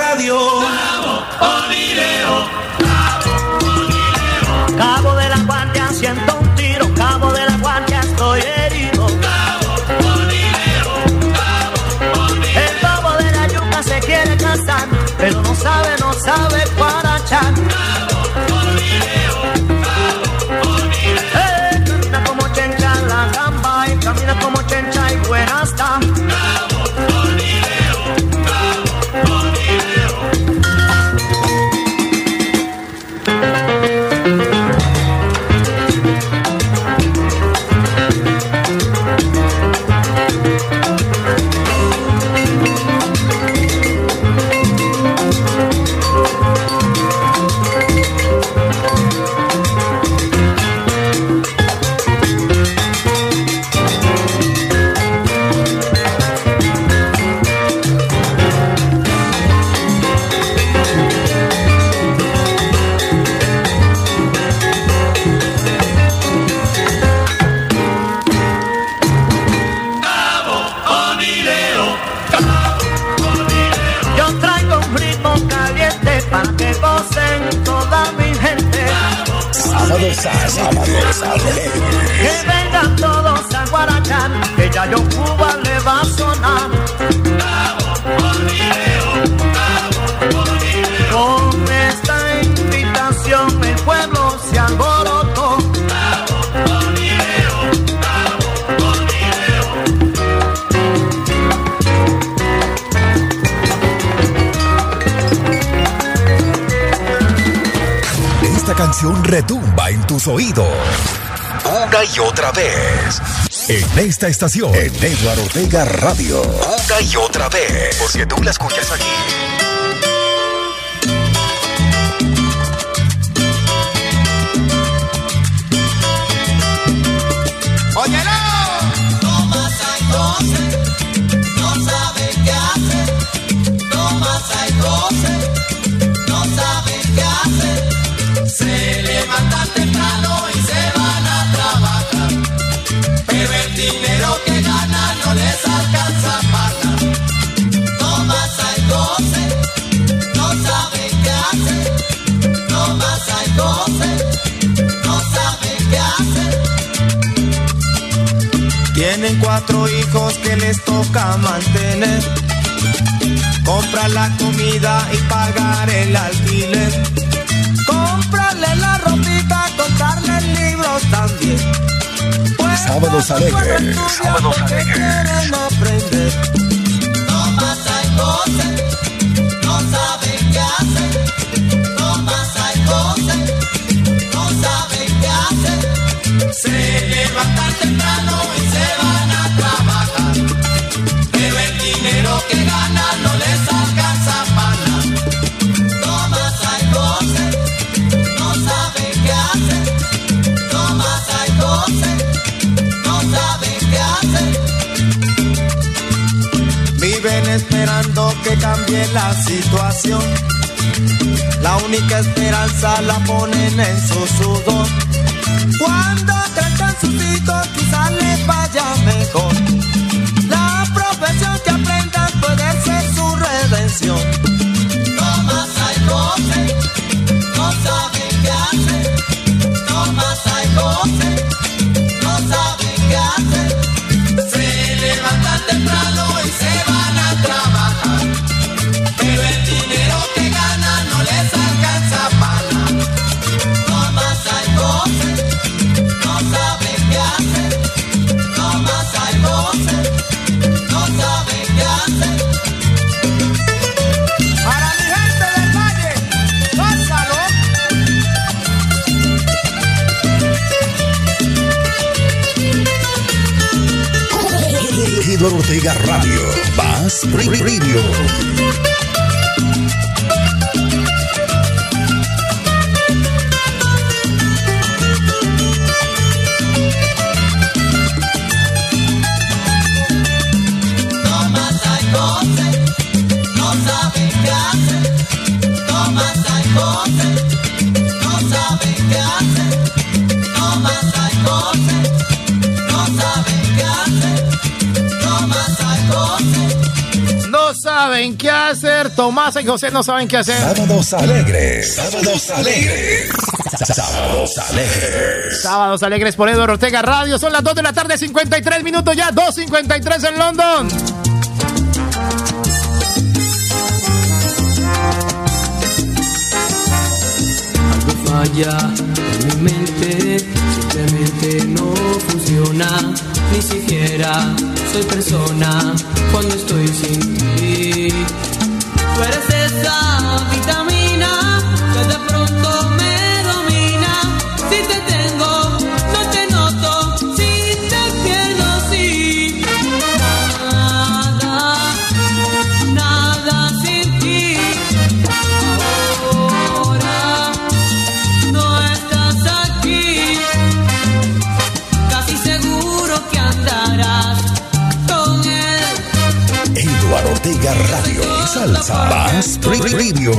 Canción retumba en tus oídos. Una y otra vez. En esta estación, en Eduardo Ortega Radio. Una y otra vez. Porque tú la escuchas aquí. La comida y pagar el alquiler. Comprarle la ropita, comprarle libros también. Pues Sábados alegres. Sábados alegres. aprender. Toma Saicose, no sabe qué hacer. Cambie la situación. La única esperanza la ponen en su sudor. Cuando crezcan sus hijos quizás les vaya mejor. La profesión que aprendan puede ser su redención. Radio. Más Radio. Tomás y José no saben qué hacer. Sábados alegres. Sábados alegres. Sábados alegres. Sábados alegres por Eduardo Ortega Radio. Son las 2 de la tarde, 53 minutos ya. 2.53 en London. Algo falla en mi mente, simplemente no funciona. Ni siquiera soy persona cuando estoy sin ti. Tú eres Salsa. Más Radio.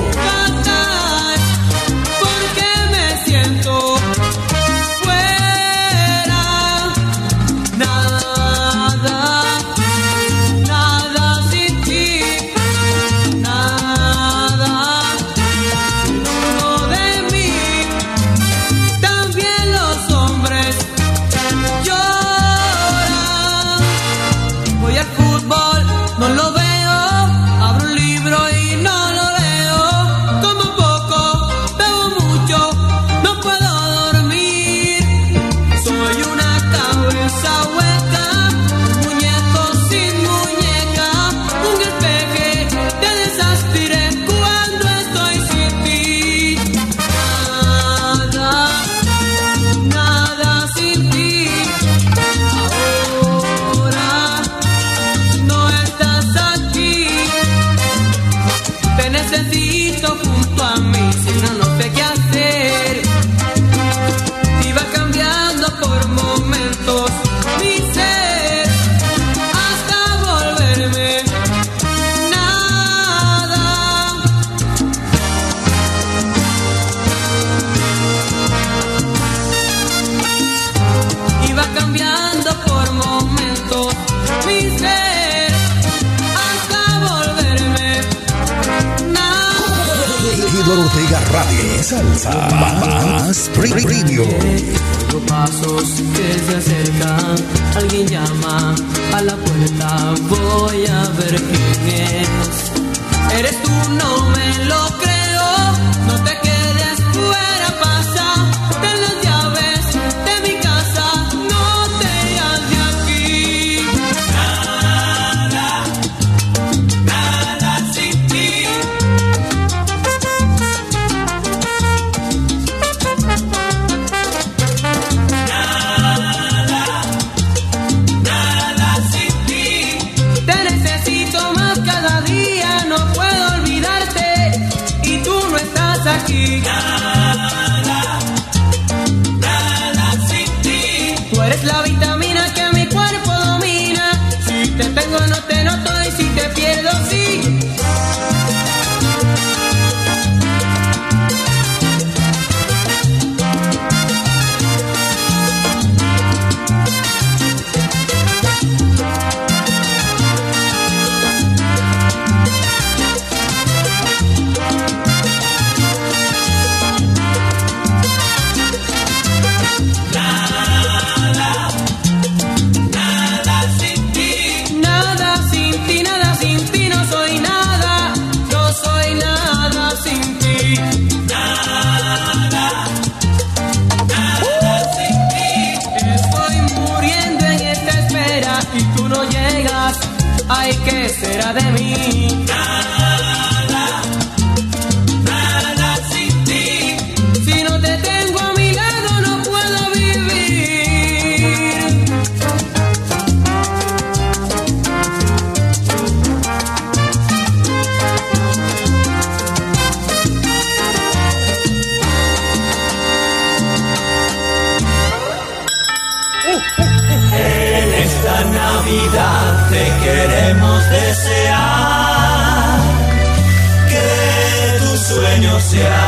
salsa. Más Radio. Los pasos que se acercan, alguien llama a la puerta. Voy a ver quién es. Eres tú, no me lo Yeah.